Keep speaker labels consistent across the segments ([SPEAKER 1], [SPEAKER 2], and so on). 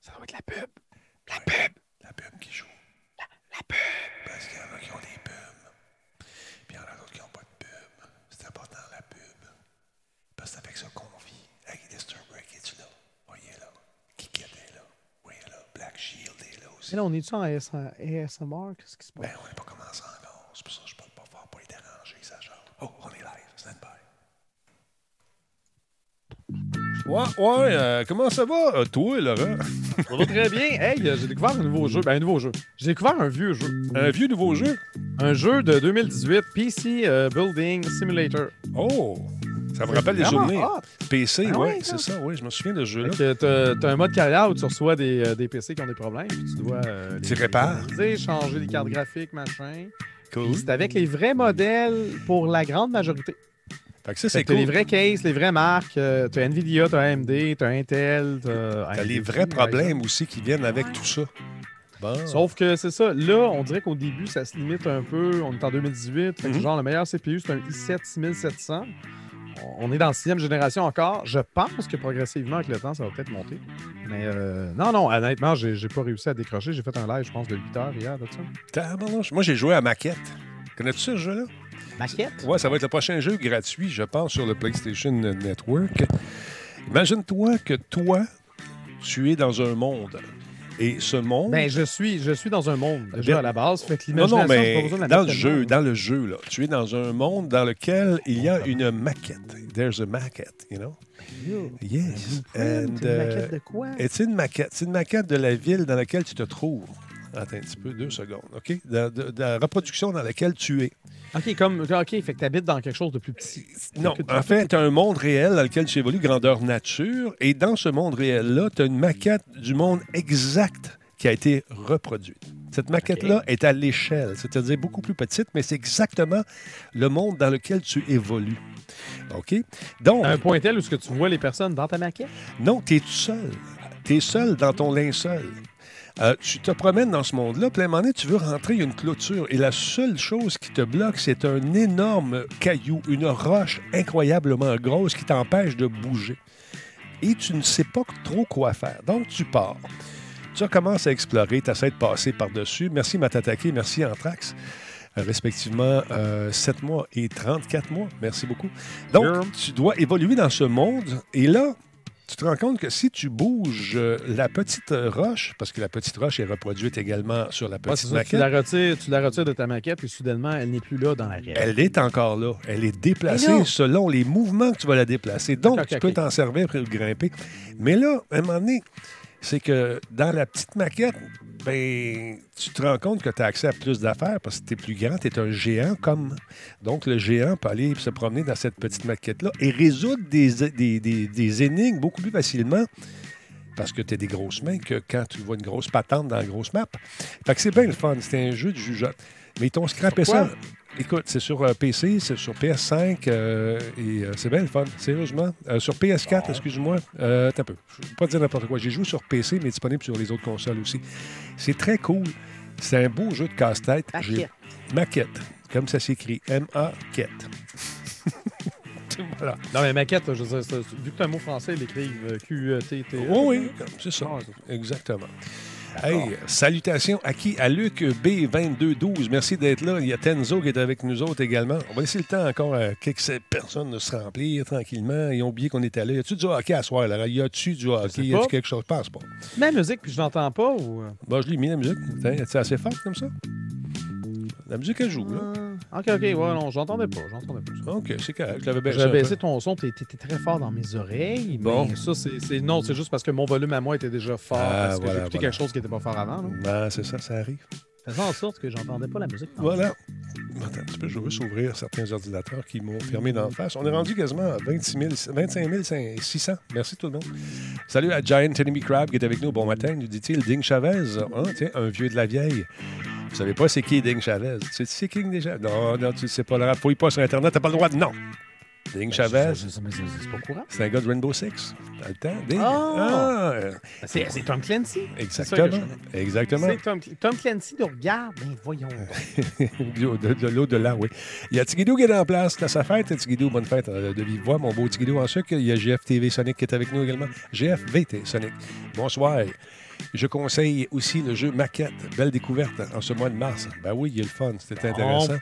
[SPEAKER 1] Ça doit être la pub. La pub.
[SPEAKER 2] La pub qui joue.
[SPEAKER 1] La, la pub.
[SPEAKER 2] Parce qu'il y en a qui ont des pubs. Puis il y en a d'autres qui n'ont pas de pub. C'est important la pub. Parce que c'est avec ça qu'on vit. Hey, Disturber, es-tu là? Voyez là. Kikette est là. Voyez là. Black Shield est là aussi.
[SPEAKER 1] Mais là, on est-tu en AS- ASMR? Qu'est-ce qui se passe?
[SPEAKER 2] Ben, on pas commencé encore. C'est pour ça que je parle pas fort pour les déranger, ça genre. Oh, on est live. Stand by.
[SPEAKER 3] Ouais, ouais, euh, comment ça va, euh, toi, Laurent?
[SPEAKER 1] Ça va très bien. Hey, euh, j'ai découvert un nouveau jeu. Ben, un nouveau jeu. J'ai découvert un vieux jeu.
[SPEAKER 3] Un vieux nouveau jeu?
[SPEAKER 1] Un jeu de 2018, PC euh, Building Simulator.
[SPEAKER 3] Oh! Ça me rappelle les journées.
[SPEAKER 1] hot.
[SPEAKER 3] PC,
[SPEAKER 1] Ah
[SPEAKER 3] ouais,
[SPEAKER 1] ouais,
[SPEAKER 3] c'est
[SPEAKER 1] ça.
[SPEAKER 3] oui, je me souviens de ce jeu-là.
[SPEAKER 1] T'as- un mode carrière où tu reçois des, des PC qui ont des problèmes, puis tu dois euh,
[SPEAKER 3] Tu
[SPEAKER 1] les
[SPEAKER 3] répares.
[SPEAKER 1] analyser, changer les cartes graphiques, machin.
[SPEAKER 3] Cool.
[SPEAKER 1] C'est avec les vrais modèles pour la grande majorité.
[SPEAKER 3] Fait que ça, c'est
[SPEAKER 1] les vrais cases, les vraies marques. euh, t'as Nvidia, t'as AMD, t'as Intel, t'as.
[SPEAKER 3] T'as les
[SPEAKER 1] AMD,
[SPEAKER 3] vrais problèmes aussi qui viennent avec tout ça. Bon.
[SPEAKER 1] Sauf que c'est ça. Là, on dirait qu'au début, ça se limite un peu. On est en 2018. Fait que
[SPEAKER 3] Mhm.
[SPEAKER 1] genre, le meilleur CPU, c'est un i7 6700. On est dans la sixième génération encore. Je pense que progressivement, avec le temps, ça va peut-être monter. Mais euh, non, non, honnêtement, j'ai pas réussi à décrocher. J'ai fait un live, je pense, de 8 heures hier.
[SPEAKER 3] Moi, j'ai joué à Maquette. Connais-tu ça, ce jeu-là?
[SPEAKER 1] Maquette?
[SPEAKER 3] Ouais, ça va être le prochain jeu gratuit, je pense, sur le PlayStation Network. Imagine-toi que toi, tu es dans un monde. Et ce monde.
[SPEAKER 1] Ben, je suis, je suis dans un monde déjà
[SPEAKER 3] Ben,
[SPEAKER 1] à la base. Fait que
[SPEAKER 3] non, non,
[SPEAKER 1] pas
[SPEAKER 3] mais
[SPEAKER 1] besoin de la
[SPEAKER 3] dans le jeu, dans le jeu, là, tu es dans un monde dans lequel il y a une maquette. There's a maquette, you know?
[SPEAKER 1] Yo,
[SPEAKER 3] Yes. And,
[SPEAKER 1] une
[SPEAKER 3] euh,
[SPEAKER 1] maquette de quoi?
[SPEAKER 3] et c'est une maquette. C'est une maquette de la ville dans laquelle tu te trouves. Attends un petit peu, deux secondes, OK? De, de- de la reproduction dans laquelle tu es.
[SPEAKER 1] OK, comme, OK, fait que t'habites dans quelque chose de plus petit.
[SPEAKER 3] Non,
[SPEAKER 1] tu-
[SPEAKER 3] en fait, tu as un monde réel dans lequel tu évolues, grandeur nature, et dans ce monde réel-là, tu as une maquette du monde exact qui a été reproduite. Cette maquette-là est à l'échelle, c'est-à-dire beaucoup plus petite, mais c'est exactement le monde dans lequel tu évolues. OK? Donc,
[SPEAKER 1] À un point tel où ce que tu vois les personnes dans ta maquette?
[SPEAKER 3] non, tu es tout seul. Tu es seul dans ton linceul. Euh, tu te promènes dans ce monde-là, puis à un moment donné, tu veux rentrer, il y a une clôture. Et la seule chose qui te bloque, c'est un énorme caillou, une roche incroyablement grosse qui t'empêche de bouger. Et tu ne sais pas trop quoi faire. Donc, tu pars. Tu recommences à explorer, tu essaies de passer par-dessus. Merci Matatake, merci Anthrax. Euh, respectivement 7 mois et 34 mois. Merci beaucoup. Donc, tu dois évoluer dans ce monde. Et là, tu te rends compte que si tu bouges euh, la petite roche, parce que la petite roche est reproduite également sur la
[SPEAKER 1] Ouais,
[SPEAKER 3] petite
[SPEAKER 1] ça, tu,
[SPEAKER 3] maquette,
[SPEAKER 1] la retires, tu la retires de ta maquette et soudainement, elle n'est plus là dans la réalité.
[SPEAKER 3] elle est encore là. Elle est déplacée selon les mouvements que tu vas la déplacer. Donc, tu peux t'en servir pour grimper. Mais là, à un moment donné, c'est que dans la petite maquette, ben, tu te rends compte que tu as accès à plus d'affaires parce que tu es plus grand, tu es un géant comme. Donc, le géant peut aller se promener dans cette petite maquette-là et résoudre des, des- des- des énigmes beaucoup plus facilement parce que tu as des grosses mains que quand tu vois une grosse patente dans la grosse map. Fait que c'est bien le fun. C'est un jeu de jugeote. Mais ils t'ont scrappé
[SPEAKER 1] Sur quoi?
[SPEAKER 3] ça. Écoute, c'est sur euh, PC, c'est sur PS5 euh, et euh, c'est bien le fun, sérieusement. Euh, sur PS4, excuse-moi, euh, t'as peu. Je ne vais pas dire n'importe quoi. J'ai joué sur PC, mais disponible sur les autres consoles aussi. C'est très cool. C'est un beau jeu de casse-tête. J'ai-
[SPEAKER 1] Maquette.
[SPEAKER 3] Maquette, comme ça s'écrit. M-A-quette. voilà.
[SPEAKER 1] Non, mais maquette, je veux dire, c'est- vu que c'est un mot français, ils l'écrivent euh, Q-E-T-T.
[SPEAKER 3] Oui, oui, c'est ça. Exactement. Hey, salutations à qui? À Luc B2212. Merci d'être là. Il y a Tenzo qui est avec nous autres également. On va laisser le temps encore à quelques personnes de se remplir tranquillement. Ils ont oublié qu'on était là. Y a-tu du hockey à soir? Là? Y a-tu du hockey? Y a-tu quelque chose? Je pense pas.
[SPEAKER 1] Ma musique, puis je l'entends pas ou. euh?
[SPEAKER 3] Bon, je l'ai mis la musique. C'est assez fort comme ça? La musique, elle joue, là.
[SPEAKER 1] Ah, Ok, ok, ouais, non, j'entendais pas, j'entendais pas ça.
[SPEAKER 3] OK, c'est correct. Je l'avais baissé.
[SPEAKER 1] J'avais baissé ton son, t'étais très fort dans mes oreilles.
[SPEAKER 3] Bon.
[SPEAKER 1] Mais ça, c'est. c'est- Non, c'est juste parce que mon volume à moi était déjà fort.
[SPEAKER 3] Ah,
[SPEAKER 1] parce que
[SPEAKER 3] voilà,
[SPEAKER 1] j'ai écouté
[SPEAKER 3] voilà.
[SPEAKER 1] quelque chose qui était pas fort avant. là.
[SPEAKER 3] Ben, c'est ça, ça arrive.
[SPEAKER 1] Faisant en sorte que j'entendais pas la musique.
[SPEAKER 3] Voilà. Attends un petit peu, je veux s'ouvrir certains ordinateurs qui m'ont fermé d'en face. On est rendu quasiment à 26 000, 25 600. Merci tout le monde. Salut à Giant Enemy Crab qui est avec nous. Bon matin, nous dit-il. Ding Chavez. Ah, tiens, un vieux de la vieille. Vous savez pas c'est qui Ding Chavez? Tu sais qui déjà? Non, non, tu sais pas. Le fouille pas sur Internet, t'as pas le droit de... Non! Ding Chavez,
[SPEAKER 1] Ben, C'est c'est- pas courant.
[SPEAKER 3] c'est un gars de Rainbow Six. T'as le temps? Ding?
[SPEAKER 1] Ah!
[SPEAKER 3] Ah,
[SPEAKER 1] C'est c'est Tom Clancy.
[SPEAKER 3] Exactement. Exactement.
[SPEAKER 1] C'est Tom, Tom Clancy de regarde. Ben voyons. donc.
[SPEAKER 3] de, de l'au-delà, oui. Il y a Tigidou qui est en place. C'est sa fête, Tigidou. Bonne fête euh, de vive voix, mon beau Tigidou. En sucre, il y a GF TV Sonic qui est avec nous également. GF VT Sonic. Bonsoir. Je conseille aussi le jeu Maquette. Belle découverte en ce mois de mars. Ben oui, il y a le fun. C'était intéressant.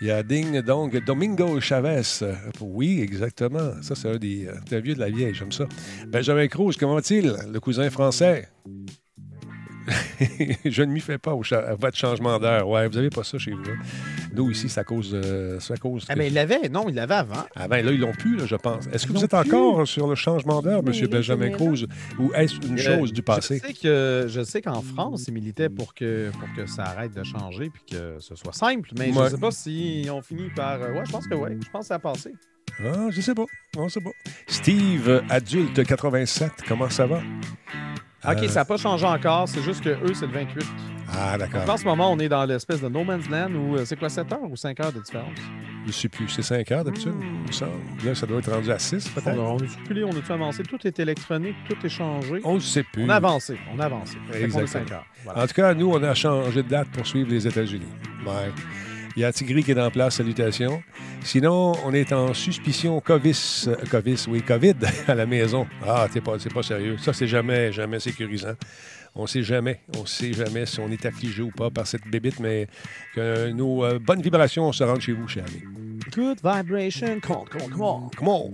[SPEAKER 3] Il y a Ding donc Domingo Chavez. Oui, exactement. Ça, c'est un des, euh, des vieux de la vieille. J'aime ça. Benjamin Cruz, comment va-t-il? Le cousin français. je ne m'y fais pas au cha- à votre changement d'heure. Ouais, vous n'avez pas ça chez vous. hein? Nous, ici, c'est à cause. euh, à cause
[SPEAKER 1] Ah, mais il l'avait. Non, il l'avait avant.
[SPEAKER 3] Ah ben là, ils l'ont plus, là, je pense. Est-ce que
[SPEAKER 1] Ils
[SPEAKER 3] vous êtes
[SPEAKER 1] plus.
[SPEAKER 3] encore sur le changement d'heure, M. Benjamin Cruz, ou est-ce une
[SPEAKER 1] Euh,
[SPEAKER 3] chose du passé?
[SPEAKER 1] Je sais que je sais qu'en France, ils militaient pour que, pour que ça arrête de changer puis que ce soit simple, mais je ne sais pas s'ils ont fini par. euh, Ouais, je pense que oui. Je pense que ça a passé.
[SPEAKER 3] Ah, je sais pas. On sait pas. Steve, adulte 87, comment ça va?
[SPEAKER 1] OK,
[SPEAKER 3] Euh,
[SPEAKER 1] ça n'a pas changé encore. C'est juste que eux, c'est le 28.
[SPEAKER 3] Ah, d'accord.
[SPEAKER 1] en ce moment, on est dans l'espèce de No Man's Land où euh, c'est quoi, 7 heures ou 5 heures de différence?
[SPEAKER 3] Je sais plus. C'est 5 heures d'habitude, semble. Là, ça doit être rendu à 6,
[SPEAKER 1] On
[SPEAKER 3] peut-être.
[SPEAKER 1] on a circulé, on a-tu avancé? Tout est électronique, tout est changé.
[SPEAKER 3] On ne sait plus.
[SPEAKER 1] On a avancé, on a avancé. Est
[SPEAKER 3] Exactement.
[SPEAKER 1] 5 heures. Voilà.
[SPEAKER 3] En tout cas, nous, on a changé de date pour suivre les États-Unis. Ouais. Il y a Tigri qui est en place, salutations. Sinon, on est en suspicion COVID, COVID, oui, COVID à la maison. Ah, c'est pas, pas sérieux. Ça, c'est jamais, jamais sécurisant. On sait jamais, on sait jamais si on est affligé ou pas par cette bébite, mais que nos euh, bonnes vibrations se rendent chez vous, chers amis.
[SPEAKER 1] Good vibration, come on, come on, come on.
[SPEAKER 3] Come on!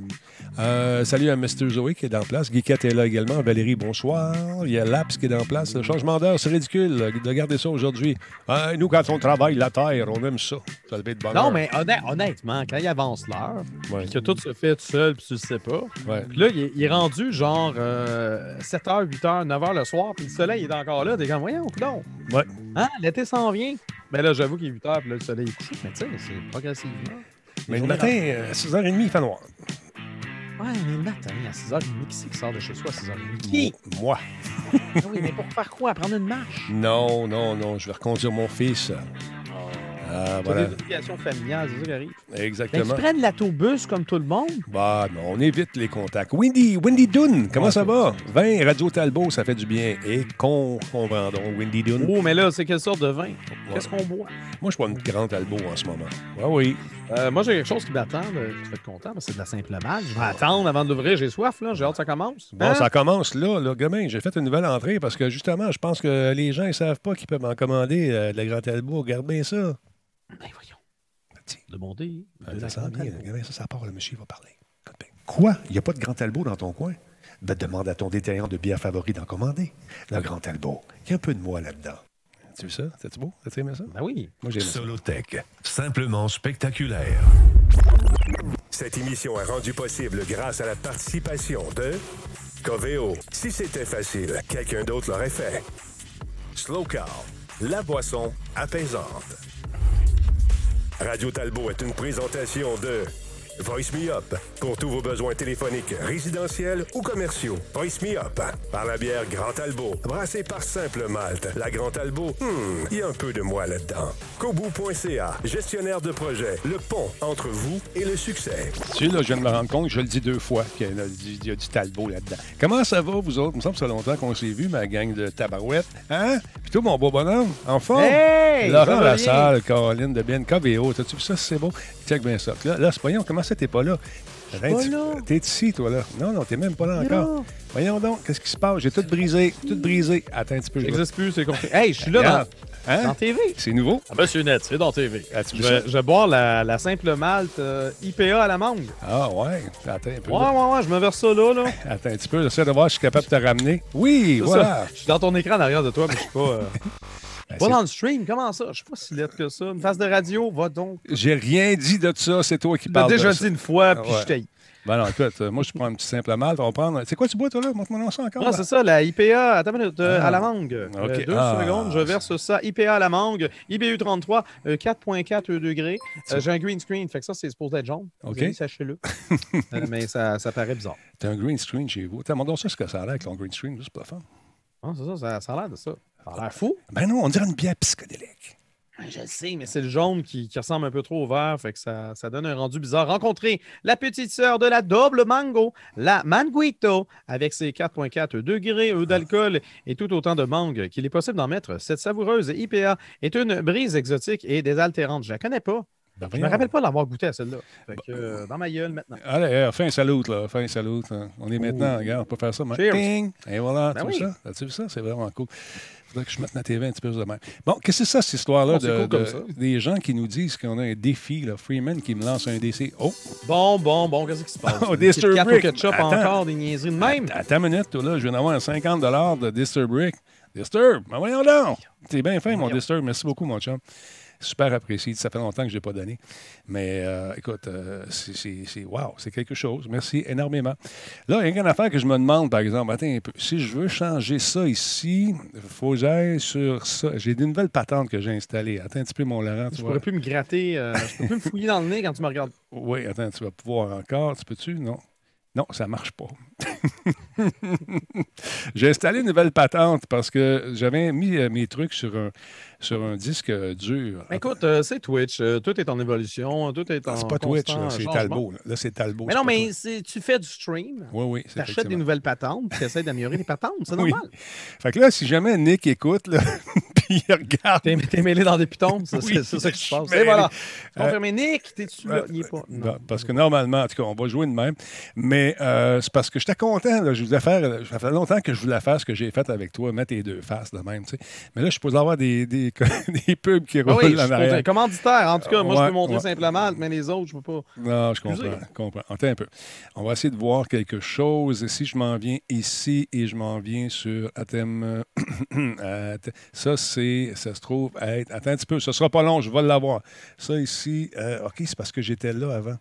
[SPEAKER 3] Euh, salut à Mr. Zoé qui est en place. Guiquette est là également. Valérie, bonsoir. Il y a Laps qui est en place. Le changement d'heure, c'est ridicule de garder ça aujourd'hui. Ah, nous, quand on travaille la terre, on aime ça. Ça le fait de bonheur.
[SPEAKER 1] Non, mais honn- honnêtement, quand il avance l'heure,
[SPEAKER 3] Ouais.
[SPEAKER 1] que tout se fait tout seul, puis tu le sais pas,
[SPEAKER 3] Ouais.
[SPEAKER 1] puis là, il est, il est rendu genre 7h, 8h, 9h le soir, puis le soleil est encore là, t'es comme, voyons, coudonc.
[SPEAKER 3] Ouais.
[SPEAKER 1] Hein, l'été s'en vient. Mais là, j'avoue qu'il est 8h, puis là, le soleil est couché, mais tu sais, c'est progressivement.
[SPEAKER 3] Mais le matin, euh, à 6h30, il fait noir.
[SPEAKER 1] Ouais, mais le matin, à 6h30, qui c'est qui sort de chez soi à 6h30? Qui?
[SPEAKER 3] Moi.
[SPEAKER 1] Ah oui, mais pour faire quoi? Prendre une marche?
[SPEAKER 3] Non, non, non. Je vais reconduire mon fils. Ah, voilà.
[SPEAKER 1] des obligations familiales, c'est ça qui arrive. Ben, tu
[SPEAKER 3] Exactement.
[SPEAKER 1] prennes l'autobus comme tout le monde.
[SPEAKER 3] Bah non, on évite les contacts. Windy, Windy Dune, comment
[SPEAKER 1] Ouais,
[SPEAKER 3] ça va? 20, Radio Talbot, ça fait du bien. Et qu'on comprend donc, Windy Dune.
[SPEAKER 1] Oh, mais là, c'est quelle sorte de vin? Qu'est-ce qu'on boit?
[SPEAKER 3] Moi, je bois une grande Talbot en ce moment. Ah oui.
[SPEAKER 1] Euh, moi, j'ai quelque chose qui m'attend. Je vais être content parce que c'est de la simple malle. Je vais attendre avant d'ouvrir. J'ai soif, là. J'ai hâte que ça commence.
[SPEAKER 3] Bon,
[SPEAKER 1] Hein?
[SPEAKER 3] ça commence là, là, gamin. J'ai fait une nouvelle entrée parce que justement, je pense que les gens ne savent pas qu'ils peuvent en commander euh, de la Grande Talbot. Regarde bien ça.
[SPEAKER 1] Ben, voyons.
[SPEAKER 3] Tiens.
[SPEAKER 1] De bonté.
[SPEAKER 3] Ah,
[SPEAKER 1] de
[SPEAKER 3] ça sent bien. Ça, ça part, le monsieur va parler. Quoi? Il n'y a pas de Grand Talbot dans ton coin? Ben, demande à ton détaillant de bière favori d'en commander. Le Grand Talbot. Il y a un peu de moi là-dedans. Tu vu ça? C'est-tu beau? T'as aimé ça?
[SPEAKER 1] Ben oui.
[SPEAKER 3] Moi, j'ai.
[SPEAKER 4] Solotech, simplement spectaculaire.
[SPEAKER 5] Cette émission est rendue possible grâce à la participation de Coveo. Si c'était facile, quelqu'un d'autre l'aurait fait. Slow Car, la boisson apaisante. Radio Talbot est une présentation de Voice Me Up pour tous vos besoins téléphoniques, résidentiels ou commerciaux. Voice Me Up par la bière Grand Talbot, brassée par Simple Malte. La Grand Talbot, hmm, il y a un peu de moi là-dedans. Kobu.ca, gestionnaire de projet, le pont entre vous et le succès.
[SPEAKER 3] Tu sais, là, je viens de me rendre compte, je le dis deux fois, qu'il y a du, il y a du Talbot là-dedans. Comment ça va, vous autres? Il me semble que ça fait longtemps qu'on s'est vu, ma gang de tabarouettes. Hein? Puis toi, mon beau bonhomme, en forme?
[SPEAKER 1] Hey!
[SPEAKER 3] Laurent Lassalle, Caroline de bien KVO. T'as-tu vu ça? C'est beau. Check bien ça. Là, là c'est voyons, comment ça, t'es pas là? T'es ici, toi, là. Non, non, t'es même pas là encore. Voyons donc, qu'est-ce qui se passe? J'ai tout brisé, tout brisé. Attends un petit peu.
[SPEAKER 1] J'existe plus, c'est compliqué. Hey, je suis là
[SPEAKER 3] Regarde.
[SPEAKER 1] dans,
[SPEAKER 3] Hein?
[SPEAKER 1] dans TV.
[SPEAKER 3] C'est nouveau?
[SPEAKER 1] Ah, Monsieur Net, c'est dans TV.
[SPEAKER 3] Ah,
[SPEAKER 1] Je vais,
[SPEAKER 3] ça?
[SPEAKER 1] je vais boire la, la simple malte euh, IPA à la mangue.
[SPEAKER 3] Ah, ouais. Attends un peu.
[SPEAKER 1] Ouais, ouais, ouais, je me verse ça là, là.
[SPEAKER 3] Attends un petit peu. J'essaie de voir si je suis capable de te ramener. Oui, voilà.
[SPEAKER 1] ça. Je suis dans ton écran derrière de toi, mais je suis pas, euh,
[SPEAKER 3] Ben,
[SPEAKER 1] pas
[SPEAKER 3] c'est-
[SPEAKER 1] dans le stream. Comment ça? Je suis pas si lettre que ça. Une face de radio, va donc.
[SPEAKER 3] J'ai rien dit de ça, c'est toi qui parles.
[SPEAKER 1] déjà
[SPEAKER 3] de
[SPEAKER 1] dit
[SPEAKER 3] ça.
[SPEAKER 1] une fois, puis
[SPEAKER 3] Ouais.
[SPEAKER 1] je t'aille.
[SPEAKER 3] Ben non, écoute, euh, moi, je prends un petit simple malt. On va prendre. C'est quoi tu bois, toi, là? Montre-moi ça encore.
[SPEAKER 1] Ah,
[SPEAKER 3] là.
[SPEAKER 1] c'est ça, la IPA, attends une minute, euh,
[SPEAKER 3] Ah.
[SPEAKER 1] à la mangue. Euh,
[SPEAKER 3] Ok.
[SPEAKER 1] deux
[SPEAKER 3] Ah.
[SPEAKER 1] secondes, je verse ça. IPA à la mangue, IBU 33, euh, 4.4 degrés. Euh, J'ai un green screen, fait que ça, c'est supposé être jaune.
[SPEAKER 3] Ok.
[SPEAKER 1] Sachez-le. Euh, mais ça, ça paraît bizarre.
[SPEAKER 3] T'as un green screen chez vous. T'as demandé ça ce que ça a l'air avec ton green screen, c'est pas fun.
[SPEAKER 1] Ah, c'est ça, ça, ça a l'air de ça. Ça a l'air fou.
[SPEAKER 3] Ben non, on dirait une bière psychédélique.
[SPEAKER 1] Ouais, Je le sais, mais c'est le jaune qui, qui ressemble un peu trop au vert, fait que ça, ça donne un rendu bizarre. Rencontrez la petite sœur de la double mango, la Manguito, avec ses 4,4 degrés eux, d'alcool et tout autant de mangue qu'il est possible d'en mettre. Cette savoureuse IPA est une brise exotique et désaltérante. Je la connais pas.
[SPEAKER 3] Ben,
[SPEAKER 1] Je me
[SPEAKER 3] voyons.
[SPEAKER 1] rappelle pas l'avoir goûté à celle-là. Fait que, euh, dans ma gueule maintenant.
[SPEAKER 3] Allez, euh, fais un salut, là. Fais un salut. hein. On est maintenant,
[SPEAKER 1] Ouh.
[SPEAKER 3] regarde, on peut faire ça.
[SPEAKER 1] Cheers.
[SPEAKER 3] Ting! Et voilà,
[SPEAKER 1] Ben
[SPEAKER 3] tu
[SPEAKER 1] oui.
[SPEAKER 3] vois ça? As-tu vu ça? C'est vraiment cool. Faudrait que je mette ma TV un petit peu de même. Bon, qu'est-ce que c'est ça, cette histoire-là
[SPEAKER 1] Bon,
[SPEAKER 3] de,
[SPEAKER 1] cool comme
[SPEAKER 3] de-
[SPEAKER 1] ça.
[SPEAKER 3] des gens qui nous disent qu'on a un défi, là. Freeman qui me lance un défi. Oh!
[SPEAKER 1] Bon, bon, bon, qu'est-ce qui se passe?
[SPEAKER 3] Oh,
[SPEAKER 1] Des Kit
[SPEAKER 3] Disturb
[SPEAKER 1] Kat au
[SPEAKER 3] Brick.
[SPEAKER 1] ketchup
[SPEAKER 3] Attends.
[SPEAKER 1] encore, des niaiseries de même.
[SPEAKER 3] Attends une minute, toi, là. Je viens d'avoir un 50 de Disturb Brick. Disturb! Ben voyons donc! T'es bien fin, mon. Disturb. Merci beaucoup, mon chum. Super apprécié. Ça fait longtemps que je ne l'ai pas donné. Mais euh, écoute, euh, c'est- wow, c'est quelque chose. Merci énormément. Là, il y a une affaire que je me demande, par exemple. Attends un peu. Si je veux changer ça ici, il faut que j'aille sur ça. J'ai des nouvelles patentes que j'ai installées. Attends un petit peu, mon Laurent. Tu
[SPEAKER 1] Je
[SPEAKER 3] vois.
[SPEAKER 1] pourrais plus me gratter, euh, je peux plus me fouiller dans le nez quand tu me regardes.
[SPEAKER 3] Oui, attends, tu vas pouvoir encore. Tu peux-tu? Non. Non, ça marche pas. J'ai installé une nouvelle patente parce que j'avais mis euh, mes trucs sur un, sur un disque euh, dur.
[SPEAKER 1] Écoute, euh, c'est Twitch. euh, tout est en évolution. Tout est en.
[SPEAKER 3] c'est pas Twitch, là, c'est. Talbot. Là, Là, c'est Talbot.
[SPEAKER 1] Mais non, mais tu fais du stream.
[SPEAKER 3] Oui, oui,
[SPEAKER 1] Tu achètes des nouvelles patentes, tu essaies d'améliorer les patentes. C'est
[SPEAKER 3] Oui.
[SPEAKER 1] normal.
[SPEAKER 3] Fait que là, si jamais Nick écoute, là, puis il regarde.
[SPEAKER 1] T'es t'es mêlé dans des pitons, ça,
[SPEAKER 3] Oui,
[SPEAKER 1] c'est c'est ça qui
[SPEAKER 3] je
[SPEAKER 1] se
[SPEAKER 3] suis
[SPEAKER 1] passe. Et voilà.
[SPEAKER 3] Euh,
[SPEAKER 1] Confirmé, Nick, t'es-tu là?
[SPEAKER 3] Ouais,
[SPEAKER 1] Il est pas.
[SPEAKER 3] Non,
[SPEAKER 1] Non.
[SPEAKER 3] parce que normalement, en tout cas, on va jouer de même. Mais euh, c'est parce que j'étais content. Là, je voulais faire, ça fait longtemps que je voulais faire ce que j'ai fait avec toi, mettre les deux faces de même. Mais là, je peux avoir des, des, des pubs qui
[SPEAKER 1] Ah
[SPEAKER 3] roulent
[SPEAKER 1] oui,
[SPEAKER 3] en arrière.
[SPEAKER 1] commanditaire. En tout cas, moi, je peux montrer
[SPEAKER 3] ouais.
[SPEAKER 1] simplement, mais les autres, je peux pas.
[SPEAKER 3] Non, je comprends. Comprends. Attends un peu. On va essayer de voir quelque chose. Si je m'en viens ici et je m'en viens sur Athème. Att- ça, c'est. Ça se trouve être. Attends un petit peu. Ce sera pas long, je vais l'avoir. Ça ici. euh, OK, c'est parce que j'étais là avant.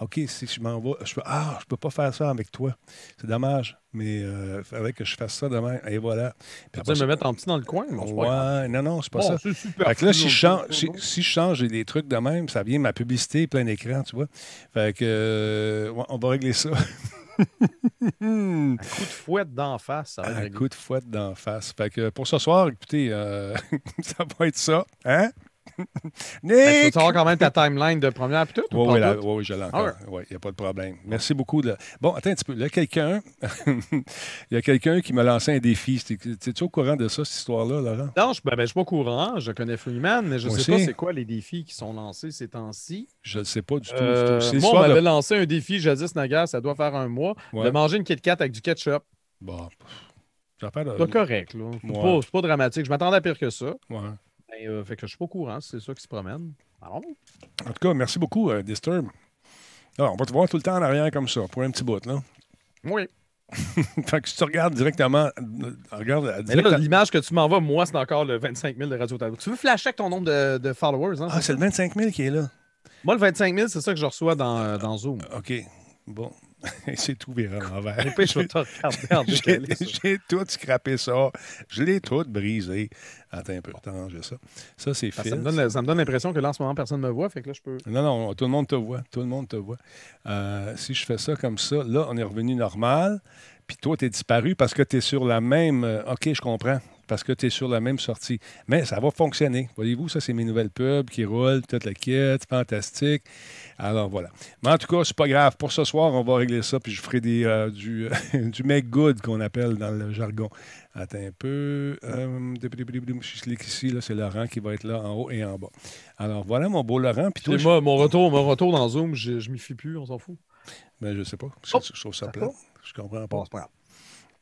[SPEAKER 3] OK, si je m'en vais. Je peux, ah, je peux pas faire ça avec toi. C'est dommage. Mais il faudrait que je fasse ça demain. Et voilà.
[SPEAKER 1] Tu
[SPEAKER 3] ça-
[SPEAKER 1] me mettre en petit dans le coin? Grave.
[SPEAKER 3] Ouais, non, non, c'est pas ça.
[SPEAKER 1] c'est super.
[SPEAKER 3] Fait que là, si je, change, si, je change des trucs de même, ça vient ma publicité plein écran, tu vois. Fait que, euh, ouais, on va régler ça.
[SPEAKER 1] Un coup de fouette d'en face, ça
[SPEAKER 3] Un coup de fouette d'en face. Fait que pour ce soir, écoutez, euh, ça va être ça. Hein?
[SPEAKER 1] Que Tu savoir quand même ta timeline de première puis tout? ou
[SPEAKER 3] Oui, oui, je l'ai encore.
[SPEAKER 1] Ah
[SPEAKER 3] Oui, il n'y a pas de problème. Merci beaucoup. De... Bon, attends un petit peu. Là, quelqu'un, il y a quelqu'un qui m'a lancé un défi. Es-tu au courant de ça, cette histoire-là, Laurent?
[SPEAKER 1] Non, je ben, ben, je suis pas au courant. Je connais Freeman, mais je
[SPEAKER 3] Moi
[SPEAKER 1] sais pas c'est quoi les défis qui sont lancés ces temps-ci.
[SPEAKER 3] Je ne sais pas du tout.
[SPEAKER 1] Euh, moi, on m'avait
[SPEAKER 3] de...
[SPEAKER 1] lancé un défi jadis, Nagar, ça doit faire un mois,
[SPEAKER 3] Ouais.
[SPEAKER 1] de manger une Kit Kat avec du ketchup.
[SPEAKER 3] Bon, de-
[SPEAKER 1] C'est pas correct, là. C'est
[SPEAKER 3] Ouais.
[SPEAKER 1] pas, c'est pas dramatique. Je m'attendais à pire que ça.
[SPEAKER 3] Ouais.
[SPEAKER 1] Ben, euh, fait que je suis pas au courant, c'est ça qui se promène. Alors,
[SPEAKER 3] En tout cas, merci beaucoup, euh, Disturb. Alors, on va te voir tout le temps en arrière comme ça, pour un petit bout, là.
[SPEAKER 1] oui.
[SPEAKER 3] fait que si tu regardes directement, euh, regarde euh, direct-
[SPEAKER 1] l'image que tu m'envoies, moi, c'est encore le 25 000 de Radio Talbot. Tu veux flasher avec ton nombre de, de followers, hein?
[SPEAKER 3] Ah, c'est le 25 000 qui est là.
[SPEAKER 1] Moi, le 25 000, c'est ça que je reçois dans, euh, dans Zoom.
[SPEAKER 3] OK. Bon. c'est tout viré en J'ai tout scrappé ça. Je l'ai tout brisé. Attends un peu, attends, j'ai ça. Ça, c'est fil.
[SPEAKER 1] Ça me donne, l'impression que là, en ce moment, personne ne me voit. Fait que là, je peux.
[SPEAKER 3] Non, non, tout le monde te voit. Tout le monde te voit. Euh, si je fais ça comme ça, là, on est revenu normal. Puis toi, tu es disparu parce que tu es sur la même. euh, OK, je comprends. Parce que tu es sur la même sortie. Mais ça va fonctionner. Voyez-vous, ça, c'est mes nouvelles pubs qui roulent, toute la kit, fantastique. Alors voilà. Mais en tout cas, c'est pas grave. Pour ce soir, on va régler ça. Puis je ferai des, euh, du, du make good qu'on appelle dans le jargon. Attends un peu. Euh, je clique ici, là, c'est Laurent qui va être là en haut et en bas. Alors voilà, mon beau Laurent. Puis toi,
[SPEAKER 1] mon retour, mon retour dans Zoom, je, je m'y fie plus, on s'en fout.
[SPEAKER 3] Ben, je sais pas. Je,
[SPEAKER 1] Oh,
[SPEAKER 3] je trouve ça plat. Je comprends pas.
[SPEAKER 1] Bon.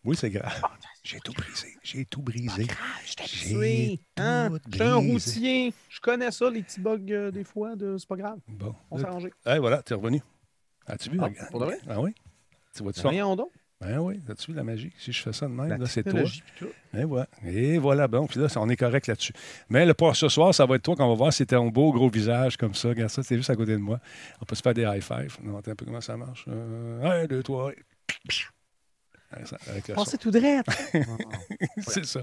[SPEAKER 3] Oui, c'est grave. J'ai tout brisé. J'ai tout brisé.
[SPEAKER 1] Je
[SPEAKER 3] J'ai.
[SPEAKER 1] Hein?
[SPEAKER 3] tout
[SPEAKER 1] Je suis un
[SPEAKER 3] brisé.
[SPEAKER 1] routier. Je connais ça, les petits bugs euh, des fois. De... C'est pas grave.
[SPEAKER 3] Bon.
[SPEAKER 1] On s'est arrangé.
[SPEAKER 3] Eh, voilà, t'es revenu. As-tu vu?
[SPEAKER 1] Ah,
[SPEAKER 3] regarde?
[SPEAKER 1] pour de vrai?
[SPEAKER 3] Ah oui? Tu vois-tu ça?
[SPEAKER 1] Rien donc.
[SPEAKER 3] Ben oui, as-tu vu la magie? Si je fais ça de même,
[SPEAKER 1] La
[SPEAKER 3] là, c'est toi. Et voilà. Et voilà, bon. Puis là, on est correct là-dessus. Mais le pour ce soir, ça va être toi qu'on va voir si un beau gros visage comme ça. Regarde ça, c'est juste à côté de moi. On peut se faire des high five. Non, attends un peu comment ça marche? Euh, un, deux, trois.
[SPEAKER 1] Pensez tout droit.
[SPEAKER 3] c'est ça.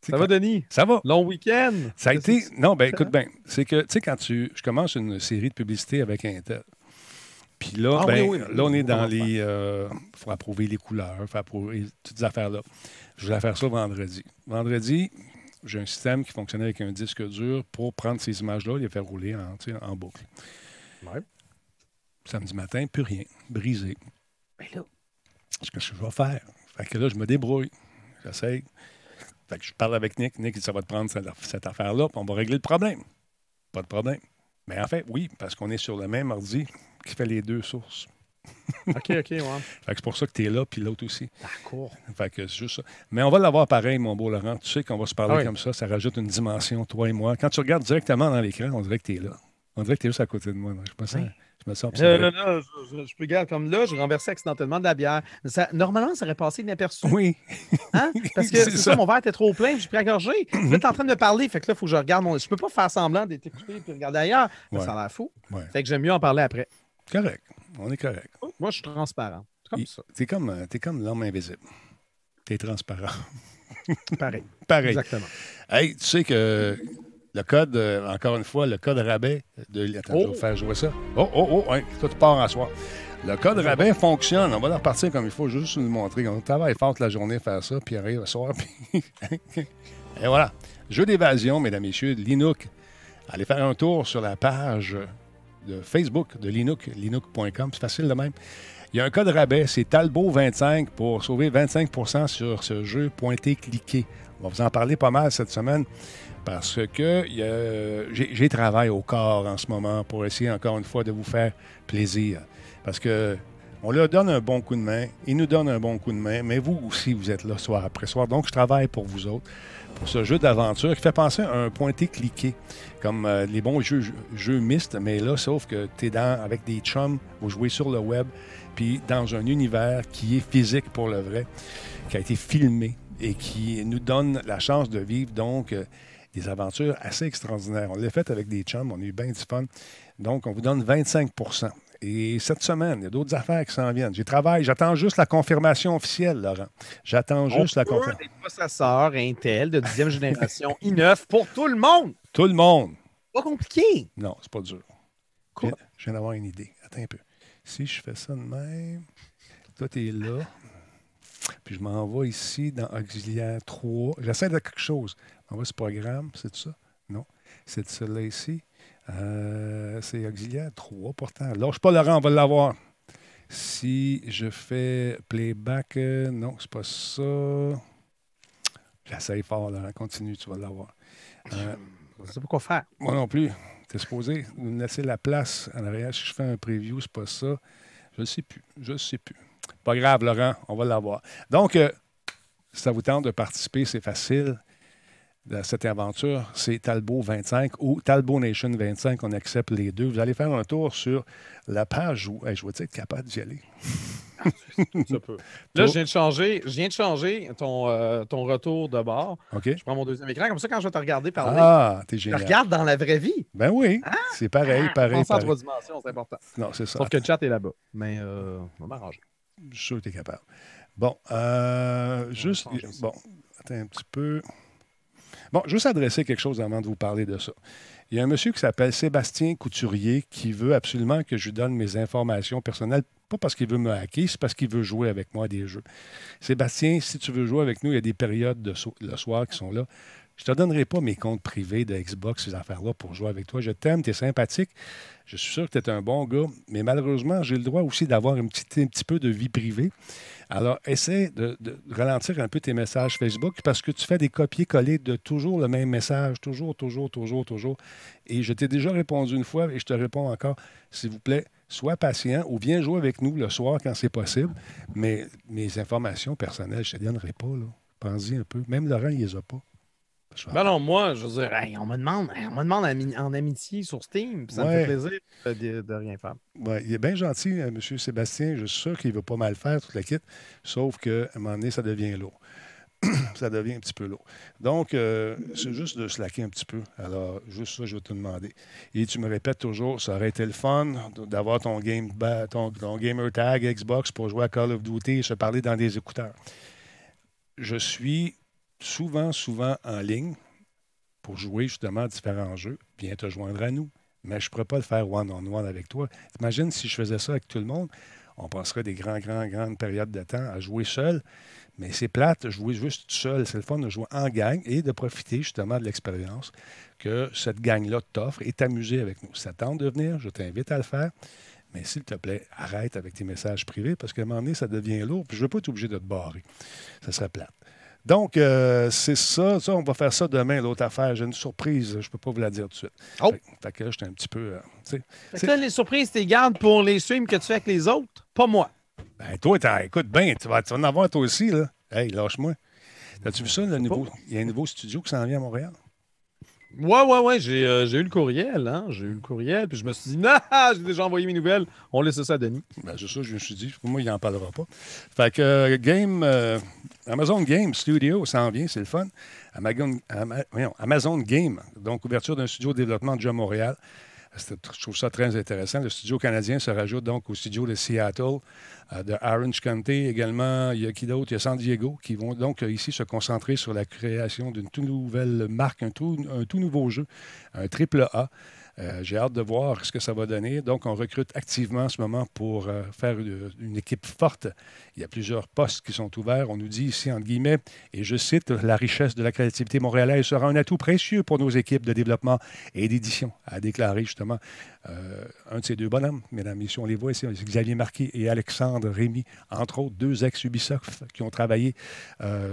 [SPEAKER 1] Ça va, Denis?
[SPEAKER 3] Ça va.
[SPEAKER 1] Long week-end?
[SPEAKER 3] Ça a été. Non, ben écoute bien. C'est que, tu sais, quand tu. Je commence une série de publicités avec Intel. Puis là,
[SPEAKER 1] Ah
[SPEAKER 3] ben,
[SPEAKER 1] oui, oui, oui,
[SPEAKER 3] là, on est dans les. Il faut approuver les couleurs, il faut approuver toutes ces affaires-là. Je voulais faire ça vendredi. Vendredi, j'ai un système qui fonctionnait avec un disque dur pour prendre ces images-là et les faire rouler en, en boucle.
[SPEAKER 1] Ouais.
[SPEAKER 3] Samedi matin, plus rien. Brisé.
[SPEAKER 1] Ben là,
[SPEAKER 3] Qu'est-ce que je vais faire? Fait que là, je me débrouille. J'essaye. Fait que je parle avec Nick. Nick, il dit, ça va te prendre cette, affaire-là, puis on va régler le problème. Pas de problème. Mais en fait, oui, parce qu'on est sur le même ordi qui fait les deux sources.
[SPEAKER 1] OK, OK, ouais.
[SPEAKER 3] Fait que c'est pour ça que tu es là, puis l'autre aussi.
[SPEAKER 1] D'accord.
[SPEAKER 3] Fait que c'est juste ça. Mais on va l'avoir pareil, mon beau Laurent. Tu sais qu'on va se parler
[SPEAKER 1] Ah oui.
[SPEAKER 3] comme ça. Ça rajoute une dimension, toi et moi. Quand tu regardes directement dans l'écran, on dirait que tu es là. On dirait que tu es juste à côté de moi. Je sens,
[SPEAKER 1] Oui.
[SPEAKER 3] Je me sens observé.
[SPEAKER 1] là, là, je, je- regarder comme là, je renversais accidentellement de la bière. Ça- normalement, ça aurait passé inaperçu.
[SPEAKER 3] Oui.
[SPEAKER 1] Hein? Parce que
[SPEAKER 3] C'est ça.
[SPEAKER 1] ça, mon verre était trop plein, j'ai pris à gorger. Là, t'es en train de me parler, fait que là, il faut que je regarde mon. Je peux pas faire semblant d'être écouté et regarder ailleurs.
[SPEAKER 3] Ouais.
[SPEAKER 1] Ça a l'air fou.
[SPEAKER 3] Ouais.
[SPEAKER 1] Fait que j'aime mieux en parler après.
[SPEAKER 3] Correct. On est correct.
[SPEAKER 1] Moi, je suis transparent. C'est comme ça.
[SPEAKER 3] T'es comme, euh, t'es comme l'homme invisible. T'es transparent.
[SPEAKER 1] Pareil.
[SPEAKER 3] Pareil.
[SPEAKER 1] Exactement.
[SPEAKER 3] Hey, tu sais que le code, euh, encore une fois, le code rabais de. Attends, je
[SPEAKER 1] Oh.
[SPEAKER 3] vais faire jouer ça. Oh, oh, oh, hein, toi, tu pars à soir. Le code rabais fonctionne. On va le repartir comme il faut, juste nous montrer. On travaille fort toute la journée à faire ça, puis arrive le soir. Puis... Et voilà. Jeu d'évasion, mesdames et messieurs, Linux. Allez faire un tour sur la page de Facebook de Linux, linux.com. C'est facile de même. Il y a un code rabais, c'est Talbot25 pour sauver 25% sur ce jeu pointé cliqué. On va vous en parler pas mal cette semaine parce que j'ai j'ai travail au corps en ce moment pour essayer encore une fois de vous faire plaisir. Parce que on leur donne un bon coup de main, ils nous donnent un bon coup de main, mais vous aussi, vous êtes là soir après soir. Donc, je travaille pour vous autres, pour ce jeu d'aventure qui fait penser à un pointé cliqué, comme euh, les bons jeux, jeux mixtes, mais là, sauf que tu es dans, avec des chums, vous jouez sur le web, puis dans un univers qui est physique pour le vrai, qui a été filmé et qui nous donne la chance de vivre donc euh, des aventures assez extraordinaires. On l'a fait avec des chums, on a eu bien du fun. Donc, on vous donne 25% Et cette semaine, il y a d'autres affaires qui s'en viennent. J'ai travaillé, j'attends juste la confirmation officielle, Laurent. J'attends juste la confirmation.
[SPEAKER 1] des processeurs Intel de 10e génération i9 pour tout le monde.
[SPEAKER 3] Tout le monde.
[SPEAKER 1] Pas compliqué.
[SPEAKER 3] Non, c'est pas dur. Je
[SPEAKER 1] Quoi?
[SPEAKER 3] viens, je viens d'avoir une idée. Attends un peu. Si je fais ça de même, toi, tu es là. Puis je m'envoie ici dans Auxiliaire 3. J'essaie de quelque chose. On va ce programme, c'est ça? Non. C'est celui-là ici. Euh, c'est Auxiliaire 3, pourtant. Lâche pas, Laurent, on va l'avoir. Si je fais playback, euh, non, c'est pas ça. J'essaie fort, Laurent. Continue, tu vas l'avoir. Euh,
[SPEAKER 1] Je sais pas quoi faire.
[SPEAKER 3] moi non plus. T'es supposé nous laisser la place en arrière. Si je fais un preview, c'est pas ça. Je ne sais plus. Je ne sais plus. Pas grave, Laurent, on va l'avoir. Donc, euh, si ça vous tente de participer, c'est facile. Cette aventure, c'est Talbot 25 ou Talbot Nation 25. On accepte les deux. Vous allez faire un tour sur la page où Hey, je vais être capable d'y aller?
[SPEAKER 1] Ça peut. Là, je viens de changer, je viens de changer ton, euh, ton retour de bord. Je prends mon deuxième écran. Comme ça, quand je vais te regarder parler,
[SPEAKER 3] Ah, t'es
[SPEAKER 1] je te
[SPEAKER 3] génial.
[SPEAKER 1] regarde dans la vraie vie.
[SPEAKER 3] Ben oui, c'est pareil, pareil,
[SPEAKER 1] Penser en trois dimensions, c'est important.
[SPEAKER 3] Non, c'est ça.
[SPEAKER 1] Sauf que le chat est là-bas. Mais euh, on va m'arranger.
[SPEAKER 3] Je suis sûr que tu es capable. Bon, euh, juste. Bon, attends un petit peu. Bon, juste adresser quelque chose avant de vous parler de ça. Il y a un monsieur qui s'appelle Sébastien Couturier qui veut absolument que je lui donne mes informations personnelles, pas parce qu'il veut me hacker, c'est parce qu'il veut jouer avec moi à des jeux. Sébastien, si tu veux jouer avec nous, il y a des périodes de le soir qui sont là. Je ne te donnerai pas mes comptes privés de Xbox, ces affaires-là, pour jouer avec toi. Je t'aime, tu es sympathique. Je suis sûr que tu es un bon gars, mais malheureusement, j'ai le droit aussi d'avoir un petit, un petit peu de vie privée. Alors, essaie de, ralentir un peu tes messages Facebook parce que tu fais des copier-coller de toujours le même message, toujours, toujours, toujours, toujours. Et je t'ai déjà répondu une fois et je te réponds encore, s'il vous plaît, sois patient ou viens jouer avec nous le soir quand c'est possible. Mais mes informations personnelles, je ne te donnerai pas. Pense-y un peu. Même Laurent, il les a pas.
[SPEAKER 1] Ben non, moi, je veux dire, hey, on me demande, hey, on me demande en amitié sur Steam, puis ça me fait plaisir de, de rien faire.
[SPEAKER 3] Ouais, il est bien gentil, euh, M. Sébastien. Je suis sûr qu'il ne veut pas mal faire, toute la kit. Sauf qu'à un moment donné, ça devient lourd. ça devient un petit peu lourd. Donc, euh, c'est juste de slacker un petit peu. Alors, juste ça, je vais te demander. Et tu me répètes toujours, ça aurait été le fun d'avoir ton game ba- ton, ton gamer tag Xbox pour jouer à Call of Duty et se parler dans des écouteurs. Je suis souvent, souvent en ligne pour jouer justement à différents jeux. Viens te joindre à nous. Mais je ne pourrais pas le faire one-on-one avec toi. Imagine si je faisais ça avec tout le monde. On passerait des grands, grands, grandes périodes de temps à jouer seul. Mais c'est plate, jouer juste seul. C'est le fun de jouer en gang et de profiter justement de l'expérience que cette gang-là t'offre et t'amuser avec nous. Ça tente de venir, je t'invite à le faire. Mais s'il te plaît, arrête avec tes messages privés parce qu'à un moment donné, ça devient lourd. Je ne veux pas être obligé de te barrer. Ça serait plate. Donc, euh, c'est ça. Ça, on va faire ça demain, l'autre affaire. J'ai une surprise. Je ne peux pas vous la dire tout de suite.
[SPEAKER 1] Oh.
[SPEAKER 3] Fait, fait que là, j'étais un petit peu. euh.
[SPEAKER 1] Fait que là, les surprises, tu les gardes pour les streams que tu fais avec les autres, pas moi.
[SPEAKER 3] Ben, toi, t'as- écoute bien, tu vas, tu vas en avoir toi aussi, là. Hey, lâche-moi. As-tu vu ça, le nouveau... Il y a un nouveau studio qui s'en vient à Montréal?
[SPEAKER 1] Ouais, ouais, ouais, j'ai euh, j'ai eu le courriel, hein. J'ai eu le courriel, puis je me suis dit, non, j'ai déjà envoyé mes nouvelles. On laisse ça à Denis.
[SPEAKER 3] Ben, c'est ça, je me suis dit. Pour moi, il n'en parlera pas. Fait que euh, Game, euh, Amazon Game Studio s'en vient, c'est le fun. Amazon Game, donc ouverture d'un studio de développement déjà à Montréal. Je trouve ça très intéressant. Le studio canadien se rajoute donc au studio de Seattle, euh, de Orange County également. Il y a qui d'autre? Il y a San Diego qui vont donc euh, ici se concentrer sur la création d'une toute nouvelle marque, un tout, un tout nouveau jeu, un triple A. Euh, J'ai hâte de voir ce que ça va donner. Donc, on recrute activement en ce moment pour euh, faire une, équipe forte. Il y a plusieurs postes qui sont ouverts. On nous dit ici, entre guillemets, et je cite, la richesse de la créativité montréalaise sera un atout précieux pour nos équipes de développement et d'édition, a déclaré justement euh, un de ces deux bonhommes, mesdames et messieurs, on les voit ici, Xavier Marquis et Alexandre Rémy, entre autres, deux ex-Ubisoft qui ont travaillé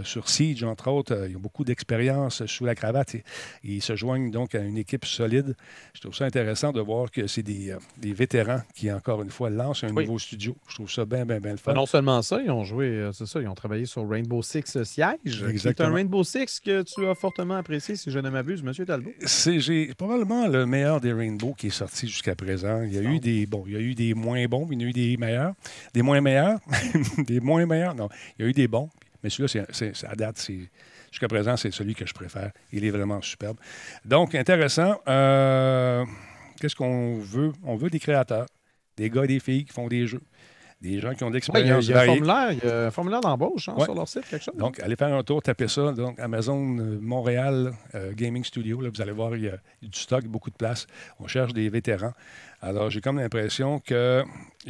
[SPEAKER 3] sur Siege, entre autres. Ils ont beaucoup d'expérience sous la cravate et ils se joignent donc à une équipe solide. Je trouve ça intéressant de voir que c'est des, euh, des vétérans qui, encore une fois, lancent un
[SPEAKER 1] Oui.
[SPEAKER 3] nouveau studio. Je trouve ça bien, bien, bien le fun.
[SPEAKER 1] non seulement ça, ils ont joué, euh, c'est ça, ils ont travaillé sur Rainbow Six Siege. C'est un. Rainbow Six que tu as fortement apprécié, si je ne m'abuse, Monsieur Talbot.
[SPEAKER 3] C'est probablement le meilleur des Rainbow qui est sorti jusqu'à présent. Il y a eu des bon, il y a eu des moins bons, il y a eu des meilleurs, des moins meilleurs, des moins meilleurs? Non, il y a eu des bons, mais celui-là, c'est- c'est- c'est- à date, c'est jusqu'à présent, c'est celui que je préfère. Il est vraiment superbe. Donc intéressant. Euh, Qu'est-ce qu'on veut? On veut des créateurs, des gars des filles qui font des jeux, des gens qui ont de
[SPEAKER 1] Ouais, il y a,
[SPEAKER 3] l'expérience
[SPEAKER 1] il y a un
[SPEAKER 3] variée.
[SPEAKER 1] formulaire, il y a un formulaire d'embauche hein,
[SPEAKER 3] Ouais.
[SPEAKER 1] sur leur site, quelque chose.
[SPEAKER 3] Donc, allez faire un tour, tapez ça. Donc, Amazon euh, Montréal euh, Gaming Studio. Là, vous allez voir, il y a du stock, beaucoup de place. On cherche des vétérans. Alors, j'ai comme l'impression qu'il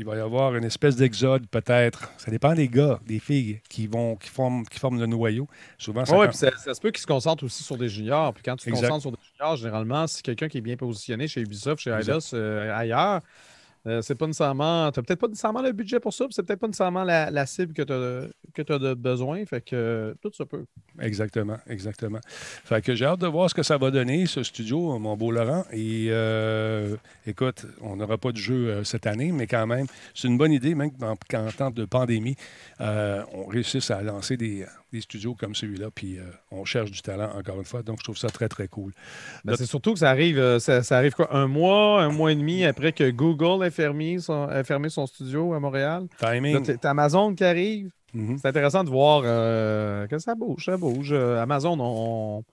[SPEAKER 3] va y avoir une espèce d'exode, peut-être. Ça dépend des gars, des filles qui vont, qui forment, qui forment le noyau. Souvent, ça
[SPEAKER 1] Oui, puis ça, ça se peut qu'ils se concentrent aussi sur des juniors. Puis quand tu te
[SPEAKER 3] Exact.
[SPEAKER 1] concentres sur des juniors, généralement, si quelqu'un qui est bien positionné chez Ubisoft, chez. Eidos, euh, ailleurs, euh, c'est pas nécessairement. Tu peut-être pas nécessairement le budget pour ça, c'est peut-être pas nécessairement la, cible que tu as, besoin. Fait que euh, tout se peut.
[SPEAKER 3] Exactement, exactement. Fait que j'ai hâte de voir ce que ça va donner, ce studio, mon beau Laurent. Et euh, écoute, on n'aura pas de jeu cette année, mais quand même, c'est une bonne idée, même qu'en temps de pandémie, on réussisse à lancer des, des studios comme celui-là, puis euh, on cherche du talent, encore une fois. Donc, je trouve ça très, très cool.
[SPEAKER 1] Ben, c'est surtout que ça arrive, euh, ça, ça arrive quoi, un mois, un mois et demi après que Google ait fermé son, ait fermé son studio à Montréal?
[SPEAKER 3] Timing.
[SPEAKER 1] t'as Amazon qui arrive.
[SPEAKER 3] Mhm.
[SPEAKER 1] C'est intéressant de voir euh, que ça bouge, ça bouge. Amazon, on,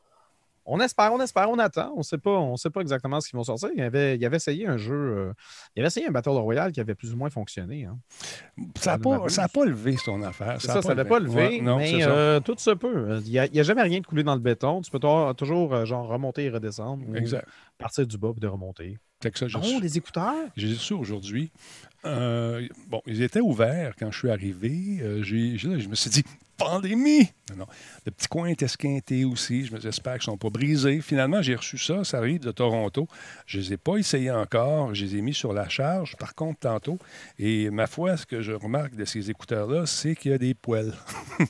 [SPEAKER 1] on espère, on espère, on attend. On sait pas, on sait pas exactement ce qu'ils vont sortir. Il avait, il avait essayé un jeu, euh, il avait essayé un Battle Royale qui avait plus ou moins fonctionné. hein.
[SPEAKER 3] Ça n'a pas, pas levé son affaire.
[SPEAKER 1] Ça, ça n'avait pas levé,
[SPEAKER 3] Ouais, non, c'est
[SPEAKER 1] mais euh, tout se peut. Il n'y a, jamais rien de coulé dans le béton. Tu peux toujours, euh, genre remonter et redescendre. ou
[SPEAKER 3] Exact.
[SPEAKER 1] Partir du bas et de remonter.
[SPEAKER 3] Ça, j'ai
[SPEAKER 1] Oh, des écouteurs?
[SPEAKER 3] J'ai su aujourd'hui. euh, bon, ils étaient ouverts quand je suis arrivé. Euh, j'ai- je me suis dit, pandémie! Non, non. Le petit coin est esquinté aussi. Je me dis, j'espère qu'ils ne sont pas brisés. Finalement, j'ai reçu ça. Ça arrive de Toronto. Je ne les ai pas essayés encore. Je les ai mis sur la charge, par contre, tantôt. Et ma foi, ce que je remarque de ces écouteurs-là, c'est qu'il y a des poils.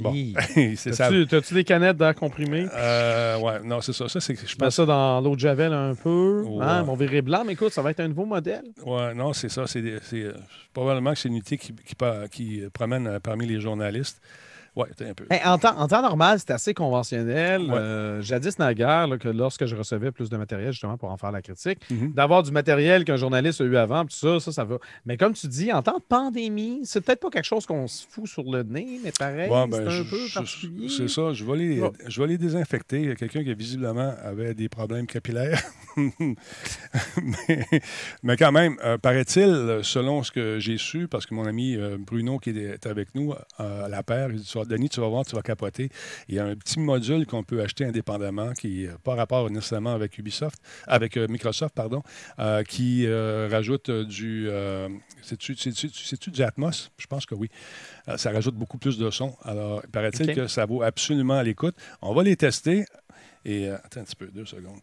[SPEAKER 3] Bon.
[SPEAKER 1] Hi.
[SPEAKER 3] c'est ça.
[SPEAKER 1] T'as-tu des canettes d'air comprimé?
[SPEAKER 3] Euh, ouais, non, c'est ça. Ça, c'est que je
[SPEAKER 1] Je mets
[SPEAKER 3] pense.
[SPEAKER 1] ça dans l'eau de Javel un peu.
[SPEAKER 3] Ouais.
[SPEAKER 1] Hein, mon viré blanc, mais écoute, ça va être un nouveau modèle.
[SPEAKER 3] Ouais, non, c'est ça. C'est, euh, probablement que c'est une unité qui, qui promène euh, parmi les journalistes. Un peu.
[SPEAKER 1] En, temps, en temps normal, c'est assez conventionnel.
[SPEAKER 3] Ouais.
[SPEAKER 1] Euh, jadis naguère, là, que lorsque je recevais plus de matériel justement pour en faire la critique,
[SPEAKER 3] Mhm.
[SPEAKER 1] d'avoir du matériel qu'un journaliste a eu avant, puis tout ça, ça, ça va. Mais comme tu dis, en temps de pandémie, c'est peut-être pas quelque chose qu'on se fout sur le nez, mais pareil,
[SPEAKER 3] Ouais, ben,
[SPEAKER 1] c'est un
[SPEAKER 3] je-
[SPEAKER 1] peu particulier.
[SPEAKER 3] C'est ça. Je vais, les,
[SPEAKER 1] Ouais.
[SPEAKER 3] je vais les désinfecter. Il y a quelqu'un qui, visiblement, avait des problèmes capillaires. mais, mais quand même, euh, paraît-il, selon ce que j'ai su, parce que mon ami euh, Bruno, qui est avec nous à la paire, il dit Denis, tu vas voir, tu vas capoter. Il y a un petit module qu'on peut acheter indépendamment qui n'a pas rapport nécessairement avec Ubisoft, avec euh, Microsoft, pardon, euh, qui euh, rajoute du. euh, c'est-tu, du Atmos? Je pense que oui. Ça rajoute beaucoup plus de son. Alors, paraît-il que ça vaut absolument à l'écoute. On va les tester. Et attends un petit peu, deux secondes.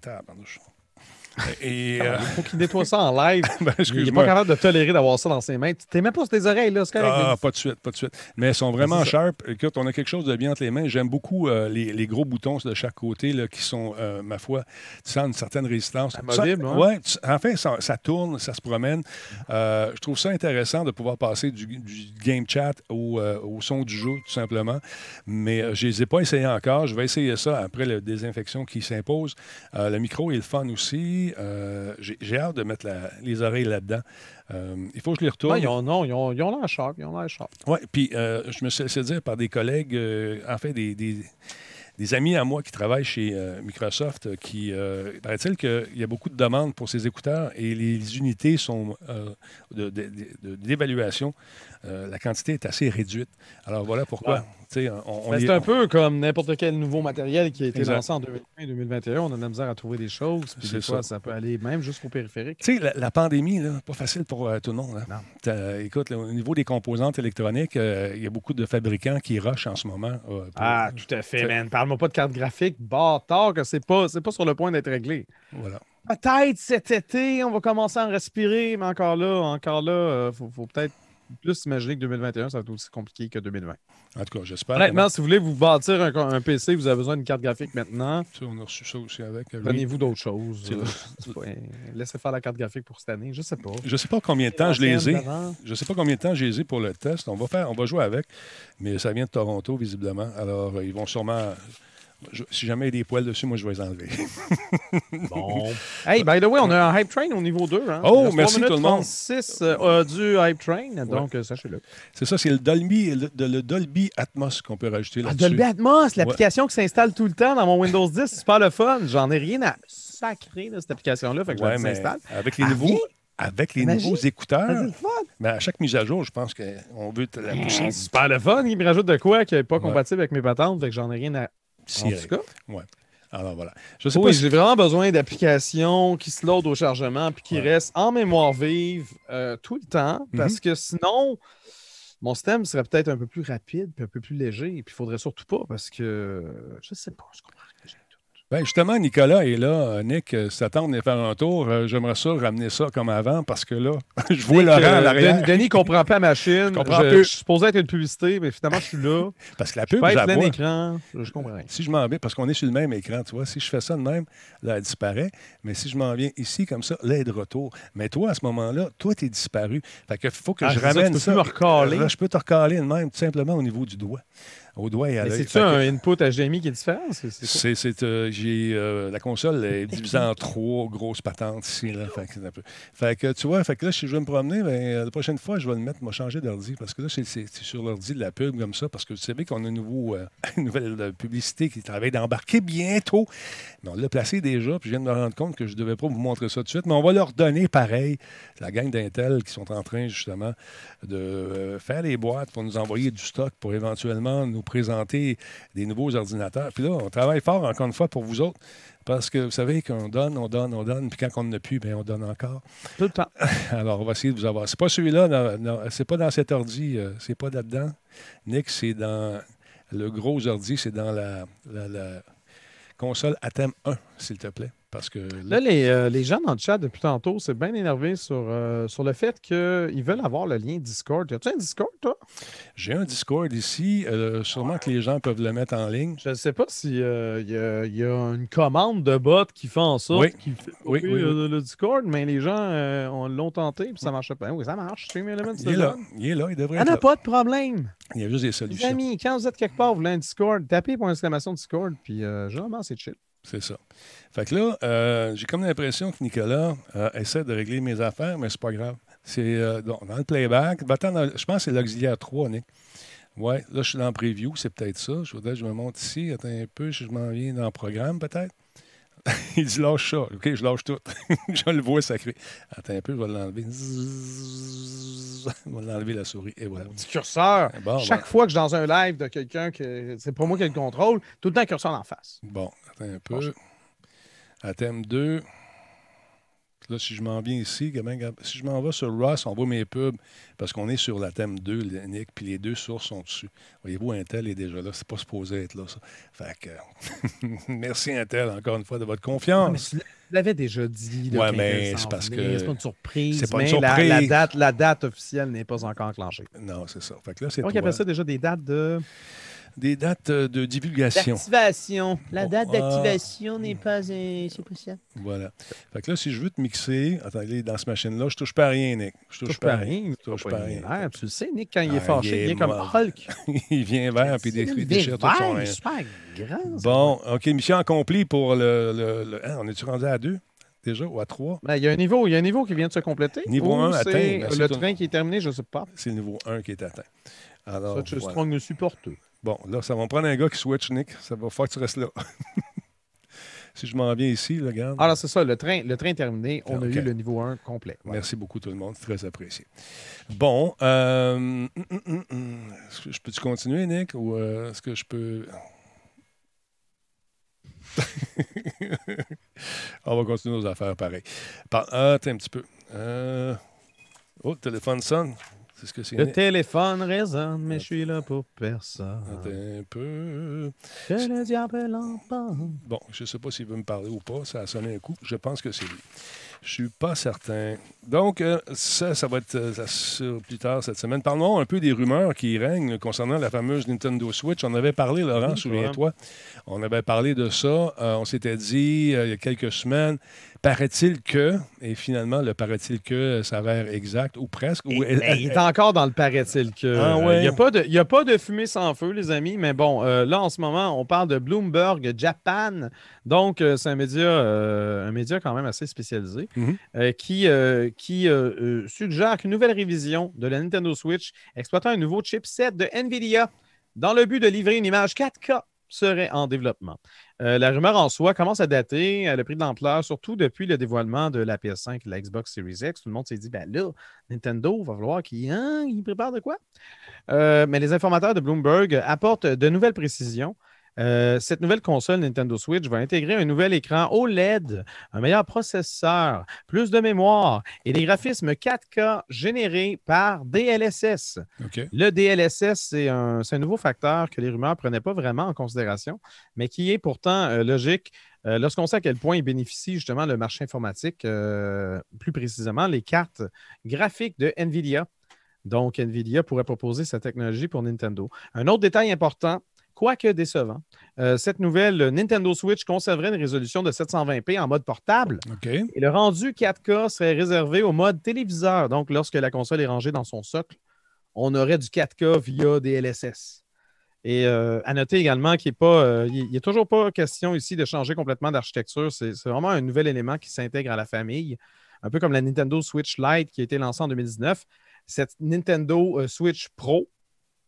[SPEAKER 3] Et, euh,
[SPEAKER 1] Il faut qu'il nettoie ça en live.
[SPEAKER 3] ben,
[SPEAKER 1] Il n'est pas capable de tolérer d'avoir ça dans ses mains. Tu t'es même pas sur tes oreilles, là. C'est correct.
[SPEAKER 3] Ah, pas de suite, pas de suite. Mais elles sont vraiment sharp. Écoute, on a quelque chose de bien entre les mains. J'aime beaucoup euh, les, les gros boutons de chaque côté là, qui sont, euh, ma foi, tu sens une certaine résistance.
[SPEAKER 1] Amovible,
[SPEAKER 3] Ça-
[SPEAKER 1] hein?
[SPEAKER 3] ouais, tu- en fait, ça, ça tourne, ça se promène. Je trouve ça intéressant de pouvoir passer du, du game chat au, au son du jeu, tout simplement. Mais je ne les ai pas essayés encore. Je vais essayer ça après la désinfection qui s'impose. Le micro est le fun aussi. Euh, J'ai hâte de mettre la- les oreilles là-dedans. Euh, il faut que je les retourne.
[SPEAKER 1] Ouais, ils ont, non, ils ont, ils ont l'air sharp. Ils ont l'air sharp.
[SPEAKER 3] Oui, puis euh, je me suis laissé dire par des collègues, en fait, des, des- des amis à moi qui travaillent chez Microsoft, qui, paraît-il qu'il y a beaucoup de demandes pour ces écouteurs et les unités sont d'évaluation. la quantité est assez réduite. Alors voilà pourquoi.
[SPEAKER 1] Ouais. Ben, c'est un peu comme n'importe quel nouveau matériel qui a été
[SPEAKER 3] Exact.
[SPEAKER 1] lancé en 2020-2021. On a de la misère à trouver des choses. Puis des fois,
[SPEAKER 3] ça.
[SPEAKER 1] ça peut aller même jusqu'au périphérique.
[SPEAKER 3] Tu sais, la, la pandémie, là, pas facile pour euh, tout le monde.
[SPEAKER 1] Non.
[SPEAKER 3] T'as- Écoute, là, au niveau des composantes électroniques, euh, il y a beaucoup de fabricants qui rushent en ce moment. euh, pour-
[SPEAKER 1] Ah, tout à fait, man. Parle-moi pas de carte graphique. Bâtard que c'est pas, pas sur le point d'être réglé.
[SPEAKER 3] Voilà.
[SPEAKER 1] Peut-être cet été, on va commencer à en respirer, mais encore là, encore là, il faut, faut peut-être plus imaginer que 2021, ça va être aussi compliqué que 2020.
[SPEAKER 3] En tout cas, j'espère.
[SPEAKER 1] Honnêtement, si vous voulez vous bâtir un, un PC, vous avez besoin d'une carte graphique maintenant.
[SPEAKER 3] On a reçu ça aussi avec. euh.
[SPEAKER 1] Prenez-vous d'autres choses. Euh, laissez faire la carte graphique pour cette année. Je sais pas.
[SPEAKER 3] Je sais pas combien de temps je les ai. Je sais pas combien de temps je les ai pour le test. On va faire, on va jouer avec, mais ça vient de Toronto visiblement. Alors euh, ils vont sûrement. Je- si jamais il y a des poils dessus, moi je vais les enlever.
[SPEAKER 1] Bon. Hey, by the way, on a un hype train au niveau 2. Hein?
[SPEAKER 3] Oh, merci
[SPEAKER 1] 3
[SPEAKER 3] tout le monde.
[SPEAKER 1] 36 euh, du hype train, donc euh, sachez-le.
[SPEAKER 3] C'est ça, c'est le Dolby, le, Dolby Atmos qu'on peut rajouter
[SPEAKER 1] Ah,
[SPEAKER 3] là-dessus.
[SPEAKER 1] Dolby Atmos, l'application qui s'installe tout le temps dans mon Windows 10, c'est super le fun. J'en ai rien à sacrer de cette application-là, fait que
[SPEAKER 3] Ouais,
[SPEAKER 1] je
[SPEAKER 3] mais
[SPEAKER 1] s'installe.
[SPEAKER 3] avec les
[SPEAKER 1] Ah,
[SPEAKER 3] nouveaux, avec les nouveaux
[SPEAKER 1] Ah,
[SPEAKER 3] écouteurs, mais à chaque mise à jour, je pense qu'on veut te la pousser.
[SPEAKER 1] C'est super le fun. Il me rajoute de quoi qui n'est pas compatible avec mes patentes, fait que j'en ai rien à. En tout cas,
[SPEAKER 3] Alors voilà. Je sais
[SPEAKER 1] oui,
[SPEAKER 3] si-
[SPEAKER 1] j'ai vraiment besoin d'applications qui se loadent au chargement puis qui
[SPEAKER 3] Ouais.
[SPEAKER 1] restent en mémoire vive euh, tout le temps
[SPEAKER 3] Mhm.
[SPEAKER 1] parce que sinon, mon système serait peut-être un peu plus rapide puis un peu plus léger. Et puis il faudrait surtout pas parce que je sais pas. Je comprends.
[SPEAKER 3] Ben, justement, Nicolas est là. Euh, Nick, euh, si t'attends de faire un tour, euh, j'aimerais ça ramener ça comme avant parce que là, je vois
[SPEAKER 1] Nick,
[SPEAKER 3] Laurent à l'arrière.
[SPEAKER 1] Denis, Denis comprend pas ma machine.
[SPEAKER 3] Je comprends
[SPEAKER 1] je,
[SPEAKER 3] plus.
[SPEAKER 1] je suis supposé être une publicité, mais finalement, je suis là.
[SPEAKER 3] Parce que la
[SPEAKER 1] Je
[SPEAKER 3] pub,
[SPEAKER 1] peux
[SPEAKER 3] je
[SPEAKER 1] être plein écran. Je, comprends.
[SPEAKER 3] Si je m'en viens, parce qu'on est sur le même écran, tu vois, si je fais ça de même, là, elle disparaît. Mais si je m'en viens ici, comme ça, là, elle est de retour. Mais toi, à ce moment-là, toi, t'es disparu. Fait que faut que
[SPEAKER 1] Ah,
[SPEAKER 3] je
[SPEAKER 1] c'est ça, tu
[SPEAKER 3] ramène
[SPEAKER 1] peux me recaler.
[SPEAKER 3] Je peux te recaler de même, tout simplement au niveau du doigt. Au doigt et à l'œil.
[SPEAKER 1] C'est-tu un input HDMI qui est différent? C'est-
[SPEAKER 3] euh, j'ai, euh, la console est divisée en trois grosses patentes ici. Là, fait, que, c'est un peu- fait que tu vois, fait que là, si je vais me promener, ben, euh, la prochaine fois, je vais le mettre, m'a changer d'ordi. Parce que là, c'est, sur l'ordi de la pub comme ça. Parce que vous savez qu'on a un nouveau, euh, une nouvelle publicité qui travaille d'embarquer bientôt. Mais on l'a placé déjà, puis je viens de me rendre compte que je ne devais pas vous montrer ça tout de suite. Mais on va leur donner pareil. La gang d'Intel qui sont en train justement de faire les boîtes pour nous envoyer du stock pour éventuellement nous présenter des nouveaux ordinateurs. Puis là, on travaille fort encore une fois pour vous autres. Parce que vous savez qu'on donne, on donne, on donne, puis quand on n'a plus, bien, on donne encore.
[SPEAKER 1] Tout le temps.
[SPEAKER 3] Alors, on va essayer de vous avoir. C'est pas celui-là, c'est pas dans cet ordi, euh, c'est pas là-dedans. Nick, c'est dans le gros ordi, c'est dans la, la- la console Atem 1, s'il te plaît. Parce que
[SPEAKER 1] Là, les, euh, les gens dans le chat depuis tantôt, c'est bien énervé sur, euh, sur le fait qu'ils veulent avoir le lien Discord. As-tu un Discord, toi?
[SPEAKER 3] j'ai un Discord ici. euh, sûrement que les gens peuvent le mettre en ligne.
[SPEAKER 1] Je ne sais pas s'il y, y a une commande de bot qui fait en sorte
[SPEAKER 3] Oui.
[SPEAKER 1] fait
[SPEAKER 3] Oui, oui,
[SPEAKER 1] le Discord, mais les gens on l'ont tenté puis ça marchait pas. Oui, ça marche.
[SPEAKER 3] Il est là. Il est là, il devrait
[SPEAKER 1] n'y
[SPEAKER 3] être là.
[SPEAKER 1] pas de problème.
[SPEAKER 3] Il y a juste des
[SPEAKER 1] Les
[SPEAKER 3] solutions.
[SPEAKER 1] amis, quand vous êtes quelque part, vous voulez un Discord, tapez pour exclamation Discord, puis généralement, c'est chill.
[SPEAKER 3] C'est ça. Fait que là, euh, j'ai comme l'impression que Nicolas euh, essaie de régler mes affaires, mais c'est pas grave. C'est euh, dans, le playback. Je pense que c'est l'auxiliaire 3, Nick. Ouais, là, je suis dans preview, c'est peut-être ça. Je voudrais que je me monte ici. Attends un peu, je m'en viens dans le programme, peut-être. Il dit lâche ça. OK, je lâche tout. je le vois sacré. Attends un peu, je vais l'enlever. Je vais l'enlever la souris. Et voilà.
[SPEAKER 1] Petit curseur.
[SPEAKER 3] Bon,
[SPEAKER 1] Chaque
[SPEAKER 3] ben,
[SPEAKER 1] fois que je suis dans un live de quelqu'un que c'est pas moi qui le contrôle, tout le temps curseur en face.
[SPEAKER 3] bon, attends un peu. À thème 2. Là, si je m'en viens ici, si je m'en vais sur Ross, on voit mes pubs, parce qu'on est sur la thème 2, le Nick, puis les deux sources sont dessus. Voyez-vous, Intel est déjà là. C'est pas supposé être là, ça. Fait que, merci Intel, encore une fois, de votre
[SPEAKER 1] mais
[SPEAKER 3] confiance.
[SPEAKER 1] tu l'avais déjà dit.
[SPEAKER 3] Ouais,
[SPEAKER 1] qu'Intel
[SPEAKER 3] mais c'est parce que
[SPEAKER 1] C'est pas une surprise.
[SPEAKER 3] c'est pas une
[SPEAKER 1] mais la- date, la date officielle n'est pas encore enclenchée.
[SPEAKER 3] Non, c'est ça. Fait que là, c'est
[SPEAKER 1] appelle ça déjà des dates de.
[SPEAKER 3] Des dates euh, de divulgation.
[SPEAKER 6] D'activation. La
[SPEAKER 3] Bon,
[SPEAKER 6] date
[SPEAKER 3] ah.
[SPEAKER 6] d'activation n'est pas. euh, c'est pas ça.
[SPEAKER 3] Voilà. Fait que là, si je veux te mixer, attendez, dans cette machine-là, je touche pas à rien, Nick. Je touche,
[SPEAKER 1] Touche pas à rien.
[SPEAKER 3] Je touche
[SPEAKER 1] Pas
[SPEAKER 3] pas à rien.
[SPEAKER 1] Tu le sais, Nick, quand il est
[SPEAKER 3] Ah,
[SPEAKER 1] fâché,
[SPEAKER 3] il est
[SPEAKER 1] il est comme. Hulk.
[SPEAKER 3] il vient vers puis il détruit- déchire tout son
[SPEAKER 1] vert,
[SPEAKER 3] linge.
[SPEAKER 1] super grand.
[SPEAKER 3] Bon, OK, mission accomplie pour le. le- le- hein, on est-tu rendu à deux déjà ou à trois?
[SPEAKER 1] Ben, il y a un niveau, il y a un niveau qui vient de se compléter.
[SPEAKER 3] Niveau
[SPEAKER 1] Ou
[SPEAKER 3] un
[SPEAKER 1] c'est
[SPEAKER 3] atteint. Ben,
[SPEAKER 1] le train qui est terminé, je ne sais pas.
[SPEAKER 3] C'est le niveau 1 qui est atteint. Alors,
[SPEAKER 1] Ça, tu
[SPEAKER 3] voilà.
[SPEAKER 1] Strong le supporte.
[SPEAKER 3] Bon, là, ça va me prendre un gars qui switch, Nick. Ça va faire que tu restes là. si je m'en viens ici, là, regarde.
[SPEAKER 1] Alors, c'est ça, le train, le train terminé. On
[SPEAKER 3] Ok.
[SPEAKER 1] a eu le niveau 1 complet. Voilà.
[SPEAKER 3] Merci beaucoup tout le monde, très apprécié. Bon, euh, hum. Est-ce que je peux-tu continuer, Nick, ou euh, est-ce que je peux... On va continuer nos affaires pareil. Par... Ah, attends un petit peu. Euh, Oh, le téléphone sonne. C'est ce que c'est.
[SPEAKER 1] Le téléphone résonne, mais je suis là pour personne.
[SPEAKER 3] Attends un peu.
[SPEAKER 1] Que le diable.
[SPEAKER 3] Bon, je ne sais pas s'il veut me parler ou pas. Ça a sonné un coup. Je pense que c'est lui. Je suis pas certain. Donc, euh, ça, ça va être euh, ça sur plus tard cette semaine. Parlons un peu des rumeurs qui règnent concernant la fameuse Nintendo Switch. On avait parlé, Laurent,
[SPEAKER 1] Oui,
[SPEAKER 3] souviens-toi. On avait parlé de ça. Euh, on s'était dit euh, il y a quelques semaines, paraît-il que, et finalement, le paraît-il que s'avère exact, ou presque. ou-
[SPEAKER 1] Mais Ben, il est encore dans le paraît-il que.
[SPEAKER 3] Ah ouais.
[SPEAKER 1] Il n'y a, pas de- il y a pas de fumée sans feu, les amis. Mais bon, euh, là, en ce moment, on parle de Bloomberg Japan. Donc, c'est un média, un média quand même assez spécialisé
[SPEAKER 3] Mhm.
[SPEAKER 1] euh, qui, euh, euh, suggère qu'une nouvelle révision de la Nintendo Switch exploitant un nouveau chipset de NVIDIA dans le but de livrer une image 4K serait en développement. La rumeur en soi commence à dater, elle a pris de l'ampleur, surtout depuis le dévoilement de la PS5 et de la Xbox Series X. Tout le monde s'est dit, ben là, Nintendo va falloir qu'il hein, il prépare de quoi? Mais les informateurs de Bloomberg apportent de nouvelles précisions. Euh, cette nouvelle console Nintendo Switch va intégrer un nouvel écran OLED, un meilleur processeur, plus de mémoire et des graphismes 4K générés par DLSS. Le DLSS, c'est un, nouveau facteur que les rumeurs ne prenaient pas vraiment en considération, mais qui est pourtant euh, logique euh, lorsqu'on sait à quel point il bénéficie justement le marché informatique, plus précisément les cartes graphiques de NVIDIA. Donc, NVIDIA pourrait proposer sa technologie pour Nintendo. Un autre détail important, quoique décevant, euh, cette nouvelle Nintendo Switch conserverait une résolution de 720p en mode portable. Et le rendu 4K serait réservé au mode téléviseur. Donc, lorsque la console est rangée dans son socle, on aurait du 4K via des LSS. Et euh, à noter également qu'il n'est toujours pas question ici de changer complètement d'architecture. C'est vraiment un nouvel élément qui s'intègre à la famille, un peu comme la Nintendo Switch Lite qui a été lancée en 2019. Cette Nintendo euh, Switch Pro,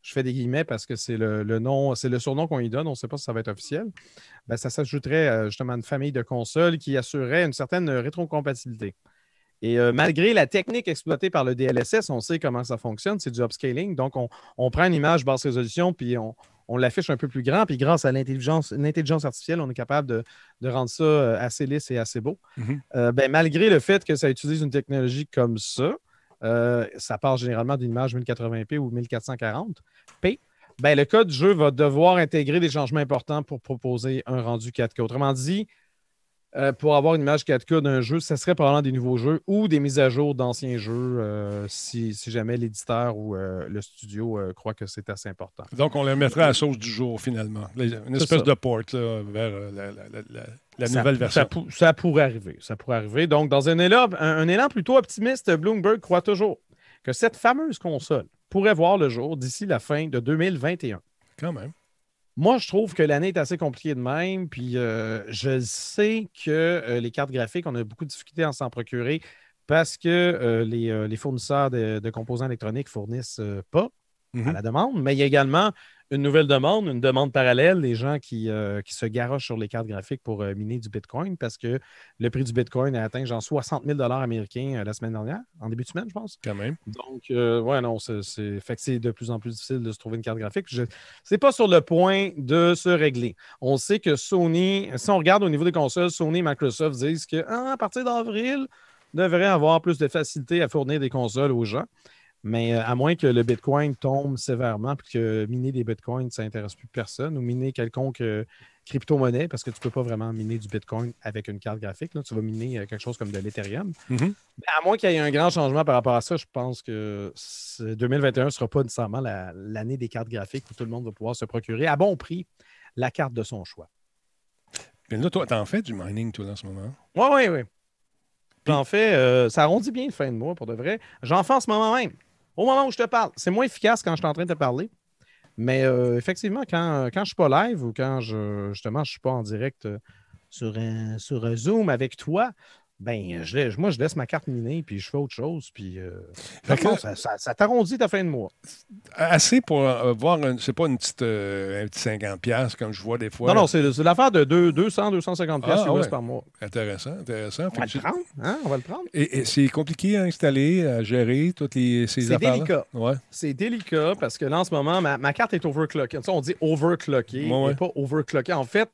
[SPEAKER 1] je fais des guillemets parce que c'est le, le nom, c'est le surnom qu'on y donne, on ne sait pas si ça va être officiel. Ben, ça s'ajouterait euh, justement à une famille de consoles qui assurerait une certaine rétrocompatibilité. Et euh, malgré la technique exploitée par le DLSS, on sait comment ça fonctionne, c'est du upscaling. Donc, on, on prend une image basse résolution, puis on, on l'affiche un peu plus grand, puis grâce à l'intelligence artificielle, on est capable de, de rendre ça euh, assez lisse et assez beau.
[SPEAKER 3] Mhm.
[SPEAKER 1] Euh, ben, malgré le fait que ça utilise une technologie comme ça, euh, ça part généralement d'une image 1080p ou 1440p. Ben, le code du jeu va devoir intégrer des changements importants pour proposer un rendu 4K. Autrement dit, euh, pour avoir une image 4K d'un jeu, ce serait probablement des nouveaux jeux ou des mises à jour d'anciens jeux euh, si, si jamais l'éditeur ou euh, le studio croit que c'est assez important.
[SPEAKER 3] Donc, on le mettrait à la sauce du jour, finalement. Une espèce de port là, vers la, la- la- la- la
[SPEAKER 1] Ça-
[SPEAKER 3] nouvelle
[SPEAKER 1] ça
[SPEAKER 3] version.
[SPEAKER 1] Ça, pourrait arriver. Ça pourrait arriver. Donc, dans un élan, un, un élan plutôt optimiste, Bloomberg croit toujours que cette fameuse console pourrait voir le jour d'ici la fin de 2021.
[SPEAKER 3] Quand même.
[SPEAKER 1] Moi, je trouve que l'année est assez compliquée de même. Puis euh, je sais que euh, les cartes graphiques, on a beaucoup de difficultés à s'en procurer parce que euh, les, fournisseurs de, de composants électroniques fournissent euh, pas
[SPEAKER 3] Mhm.
[SPEAKER 1] à la demande. Mais il y a également une nouvelle demande, une demande parallèle, des gens qui, euh, qui se garochent sur les cartes graphiques pour euh, miner du Bitcoin parce que le prix du Bitcoin a atteint genre 60 000 américains euh, la semaine dernière, en début de semaine, je pense.
[SPEAKER 3] Quand même.
[SPEAKER 1] Donc, ouais, non, c'est, c'est... Fait que c'est de plus en plus difficile de se trouver une carte graphique. Je... C'est pas sur le point de se régler. On sait que Sony, si on regarde au niveau des consoles, Sony et Microsoft disent que ah, à partir d'avril, devrait avoir plus de facilité à fournir des consoles aux gens. Mais euh, à moins que le Bitcoin tombe sévèrement puis que miner des Bitcoins, ça n'intéresse plus personne, ou miner quelconque euh, crypto-monnaie, parce que tu ne peux pas vraiment miner du Bitcoin avec une carte graphique. là. Tu vas miner euh, quelque chose comme de l'Ethereum.
[SPEAKER 3] Mhm.
[SPEAKER 1] Mais à moins qu'il y ait un grand changement par rapport à ça, je pense que ce 2021 ne sera pas nécessairement la- l'année des cartes graphiques où tout le monde va pouvoir se procurer à bon prix la carte de son choix.
[SPEAKER 3] Mais là, toi, t'en fais du mining, toi, en ce moment?
[SPEAKER 1] Oui, oui, oui. J'en fais, euh, ça arrondit bien le fin de mois pour de vrai. J'en fais en ce moment même. Au moment où je te parle. C'est moins efficace quand je suis en train de te parler. Mais euh, effectivement, quand, je ne suis pas live ou quand je, justement ne suis pas en direct euh, sur, un, sur un Zoom avec toi, ben je moi je laisse ma carte minée puis je fais autre chose. Puis euh,
[SPEAKER 3] que-
[SPEAKER 1] ça, ça- ça t'arrondit ta fin de mois.
[SPEAKER 3] Assez pour euh, voir, un- c'est pas une petite, euh, un petit 50$ piastres, comme je vois des fois.
[SPEAKER 1] Non, non, c'est c'est l'affaire de deux- 200, 250 pièces
[SPEAKER 3] Ah, ouais.
[SPEAKER 1] par mois.
[SPEAKER 3] Intéressant, intéressant.
[SPEAKER 1] On va le prendre. Hein? On va le prendre.
[SPEAKER 3] Et, et c'est compliqué à installer, à gérer toutes les, ces
[SPEAKER 1] C'est
[SPEAKER 3] affaires-là?
[SPEAKER 1] délicat.
[SPEAKER 3] Ouais.
[SPEAKER 1] C'est délicat parce que là, en ce moment, ma, ma carte est overclockée. Tu sais, on dit overclockée,
[SPEAKER 3] Ouais,
[SPEAKER 1] pas overclockée. En fait,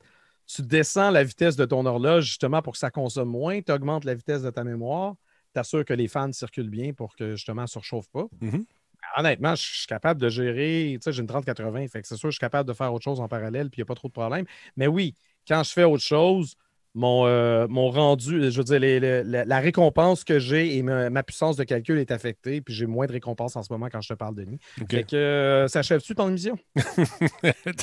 [SPEAKER 1] tu descends la vitesse de ton horloge justement pour que ça consomme moins. Tu augmentes la vitesse de ta mémoire. Tu assures que les fans circulent bien pour que justement, ça ne surchauffe pas.
[SPEAKER 3] Mhm.
[SPEAKER 1] Honnêtement, je suis capable de gérer. Tu sais, j'ai une 3080, fait que c'est sûr que je suis capable de faire autre chose en parallèle, puis il n'y a pas trop de problème. Mais oui, quand je fais autre chose, mon, euh, mon rendu, je veux dire, les- les- la, la récompense que j'ai et ma, ma puissance de calcul est affectée, puis j'ai moins de récompense en ce moment quand je te parle, Denis.
[SPEAKER 3] OK.
[SPEAKER 1] Fait que euh, ça achève-tu ton émission?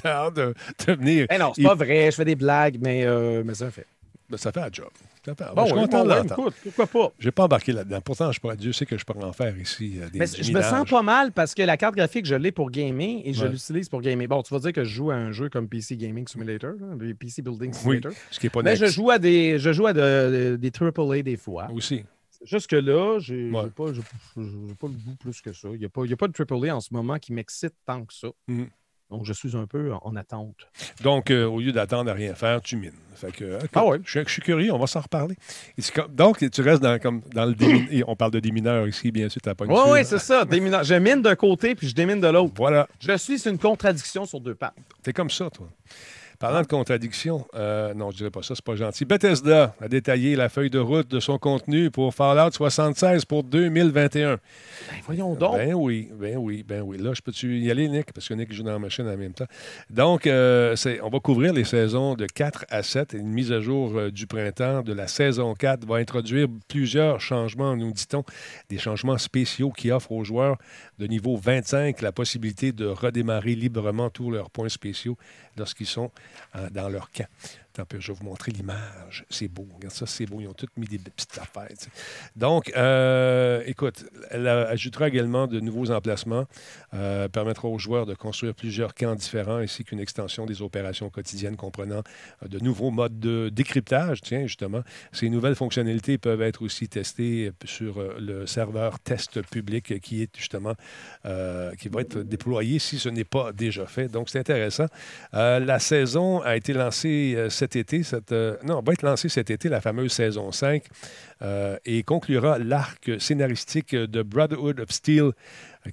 [SPEAKER 3] T'as hâte de, de venir.
[SPEAKER 1] Eh non, c'est
[SPEAKER 3] Il-
[SPEAKER 1] pas vrai, je fais des blagues, mais, euh, mais c'est un fait.
[SPEAKER 3] Ben, ça fait un job. Ça fait-
[SPEAKER 1] Bon,
[SPEAKER 3] je suis
[SPEAKER 1] oui,
[SPEAKER 3] content
[SPEAKER 1] bon,
[SPEAKER 3] de
[SPEAKER 1] ouais,
[SPEAKER 3] l'entendre.
[SPEAKER 1] écoute, pourquoi pas?
[SPEAKER 3] Je n'ai pas embarqué là-dedans. Pourtant, je pourrais, Dieu sait que je pourrais en faire ici. euh, des,
[SPEAKER 1] Mais je me sens pas mal parce que la carte graphique, je l'ai pour gamer et je
[SPEAKER 3] Ouais.
[SPEAKER 1] l'utilise pour gamer. Bon, tu vas dire que je joue à un jeu comme PC Gaming Simulator, hein, le PC Building
[SPEAKER 3] Oui,
[SPEAKER 1] Simulator.
[SPEAKER 3] ce qui n'est pas
[SPEAKER 1] Mais je joue à des, je joue à de- des AAA des fois.
[SPEAKER 3] Aussi.
[SPEAKER 1] Jusque-là,
[SPEAKER 3] Ouais.
[SPEAKER 1] j'ai pas, j'ai- j'ai pas le goût plus que ça. Il n'y a, pas- il y a pas de AAA en ce moment qui m'excite tant que ça.
[SPEAKER 3] Mhm.
[SPEAKER 1] Donc, je suis un peu en, en attente.
[SPEAKER 3] Donc, euh, au lieu d'attendre à rien faire, tu mines. Fait que, OK.
[SPEAKER 1] Ah ouais.
[SPEAKER 3] je, suis- je suis curieux, on va s'en reparler. Et c'est comme- donc, tu restes dans, comme, dans le démin- et On parle de démineurs ici, bien sûr, tu pas une
[SPEAKER 1] Oui, oui, c'est ça. démina- Je mine d'un côté puis je démine de l'autre.
[SPEAKER 3] Voilà.
[SPEAKER 1] Je suis une contradiction sur deux pattes.
[SPEAKER 3] T'es comme ça, toi. Parlant de contradiction, euh, non, je dirais pas ça, c'est pas gentil. Bethesda a détaillé la feuille de route de son contenu pour Fallout 76 pour 2021.
[SPEAKER 1] Ben, voyons donc.
[SPEAKER 3] Ben oui, ben oui, ben oui. Là, je peux-tu y aller, Nick, parce que Nick joue dans la machine en même temps. Donc, euh, on va couvrir les saisons de 4 à 7. Une mise à jour euh, du printemps de la saison 4 va introduire plusieurs changements, nous dit-on, des changements spéciaux qui offrent aux joueurs de niveau 25 la possibilité de redémarrer librement tous leurs points spéciaux lorsqu'ils sont euh, dans leur camp. Je vais vous montrer l'image. C'est beau. Regarde ça, c'est beau. Ils ont tous mis des petites affaires. Donc, euh, écoute, elle ajoutera également de nouveaux emplacements, euh, permettra aux joueurs de construire plusieurs camps différents, ainsi qu'une extension des opérations quotidiennes comprenant euh, de nouveaux modes de décryptage. Tiens, justement, ces nouvelles fonctionnalités peuvent être aussi testées sur le serveur test public qui est justement qui va être déployé si ce n'est pas déjà fait. Donc, c'est intéressant. La saison a été lancée cet été. Cette, euh, non, va être lancée cet été, la fameuse saison 5, euh, et conclura l'arc scénaristique de Brotherhood of Steel,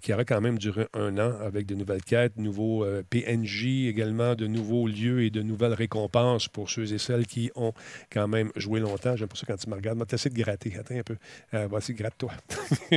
[SPEAKER 3] qui aura quand même duré un an avec de nouvelles quêtes, nouveaux euh, PNJ également, de nouveaux lieux et de nouvelles récompenses pour ceux et celles qui ont quand même joué longtemps. J'aime pas ça quand tu me regardes. Tu essaies de gratter. Attends un peu. Euh, voici, gratte-toi.
[SPEAKER 1] Je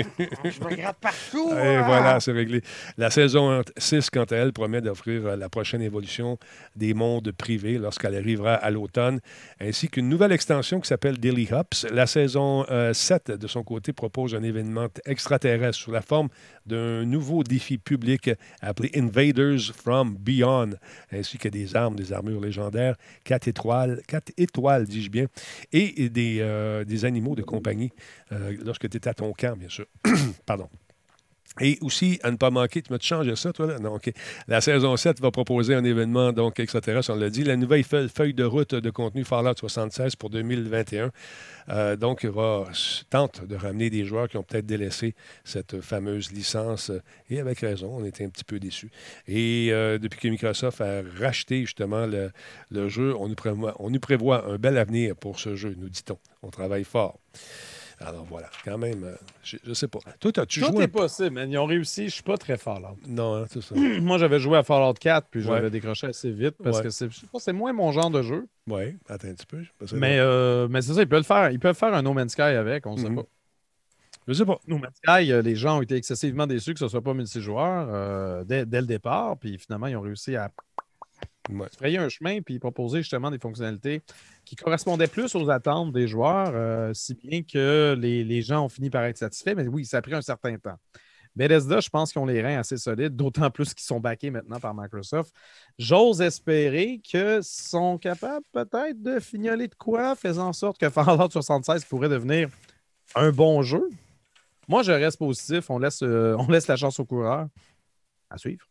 [SPEAKER 1] me gratte partout.
[SPEAKER 3] Et
[SPEAKER 1] ah!
[SPEAKER 3] voilà, c'est réglé. La saison 6, quant à elle, promet d'offrir euh, la prochaine évolution des mondes privés lorsqu'elle arrivera à l'automne, ainsi qu'une nouvelle extension qui s'appelle Daily Hops. La saison euh, 7, de son côté, propose un événement extraterrestre sous la forme d'un nouveau défi public appelé Invaders from Beyond, ainsi que des armes, des armures légendaires, quatre étoiles, quatre étoiles, dis-je bien, et des, euh, des animaux de compagnie euh, lorsque tu es à ton camp, bien sûr. Pardon. Et aussi, à ne pas manquer, tu m'as changé ça, toi, là? Non, OK. La saison 7 va proposer un événement, donc, extraterrestre, on l'a dit. La nouvelle feuille, de route de contenu Fallout 76 pour 2021. euh, donc, va, tente de ramener des joueurs qui ont peut-être délaissé cette fameuse licence. euh, Et avec raison, on était un petit peu déçus. Et euh, depuis que Microsoft a racheté justement le, jeu, on nous prévoit un bel avenir pour ce jeu, nous dit-on. On travaille fort. Alors voilà, quand même, euh, je, je sais pas. Toi, as-tu
[SPEAKER 1] Tout
[SPEAKER 3] joué
[SPEAKER 1] est
[SPEAKER 3] un peu?
[SPEAKER 1] possible, man. Ils ont réussi. Je suis pas très Fallout.
[SPEAKER 3] Non, hein, c'est ça.
[SPEAKER 1] Moi, j'avais joué à Fallout 4, puis j'avais
[SPEAKER 3] Ouais.
[SPEAKER 1] décroché assez vite parce
[SPEAKER 3] Ouais.
[SPEAKER 1] que c'est je sais pas, c'est moins mon genre de jeu.
[SPEAKER 3] Oui, attends un petit peu.
[SPEAKER 1] Mais, euh, mais c'est ça, ils peuvent, le faire. ils peuvent faire un No Man's Sky avec, on ne sait
[SPEAKER 3] Mhm.
[SPEAKER 1] pas.
[SPEAKER 3] Je sais pas.
[SPEAKER 1] No Man's Sky, euh, les gens ont été excessivement déçus que ce ne soit pas multijoueur euh, dès, dès le départ, puis finalement, ils ont réussi à
[SPEAKER 3] Ouais.
[SPEAKER 1] frayer un chemin puis proposer justement des fonctionnalités qui correspondaient plus aux attentes des joueurs, euh, si bien que les, les gens ont fini par être satisfaits. Mais oui, ça a pris un certain temps. Bethesda, je pense qu'ils ont les reins assez solides, d'autant plus qu'ils sont backés maintenant par Microsoft. J'ose espérer qu'ils sont capables peut-être de fignoler de quoi, faisant en sorte que Fallout 76 pourrait devenir un bon jeu. Moi, je reste positif. On laisse, euh, on laisse la chance au coureur. À suivre.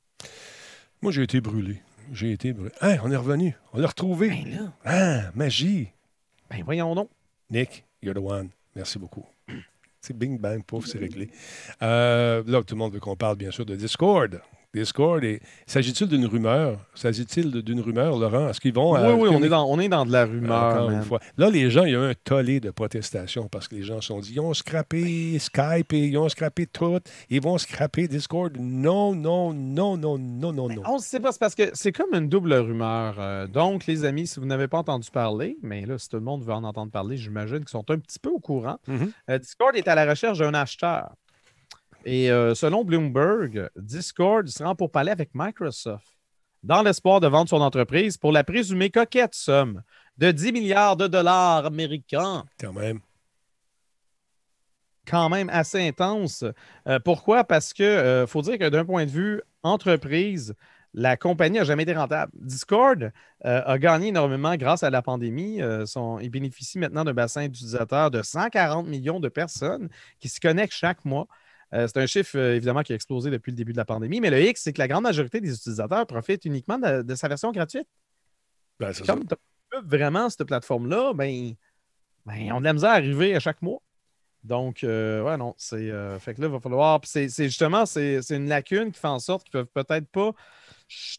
[SPEAKER 3] Moi, j'ai été brûlé. J'ai été brûlé. Hein, on est revenu. On l'a retrouvé.
[SPEAKER 1] Ben là,
[SPEAKER 3] Ah, magie.
[SPEAKER 1] ben voyons donc.
[SPEAKER 3] Nick, you're the one. Merci beaucoup. C'est bing bang, pouf, c'est réglé. Euh, là, tout le monde veut qu'on parle, bien sûr, de Discord. Discord, et s'agit-il d'une rumeur? S'agit-il d'une rumeur, Laurent? Est-ce qu'ils vont...
[SPEAKER 1] Oui,
[SPEAKER 3] euh,
[SPEAKER 1] oui, on est, dans, on est dans de la rumeur.
[SPEAKER 3] Encore une fois. Là, les gens, il y a eu un tollé de protestations parce que les gens se sont dit ils ont scrappé Skype et ils ont scrappé tout. Ils vont scraper Discord. Non, non, non, non, non, non, non.
[SPEAKER 1] On ne sait pas, c'est parce que c'est comme une double rumeur. Euh, donc, les amis, si vous n'avez pas entendu parler, mais là, si tout le monde veut en entendre parler, j'imagine qu'ils sont un petit peu au courant.
[SPEAKER 3] Mhm.
[SPEAKER 1] Euh, Discord est à la recherche d'un acheteur. Et euh, selon Bloomberg, Discord se rend pour parler avec Microsoft dans l'espoir de vendre son entreprise pour la présumée coquette somme de 10 milliards de dollars américains.
[SPEAKER 3] Quand même.
[SPEAKER 1] quand même assez intense. Euh, pourquoi? Parce que faut dire que d'un point de vue entreprise, la compagnie n'a jamais été rentable. Discord euh, a gagné énormément grâce à la pandémie. Euh, son- il bénéficie maintenant d'un bassin d'utilisateurs de 140 millions de personnes qui se connectent chaque mois. Euh, c'est un chiffre, euh, évidemment, qui a explosé depuis le début de la pandémie. Mais le X, c'est que la grande majorité des utilisateurs profitent uniquement de, de sa version gratuite.
[SPEAKER 3] Ben.
[SPEAKER 1] Comme tu vraiment cette plateforme-là, ben, ben, on a de la misère à arriver à chaque mois. Donc, euh, ouais, non, c'est. fait que là, il va falloir. puis C'est c'est justement, c'est c'est une lacune qui fait en sorte qu'ils ne peuvent peut-être pas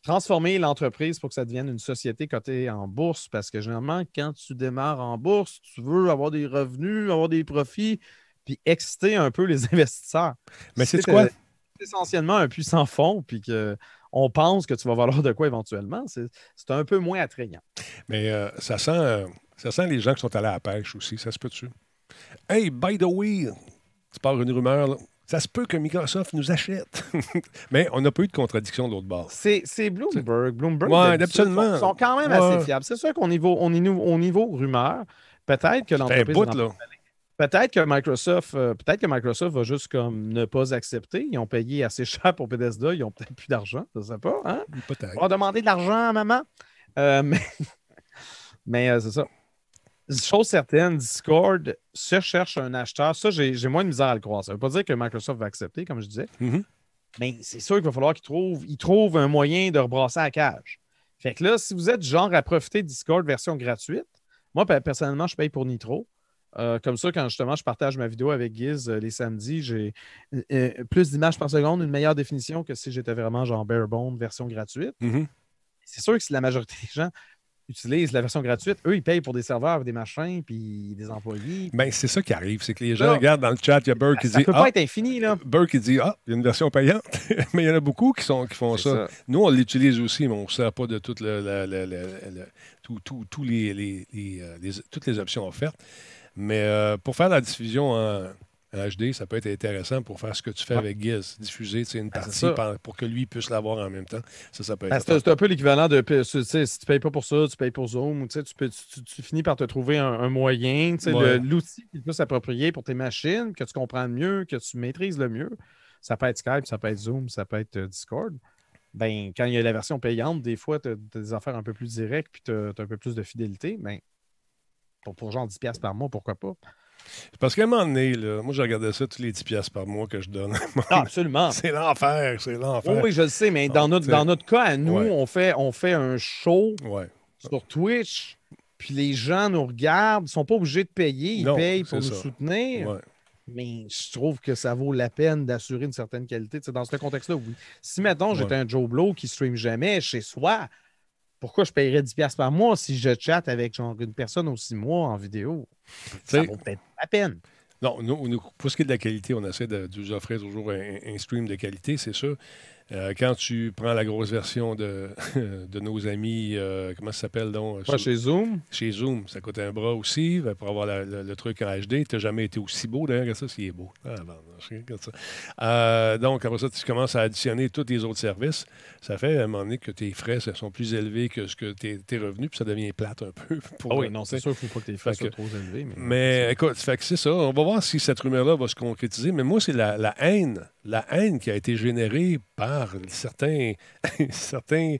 [SPEAKER 1] transformer l'entreprise pour que ça devienne une société cotée en bourse. Parce que généralement, quand tu démarres en bourse, tu veux avoir des revenus, avoir des profits, puis exciter un peu les investisseurs.
[SPEAKER 3] Mais c'est quoi?
[SPEAKER 1] essentiellement un puissant fond, puis qu'on pense que tu vas valoir de quoi éventuellement, c'est un peu moins attrayant.
[SPEAKER 3] Mais euh, ça, sent, euh, ça sent les gens qui sont allés à la pêche aussi. Ça se peut-tu? Hey, by the way, tu parles une rumeur, là. Ça se peut que Microsoft nous achète. Mais on n'a pas eu de contradiction de l'autre bord.
[SPEAKER 1] C'est Bloomberg. Bloomberg,
[SPEAKER 3] Ouais, absolument.
[SPEAKER 1] sont, sont quand même
[SPEAKER 3] Ouais.
[SPEAKER 1] assez fiables. C'est sûr qu'au niveau, au niveau, au niveau rumeur, peut-être que l'entreprise. Peut-être que Microsoft, euh, peut-être que Microsoft va juste comme ne pas accepter. Ils ont payé assez cher pour Bethesda, ils ont peut-être plus d'argent, je ne sais pas. Hein?
[SPEAKER 3] Peut-être.
[SPEAKER 1] On va demander de l'argent à maman? Euh, mais mais euh, c'est ça. Chose certaine, Discord se cherche un acheteur. Ça, j'ai moins de misère à le croire. Ça ne veut pas dire que Microsoft va accepter, comme je disais.
[SPEAKER 3] Mhm.
[SPEAKER 1] Mais c'est sûr qu'il va falloir qu'ils trouvent, ils trouvent un moyen de rebrasser la cage. Fait que là, si vous êtes du genre à profiter de Discord version gratuite, moi, pe- personnellement, je paye pour Nitro. Euh, comme ça, quand justement je partage ma vidéo avec Giz euh, les samedis, j'ai euh, plus d'images par seconde, une meilleure définition que si j'étais vraiment genre barebone version gratuite.
[SPEAKER 3] Mhm.
[SPEAKER 1] C'est sûr que si la majorité des gens utilisent la version gratuite, eux, ils payent pour des serveurs, des machins, puis des employés.
[SPEAKER 3] Ben, c'est ça qui arrive. C'est que les gens
[SPEAKER 1] Là,
[SPEAKER 3] regardent dans le chat, il y a Burke qui
[SPEAKER 1] ça
[SPEAKER 3] dit
[SPEAKER 1] peut
[SPEAKER 3] Ah,
[SPEAKER 1] pas être infini, là.
[SPEAKER 3] Burke, il dit Ah, il y a une version payante. mais il y en a beaucoup qui, sont, qui font ça.
[SPEAKER 1] ça.
[SPEAKER 3] Nous, on l'utilise aussi, mais on ne sert pas de toutes le- le- le- le- le- tout- tout- tous les, les- les, euh, les- toutes les options offertes. Mais euh, pour faire la diffusion en, en HD, ça peut être intéressant pour faire ce que tu fais
[SPEAKER 1] Ouais.
[SPEAKER 3] avec Giz, diffuser une
[SPEAKER 1] Ben, c'est
[SPEAKER 3] partie par- pour que lui puisse l'avoir en même temps. Ça, ça peut être.
[SPEAKER 1] Ben, c'est un peu l'équivalent de si tu ne payes pas pour ça, tu payes pour Zoom, tu, sais, tu, peux- tu- tu- tu finis par te trouver un, un moyen,
[SPEAKER 3] Ouais.
[SPEAKER 1] l'outil qui est le plus approprié pour tes machines, que tu comprends mieux, que tu maîtrises le mieux. Ça peut être Skype, ça peut être Zoom, ça peut être euh, Discord. Ben, quand il y a la version payante, des fois, tu as, des affaires un peu plus directes, puis tu as, un peu plus de fidélité. Mais pour, pour genre 10$ piastres par mois, pourquoi pas?
[SPEAKER 3] Parce qu'à un moment donné, là, moi, je regardais ça tous les 10 piastres par mois que je donne.
[SPEAKER 1] Ah, absolument.
[SPEAKER 3] c'est l'enfer, c'est l'enfer.
[SPEAKER 1] Oui, oui, je le sais, mais dans
[SPEAKER 3] Ah,
[SPEAKER 1] notre, dans notre cas, à nous,
[SPEAKER 3] Ouais.
[SPEAKER 1] on, fait, on fait un show
[SPEAKER 3] Ouais.
[SPEAKER 1] sur Twitch, puis les gens nous regardent, ils ne sont pas obligés de payer, ils
[SPEAKER 3] Non,
[SPEAKER 1] payent pour nous
[SPEAKER 3] ça.
[SPEAKER 1] soutenir.
[SPEAKER 3] Ouais.
[SPEAKER 1] Mais je trouve que ça vaut la peine d'assurer une certaine qualité. Tu sais, dans ce contexte-là, oui. Si, mettons, j'étais un Joe Blow qui stream jamais chez soi, pourquoi je paierais 10$ par mois si je chatte avec genre une personne aussi mois en vidéo? Ça vaut peut-être la peine.
[SPEAKER 3] Non, nous, nous, pour ce qui est de la qualité, on essaie de, de vous offrir toujours un, un stream de qualité, c'est sûr. Euh, quand tu prends la grosse version de, de nos amis, euh, comment ça s'appelle donc?
[SPEAKER 1] Pas
[SPEAKER 3] Sur-
[SPEAKER 1] chez Zoom.
[SPEAKER 3] chez Zoom, ça coûte un bras aussi pour avoir la- le, le truc en HD. Tu n'as jamais été aussi beau d'ailleurs que ça, s'il est beau. Ah, bon, je regarde ça. Euh, donc, après ça, tu commences à additionner tous les autres services. Ça fait à un moment donné que tes frais ça, sont plus élevés que ce que tes, tes revenus, puis ça devient plate un peu. pour-
[SPEAKER 1] Ah oui, non, c'est sûr qu'il ne faut pas que tes frais soient trop élevés. Mais,
[SPEAKER 3] Mais écoute, fait que c'est ça. On va voir si cette rumeur-là va se concrétiser. Mais moi, c'est la, la haine, la haine qui a été générée par certains, certains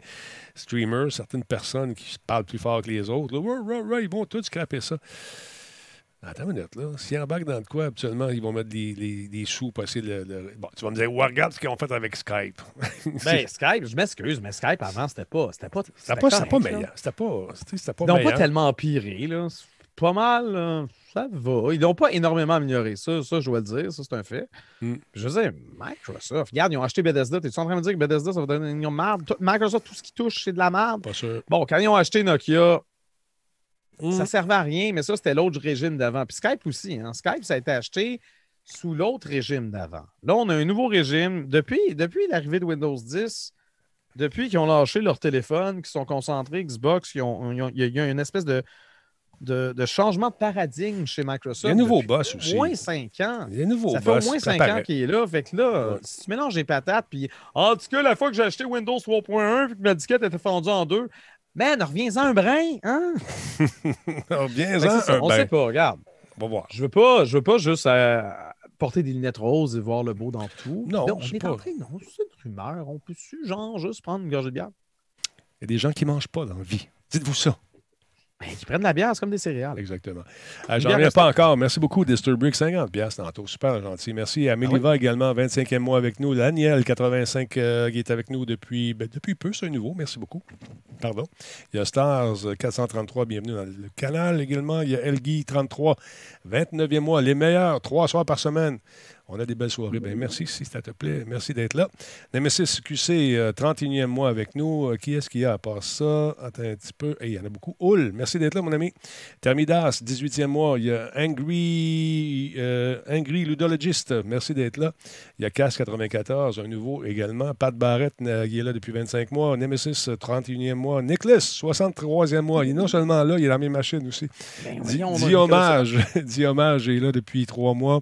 [SPEAKER 3] streamers, certaines personnes qui parlent plus fort que les autres. Là, Ouais, ouais, ouais, ils vont tous scraper ça. Attends une minute, là. S'ils embarquent dans de quoi, habituellement, ils vont mettre des, des sous, passer le, le- Bon, tu vas me dire, ouais, regarde ce qu'ils ont fait avec Skype.
[SPEAKER 1] Ben, Skype, je m'excuse, mais Skype avant, c'était pas. C'était pas,
[SPEAKER 3] C'était pas, pas meilleur. C'était pas, c'était- pas
[SPEAKER 1] Ils n'ont pas tellement empiré, là. Pas mal, ça va. Ils n'ont pas énormément amélioré. Ça, ça, je dois le dire, ça, c'est un fait.
[SPEAKER 3] Mm.
[SPEAKER 1] Je veux dire, Microsoft, regarde, ils ont acheté Bethesda. T'es-tu en train de me dire que Bethesda, ça va donner une merde? Tout- Microsoft, tout ce qui touche, c'est de la merde.
[SPEAKER 3] Pas sûr.
[SPEAKER 1] Bon, quand ils ont acheté Nokia,
[SPEAKER 3] Mm.
[SPEAKER 1] ça servait à rien, mais ça, c'était l'autre régime d'avant. Puis Skype aussi. Hein. Skype, ça a été acheté sous l'autre régime d'avant. Là, on a un nouveau régime. Depuis, depuis l'arrivée de Windows 10, depuis qu'ils ont lâché leur téléphone, qu'ils sont concentrés Xbox, il y a une espèce de, de, de changement de paradigme chez Microsoft.
[SPEAKER 3] Il y a un nouveau boss
[SPEAKER 1] au
[SPEAKER 3] aussi.
[SPEAKER 1] moins 5 ans.
[SPEAKER 3] Il y a un nouveau
[SPEAKER 1] Ça fait au
[SPEAKER 3] boss,
[SPEAKER 1] moins 5 ans qu'il est là. Fait que là,
[SPEAKER 3] Ouais.
[SPEAKER 1] si tu mélanges les patates, puis en tout cas, la fois que j'ai acheté Windows 3.1 puis que ma disquette était fendue en deux, man, reviens-en un brin, hein?
[SPEAKER 3] Alors, viens-en,
[SPEAKER 1] Fait que c'est ça,
[SPEAKER 3] un
[SPEAKER 1] on
[SPEAKER 3] bain.
[SPEAKER 1] sait pas, regarde.
[SPEAKER 3] On va voir.
[SPEAKER 1] Je veux pas, je veux pas juste euh, porter des lunettes roses et voir le beau dans tout.
[SPEAKER 3] Non,
[SPEAKER 1] on
[SPEAKER 3] c'est
[SPEAKER 1] est
[SPEAKER 3] pas-
[SPEAKER 1] en train, non, c'est une rumeur. On peut-tu, genre, juste prendre une gorgée de bière?
[SPEAKER 3] Il y a des gens qui ne mangent pas dans la vie. Dites-vous ça.
[SPEAKER 1] Ben, qui prennent de la bière, c'est comme des céréales.
[SPEAKER 3] Exactement. Euh, J'en reviens pas encore. Merci beaucoup, Disturbrick. 50 piastres tantôt. Super gentil. Merci à Méliva également, 25e mois avec nous. Daniel, 85, euh, qui est avec nous depuis, ben, depuis peu. C'est nouveau. Merci beaucoup. Pardon. Il y a Stars, euh, 433. Bienvenue dans le canal également. Il y a Elgui, 33, 29e mois. Les meilleurs, trois soirs par semaine. On a des belles soirées. Ben, merci si ça te plaît. Merci d'être là. Nemesis QC, euh, 31e mois avec nous. Euh, qui est-ce qu'il y a à part ça? Attends un petit peu. Hey, il y en a beaucoup. Oul, merci d'être là, mon ami. Thermidas, 18e mois. Il y a Angry, euh, Angry Ludologist. Merci d'être là. Il y a Cass 94, un nouveau également. Pat Barrett, euh, qui est là depuis 25 mois. Nemesis, 31e mois. Nicholas, 63e mois. Il est non seulement là, il est dans mes machines aussi.
[SPEAKER 1] Ben, Nicolas,
[SPEAKER 3] hommage. dis hommage, il est là depuis trois mois.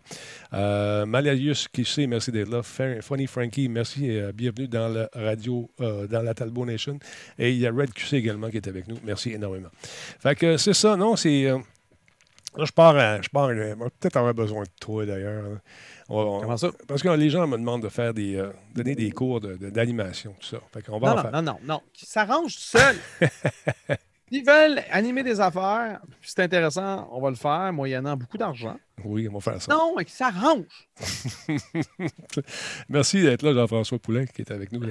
[SPEAKER 3] Euh, Malarius qui sait, merci d'être là. Funny Frankie, merci et euh, bienvenue dans la radio, euh, dans la Talbot Nation. Et il y a Red QC également qui est avec nous. Merci énormément. Fait que c'est ça, non? C'est. euh, là, je pars, à- je pars, on peut-être avoir besoin de toi d'ailleurs. hein. On on-
[SPEAKER 1] Comment ça?
[SPEAKER 3] parce que les gens me demandent de faire des, euh, donner des cours de- de- d'animation, tout ça. Fait qu'on va
[SPEAKER 1] Non,
[SPEAKER 3] en
[SPEAKER 1] non,
[SPEAKER 3] faire.
[SPEAKER 1] non, non, non. S'arrangent tout seul. Ils veulent animer des affaires, c'est intéressant, on va le faire, moyennant beaucoup d'argent.
[SPEAKER 3] Oui, on va faire ça.
[SPEAKER 1] Non, mais qui s'arrangent.
[SPEAKER 3] Merci d'être là, Jean-François Poulain, qui est avec nous.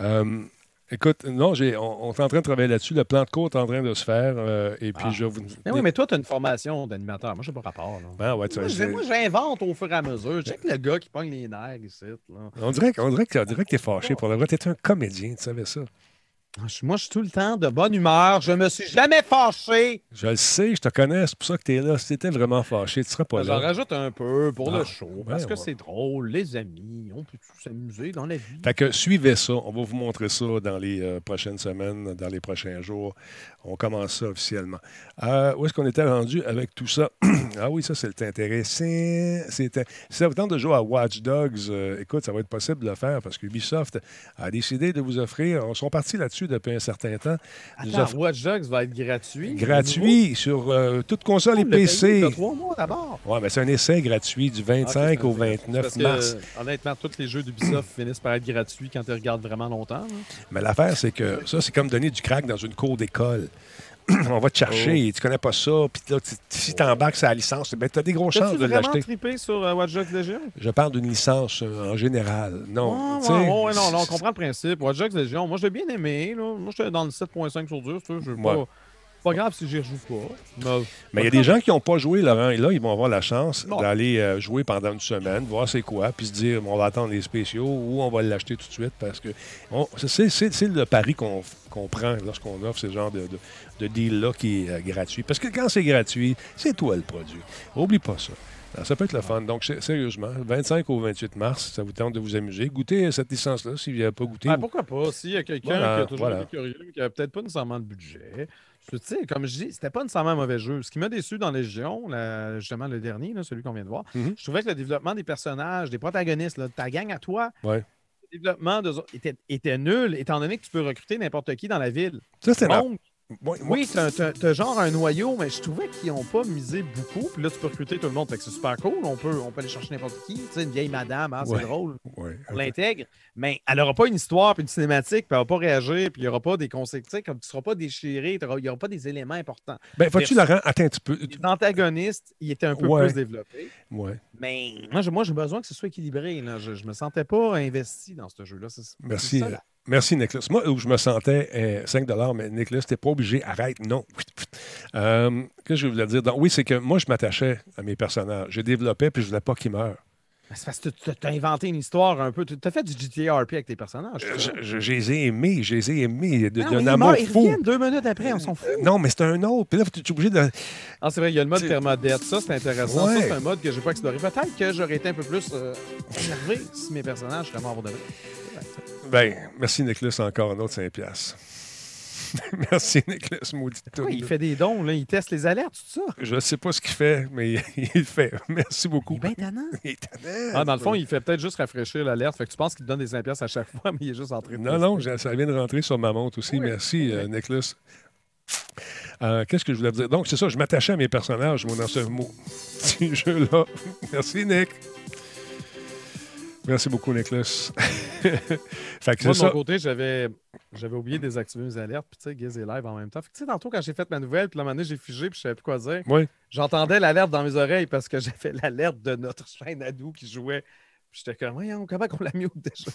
[SPEAKER 3] Euh, écoute, non, j'ai, on, on est en train de travailler là-dessus. Le plan de cours est en train de se faire. euh, et puis,
[SPEAKER 1] Ah.
[SPEAKER 3] je vous.
[SPEAKER 1] Mais oui, mais toi, tu as une formation d'animateur. Moi, je n'ai pas rapport. Là.
[SPEAKER 3] Ben, ouais, tu
[SPEAKER 1] Moi, j'invente au fur et à mesure. Je sais que le gars qui pogne les nerfs ici. Là.
[SPEAKER 3] on dirait, qu'on dirait que on dirait que t'es fâché pour le vrai. T'es un comédien, tu savais ça.
[SPEAKER 1] Ah, Moi, je suis tout le temps de bonne humeur. Je me suis jamais fâché.
[SPEAKER 3] Je le sais, je te connais, c'est pour ça que t'es là. Si t'étais vraiment fâché, tu serais pas
[SPEAKER 1] J'en
[SPEAKER 3] là.
[SPEAKER 1] rajoute un peu pour
[SPEAKER 3] Ah,
[SPEAKER 1] le show. Parce
[SPEAKER 3] ben,
[SPEAKER 1] que
[SPEAKER 3] ouais.
[SPEAKER 1] c'est drôle. Les amis, on peut tous s'amuser dans la vie.
[SPEAKER 3] Fait que suivez ça. On va vous montrer ça dans les euh, prochaines semaines, dans les prochains jours. On commence ça officiellement. Euh, où est-ce qu'on était rendu avec tout ça? ah oui, ça, c'est intéressant. C'était... Si ça vous tente de jouer à Watch Dogs, euh, écoute, ça va être possible de le faire parce que Ubisoft a décidé de vous offrir. On sont partis là-dessus depuis un certain temps.
[SPEAKER 1] Attends,
[SPEAKER 3] offre-
[SPEAKER 1] Watch Dogs va être gratuit.
[SPEAKER 3] gratuit sur euh, toute console et PC.
[SPEAKER 1] trois mois d'abord.
[SPEAKER 3] Ouais, mais c'est un essai gratuit du 25
[SPEAKER 1] Ah,
[SPEAKER 3] au
[SPEAKER 1] c'est-
[SPEAKER 3] 29
[SPEAKER 1] parce que,
[SPEAKER 3] mars.
[SPEAKER 1] honnêtement, tous les jeux d'Ubisoft finissent par être gratuits quand tu regardes vraiment longtemps. là.
[SPEAKER 3] Mais l'affaire, c'est que ça, c'est comme donner du crack dans une cour d'école. On va te chercher,
[SPEAKER 1] Oh.
[SPEAKER 3] tu connais pas ça, puis là, tu- si tu embarques sur la licence, ben, tu as des grosses chances de l'acheter.
[SPEAKER 1] trippé sur euh, Watch Dogs Legion?
[SPEAKER 3] Je parle d'une licence euh, en général. Non,
[SPEAKER 1] Ouais,
[SPEAKER 3] tu sais,
[SPEAKER 1] ouais, ouais, non, non, on comprend le principe. Watch Dogs Legion, moi, je l'ai bien aimé. Là. Moi, j'étais dans le 7.5 sur 10. tu sais, je
[SPEAKER 3] Ouais.
[SPEAKER 1] pas, pas grave si j'y rejoue pas. Mais,
[SPEAKER 3] Mais il y a des gens qui n'ont pas joué, Laurent, et là, ils vont avoir la chance
[SPEAKER 1] Bon.
[SPEAKER 3] d'aller euh, jouer pendant une semaine, voir c'est quoi, puis se dire, on va attendre les spéciaux ou on va l'acheter tout de suite parce que on- c'est, c'est- c'est le pari qu'on, qu'on prend lorsqu'on offre ce genre de, de- de deal-là qui est euh, gratuit. Parce que quand c'est gratuit, c'est toi le produit. Oublie pas ça. Alors, ça peut être le fun. Donc, sérieusement, 25 au 28 mars, ça vous tente de vous amuser. Goûtez cette licence-là si vous n'avez pas goûté.
[SPEAKER 1] Ben, pourquoi pas? S'il y a quelqu'un
[SPEAKER 3] Voilà,
[SPEAKER 1] qui a toujours
[SPEAKER 3] voilà.
[SPEAKER 1] été curieux, mais qui n'a peut-être pas nécessairement le budget. Tu sais, comme je dis, c'était pas nécessairement un mauvais jeu. Ce qui m'a déçu dans Légion, la- justement le dernier, là, celui qu'on vient de voir,
[SPEAKER 3] Mhm.
[SPEAKER 1] je trouvais que le développement des personnages, des protagonistes, là, de ta gang à toi,
[SPEAKER 3] Ouais.
[SPEAKER 1] Le développement autres était, était nul, étant donné que tu peux recruter n'importe qui dans la ville.
[SPEAKER 3] Ça, c'est
[SPEAKER 1] Donc,
[SPEAKER 3] moi-
[SPEAKER 1] oui, t'as, genre un noyau, mais je trouvais qu'ils n'ont pas misé beaucoup. Puis là, tu peux recruter tout le monde. Fait que c'est super cool. On peut, on peut aller chercher n'importe qui. Tu sais, une vieille madame, hein, c'est
[SPEAKER 3] Ouais.
[SPEAKER 1] drôle.
[SPEAKER 3] Ouais,
[SPEAKER 1] On l'intègre, mais elle n'aura pas une histoire, puis une cinématique, puis elle ne va pas réagir, puis il n'y aura pas des conséquences, comme tu ne seras pas déchiré, il n'y aura pas des éléments importants.
[SPEAKER 3] Ben, faut-tu. Laurent, attends un petit peu.
[SPEAKER 1] Les antagonistes, ils étaient un peu
[SPEAKER 3] Ouais.
[SPEAKER 1] plus développés,
[SPEAKER 3] Ouais.
[SPEAKER 1] mais moi, j'ai, besoin que ce soit équilibré. Là. Je ne me sentais pas investi dans ce jeu-là.
[SPEAKER 3] Merci.
[SPEAKER 1] ça, là.
[SPEAKER 3] Merci, Nicolas. Moi, où je me sentais euh, 5 mais Nicolas, t'es pas obligé. Arrête, non. Euh, Qu'est-ce que je voulais dire? Donc, oui, c'est que moi, je m'attachais à mes personnages. Je développais, puis je voulais pas qu'ils meurent.
[SPEAKER 1] Mais C'est parce que tu as inventé une histoire un peu. Tu as fait du GTRP avec tes personnages.
[SPEAKER 3] Euh. Je, je- je les ai aimés, je les ai aimés d'un amour
[SPEAKER 1] ils
[SPEAKER 3] fou.
[SPEAKER 1] deux minutes après, on s'en fout.
[SPEAKER 3] Non, mais c'est un autre. Puis là, tu es obligé de.
[SPEAKER 1] Ah, c'est vrai, il y a le mode thermodette. Ça, c'est intéressant.
[SPEAKER 3] Ouais.
[SPEAKER 1] Ça, c'est un mode que j'ai pas exploré. Peut-être que j'aurais été un peu plus euh, énervé si mes personnages seraient morts de vrai.
[SPEAKER 3] Ben, merci, Nicolas, encore un autre 5 piastres. merci, Nicolas, maudit tout.
[SPEAKER 1] Oui, il fait des dons, là? il teste les alertes, tout ça.
[SPEAKER 3] Je ne sais pas ce qu'il fait, mais il le fait. Merci beaucoup.
[SPEAKER 1] Il est bien tannant.
[SPEAKER 3] Il est tannant.
[SPEAKER 1] Ah, dans le fond, il fait peut-être juste rafraîchir l'alerte. Fait que tu penses qu'il donne des 5 piastres à chaque fois, mais il est juste en train de
[SPEAKER 3] Non, non, ça vient de rentrer sur ma montre aussi.
[SPEAKER 1] Oui.
[SPEAKER 3] Merci, euh, Nicholas. Euh, Qu'est-ce que je voulais dire? Donc, c'est ça, je m'attachais à mes personnages, moi, dans ce mot. Petit jeu-là. Merci, Nick. Merci beaucoup, Nicholas. fait que
[SPEAKER 1] Moi,
[SPEAKER 3] c'est
[SPEAKER 1] de mon
[SPEAKER 3] ça.
[SPEAKER 1] côté, j'avais, j'avais oublié de désactiver mes alertes. Puis, tu sais, Giz est live en même temps. Fait que, tu sais, tantôt, quand j'ai fait ma nouvelle, puis la moment donné, j'ai figé, puis je savais plus quoi dire.
[SPEAKER 3] Oui.
[SPEAKER 1] J'entendais l'alerte dans mes oreilles parce que j'avais l'alerte de notre chaîne Adou qui jouait. Puis j'étais comme, voyons, comment qu'on l'a mis déjà?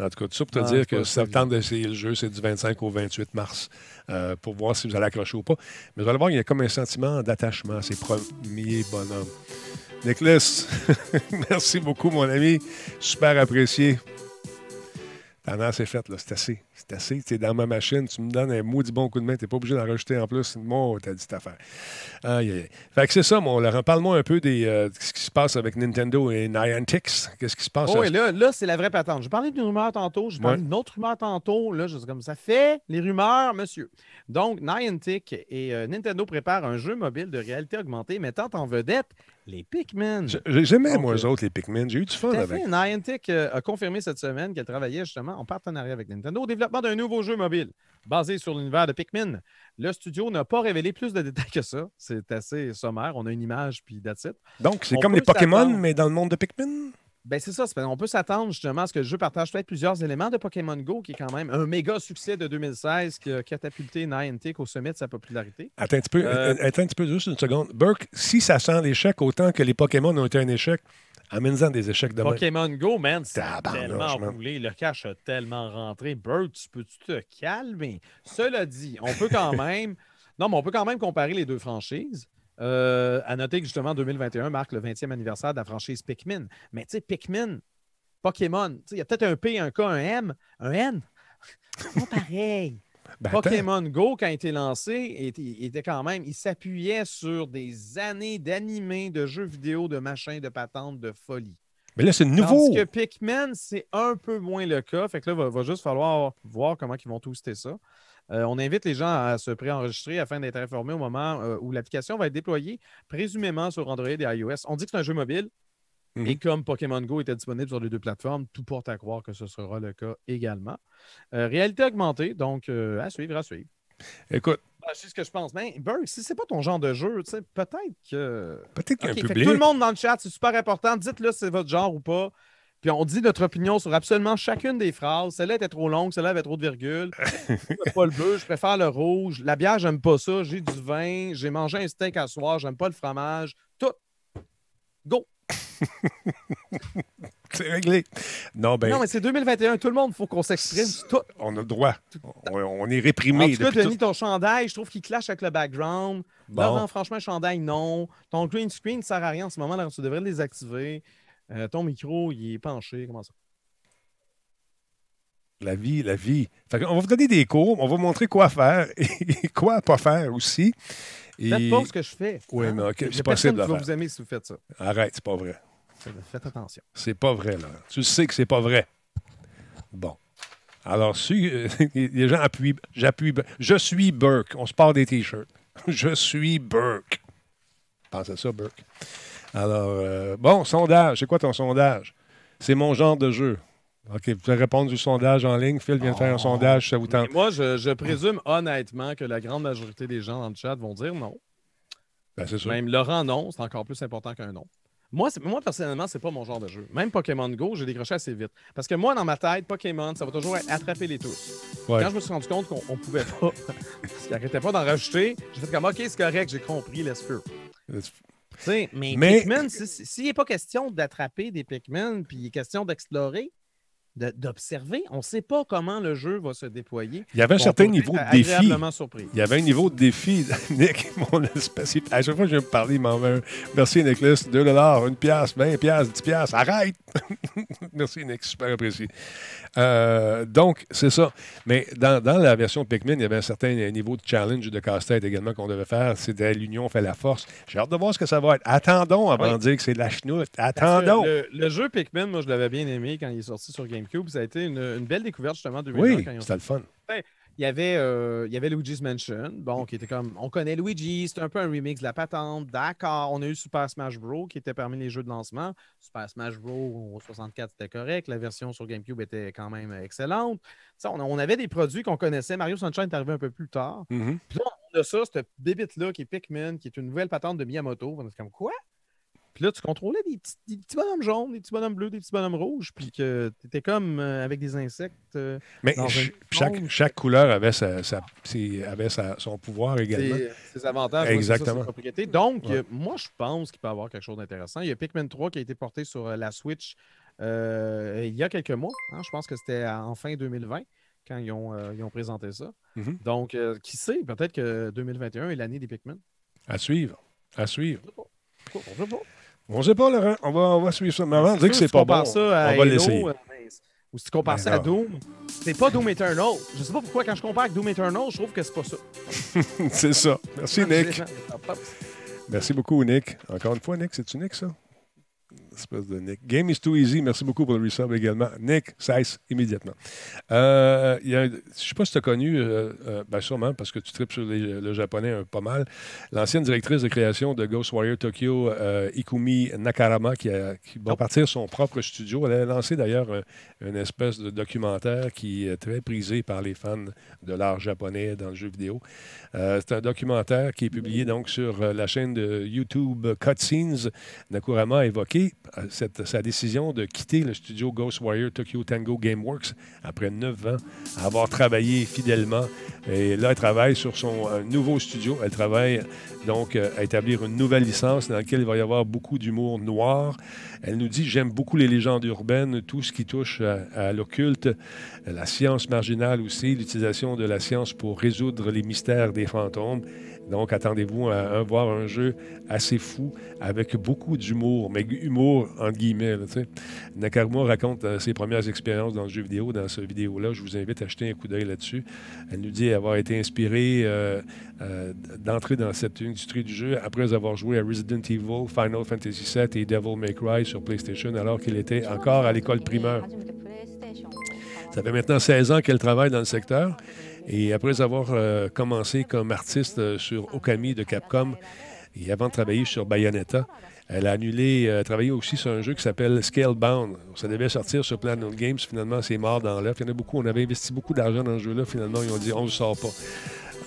[SPEAKER 3] En tout cas, tout ça pour te
[SPEAKER 1] Ah,
[SPEAKER 3] dire
[SPEAKER 1] c'est
[SPEAKER 3] que ça, vous tente d'essayer le jeu, c'est du 25 au 28 mars euh, pour voir si vous allez accrocher ou pas. Mais vous allez voir, il y a comme un sentiment d'attachement à ces premiers bonhommes. Nicholas, merci beaucoup, mon ami. Super apprécié. Tendance est faite, là. C'est assez. C'est assez. Tu es dans ma machine, tu me donnes un maudit bon coup de main. Tu n'es pas obligé d'en rajouter en plus. Moi, t'as dit cette affaire. Aïe. Fait que c'est ça, mon Laurent. Parle-moi un peu des, euh, de ce qui se passe avec Nintendo et Niantic. Qu'est-ce qui se passe?
[SPEAKER 1] Oh, et là, là c'est la vraie patente. J'ai parlé d'une rumeur tantôt, j'ai parlé
[SPEAKER 3] Ouais.
[SPEAKER 1] d'une autre rumeur tantôt. Là, je suis comme ça fait les rumeurs, monsieur. Donc, Niantic et euh, Nintendo préparent un jeu mobile de réalité augmentée mettant en vedette les Pikmin.
[SPEAKER 3] Je- j'ai- J'aimais, moi,
[SPEAKER 1] euh,
[SPEAKER 3] eux autres, les Pikmin. J'ai eu du fun avec.
[SPEAKER 1] Niantic euh, a confirmé cette semaine qu'elle travaillait justement en partenariat avec Nintendo au développement d'un nouveau jeu mobile basé sur l'univers de Pikmin. Le studio n'a pas révélé plus de détails que ça. C'est assez sommaire. On a une image puis that's it.
[SPEAKER 3] Donc, c'est
[SPEAKER 1] On
[SPEAKER 3] comme les Pokémon, mais dans le monde de Pikmin?
[SPEAKER 1] Ben c'est ça. qu'on peut s'attendre justement à ce que le jeu partage peut-être plusieurs éléments de Pokémon Go, qui est quand même un méga succès de 2016 qui a catapulté Niantic au sommet de sa popularité.
[SPEAKER 3] Attends un petit peu,
[SPEAKER 1] Euh,
[SPEAKER 3] euh, attends un petit peu, juste une seconde. Burke, si ça sent l'échec autant que les Pokémon ont été un échec, amène-en des échecs demain.
[SPEAKER 1] Pokémon Go, man, c'est tellement roulé. Le cash a tellement rentré. Bird, tu peux-tu te calmer? Cela dit, on peut quand même. Non, mais on peut quand même comparer les deux franchises. Euh, à noter que justement, 2021 marque le 20e anniversaire de la franchise Pikmin. Mais tu sais, Pikmin, Pokémon, tu sais, il y a peut-être un P, un K, un M, un N. C'est pas pareil.
[SPEAKER 3] Ben.
[SPEAKER 1] Pokémon Go, quand il était lancé, était, il était quand même, il s'appuyait sur des années d'animés, de jeux vidéo, de machins, de patentes, de folie.
[SPEAKER 3] Mais là, c'est nouveau.
[SPEAKER 1] Tandis que Pikmin, c'est un peu moins le cas. Fait que là, il va, va juste falloir voir comment ils vont twister ça. Euh, on invite les gens à se préenregistrer afin d'être informés au moment euh, où l'application va être déployée, présumément sur Android et iOS. On dit que c'est un jeu mobile.
[SPEAKER 3] Mhm.
[SPEAKER 1] Et comme Pokémon Go était disponible sur les deux plateformes, tout porte à croire que ce sera le cas également. Euh, réalité augmentée, donc euh, à suivre, à suivre.
[SPEAKER 3] Écoute,
[SPEAKER 1] Ben, je sais ce que je pense. Mais Burke, si c'est pas ton genre de jeu, peut-être que.
[SPEAKER 3] peut-être qu'il y a un public.
[SPEAKER 1] tout le monde dans le chat, c'est super important. Dites-le si c'est votre genre ou pas. Puis on dit notre opinion sur absolument chacune des phrases. Celle-là était trop longue, celle-là avait trop de virgules. J'aime pas le bleu, je préfère le rouge. La bière, j'aime pas ça. J'ai du vin. J'ai mangé un steak à soir, j'aime pas le fromage. Tout. Go.
[SPEAKER 3] C'est réglé. Non, ben,
[SPEAKER 1] Non, mais c'est 2021. Tout le monde, il faut qu'on s'exprime.
[SPEAKER 3] On a le droit. On, on est
[SPEAKER 1] En
[SPEAKER 3] réprimé.
[SPEAKER 1] tout cas, Denis, ton chandail, je trouve qu'il clash avec le background.
[SPEAKER 3] Bon.
[SPEAKER 1] Laurent, franchement, chandail, non. Ton green screen ne sert à rien en ce moment. Tu devrais le désactiver. Euh, ton micro, il est penché. Comment ça?
[SPEAKER 3] La vie, la vie. Fait on va vous donner des cours, on va vous montrer quoi faire et quoi pas faire aussi. Et...
[SPEAKER 1] Faites pas ce que je fais.
[SPEAKER 3] Oui,
[SPEAKER 1] hein?
[SPEAKER 3] mais OK, c'est
[SPEAKER 1] personne
[SPEAKER 3] possible de
[SPEAKER 1] qui va
[SPEAKER 3] faire.
[SPEAKER 1] vous aimer si vous faites ça.
[SPEAKER 3] Arrête, c'est pas vrai.
[SPEAKER 1] Faites attention.
[SPEAKER 3] C'est pas vrai, là. Tu sais que c'est pas vrai. Bon. Alors, si euh, les gens appuient, j'appuie, je suis Burke. On se part des T-shirts. Je suis Burke. Pense à ça, Burke. Alors, euh, bon, sondage. C'est quoi ton sondage? C'est mon genre de jeu. OK, vous pouvez répondre du sondage en ligne. Phil vient de faire un sondage, ça vous tente?
[SPEAKER 1] Mais moi, je, je présume honnêtement que la grande majorité des gens dans le chat vont dire non.
[SPEAKER 3] Ben, c'est sûr.
[SPEAKER 1] Même Laurent, non, c'est encore plus important qu'un non. Moi, moi, personnellement, c'est pas mon genre de jeu. Même Pokémon Go, j'ai décroché assez vite. Parce que moi, dans ma tête, Pokémon, ça va toujours être attraper les tous.
[SPEAKER 3] Ouais.
[SPEAKER 1] Quand je me suis rendu compte qu'on on pouvait pas, parce qu'ils pas d'en rajouter, j'ai fait comme OK, c'est correct, j'ai compris, laisse faire. Mais,
[SPEAKER 3] Mais-
[SPEAKER 1] Pikmin, si- si- s'il n'est pas question d'attraper des Pikmin, puis il est question d'explorer, de- d'observer, on ne sait pas comment le jeu va se déployer.
[SPEAKER 3] Il y avait un certain niveau de défi.
[SPEAKER 1] surpris.
[SPEAKER 3] Il y avait un niveau de défi. Nick, mon espèce. À chaque fois que je viens me parler, il m'en. Merci, Nicholas. 2 1 piastre, 20 piastres, 10 piastres. Arrête! Merci, Nick. Super apprécié. Euh, donc, c'est ça. Mais dans, dans la version Pikmin, il y avait un certain niveau de challenge de casse-tête également qu'on devait faire. C'était l'union fait la force. J'ai hâte de voir ce que ça va être. Attendons avant
[SPEAKER 1] Oui.
[SPEAKER 3] de dire que c'est de la chenoute. Attendons.
[SPEAKER 1] Le, le jeu Pikmin, moi, je l'avais bien aimé quand il est sorti sur GameCube. Ça a été une, une belle découverte, justement, en 2020.
[SPEAKER 3] Oui, c'était le fun.
[SPEAKER 1] Il y avait, euh, il y avait Luigi's Mansion, bon, qui était comme, on connaît Luigi, c'est un peu un remix de la patente, d'accord. On a eu Super Smash Bros. qui était parmi les jeux de lancement. Super Smash Bros. au 64, c'était correct. La version sur GameCube était quand même excellente. Sais, on, on avait des produits qu'on connaissait. Mario Sunshine est arrivé un peu plus tard.
[SPEAKER 3] Mhm.
[SPEAKER 1] Puis là, on a ça, cette bébite-là qui est Pikmin, qui est une nouvelle patente de Miyamoto. On est comme quoi? Puis là, tu contrôlais des petits, des petits bonhommes jaunes, des petits bonhommes bleus, des petits bonhommes rouges, puis que tu étais comme euh, avec des insectes. euh,
[SPEAKER 3] Mais ch- chaque, couleur avait, sa, sa- ses- avait sa- son pouvoir également.
[SPEAKER 1] ses, ses avantages, ça,
[SPEAKER 3] Exactement.
[SPEAKER 1] ses propriétés. Donc,
[SPEAKER 3] Ouais.
[SPEAKER 1] euh, moi, je pense qu'il peut y avoir quelque chose d'intéressant. Il y a Pikmin 3 qui a été porté sur euh, la Switch il y a quelques mois. hein. je pense que c'était en fin 2020 quand ils ont, ils ont présenté ça.
[SPEAKER 3] Mhm.
[SPEAKER 1] Donc, qui sait, peut-être que 2021 est l'année des Pikmin.
[SPEAKER 3] À suivre. À suivre.
[SPEAKER 1] On.
[SPEAKER 3] On ne sait pas, Laurent. On va, on va suivre ça. Mais avant de dire que c'est pas bon,
[SPEAKER 1] compares ça à
[SPEAKER 3] on va l'essayer.
[SPEAKER 1] euh, Ou si tu compares
[SPEAKER 3] Ben
[SPEAKER 1] ça à. Doom, c'est pas Doom Eternal. Je sais pas pourquoi, quand je compare avec Doom Eternal, je trouve que c'est pas ça.
[SPEAKER 3] c'est ça. Merci, Nick. Merci beaucoup, Nick. Encore une fois, Nick, c'est-tu Nick, ça? Espèce de Nick. Game is too easy. Merci beaucoup pour le resub également. Nick, cesse immédiatement. Euh, il y a- je ne sais pas si tu as connu, euh, euh, ben sûrement, parce que tu tripes sur les- le japonais pas mal, l'ancienne directrice de création de Ghostwire Tokyo, euh, Ikumi Nakarama, qui, a- qui va
[SPEAKER 1] Non.
[SPEAKER 3] partir son propre studio. Elle a lancé d'ailleurs un- une espèce de documentaire qui est très prisé par les fans de l'art japonais dans le jeu vidéo. C'est un documentaire qui est publié donc sur la chaîne de YouTube Cutscenes. Nakurama a évoqué cette- sa décision de quitter le studio Ghostwire Tokyo Tango Gameworks après neuf ans, avoir travaillé fidèlement. Et là, elle travaille sur son euh, nouveau studio. Elle travaille donc euh, à établir une nouvelle licence dans laquelle il va y avoir beaucoup d'humour noir. Elle nous dit J'aime beaucoup les légendes urbaines, tout ce qui touche à, à l'occulte, la science marginale aussi, l'utilisation de la science pour résoudre les mystères des fantômes. Donc, attendez-vous à, voir un jeu assez fou avec beaucoup d'humour, mais humour entre guillemets. là, raconte euh, ses premières expériences dans le jeu vidéo, dans cette vidéo-là. Je vous invite à jeter un coup d'œil là-dessus. Elle nous dit avoir été inspirée euh, euh, d'entrer dans cette industrie du jeu après avoir joué à Resident Evil, Final Fantasy VII et Devil May Cry sur PlayStation alors qu'il était encore à l'école primaire. Ça fait maintenant 16 ans qu'elle travaille dans le secteur. Et après avoir euh, commencé comme artiste euh, sur Okami de Capcom, et avant de travailler sur Bayonetta, elle a annulé, euh, travaillé aussi sur un jeu qui s'appelle Scalebound. Ça devait sortir sur Platinum Games. Finalement, c'est mort dans l'œuf. Il y en a beaucoup. On avait investi beaucoup d'argent dans ce jeu-là. Finalement, ils ont dit on ne le sort pas.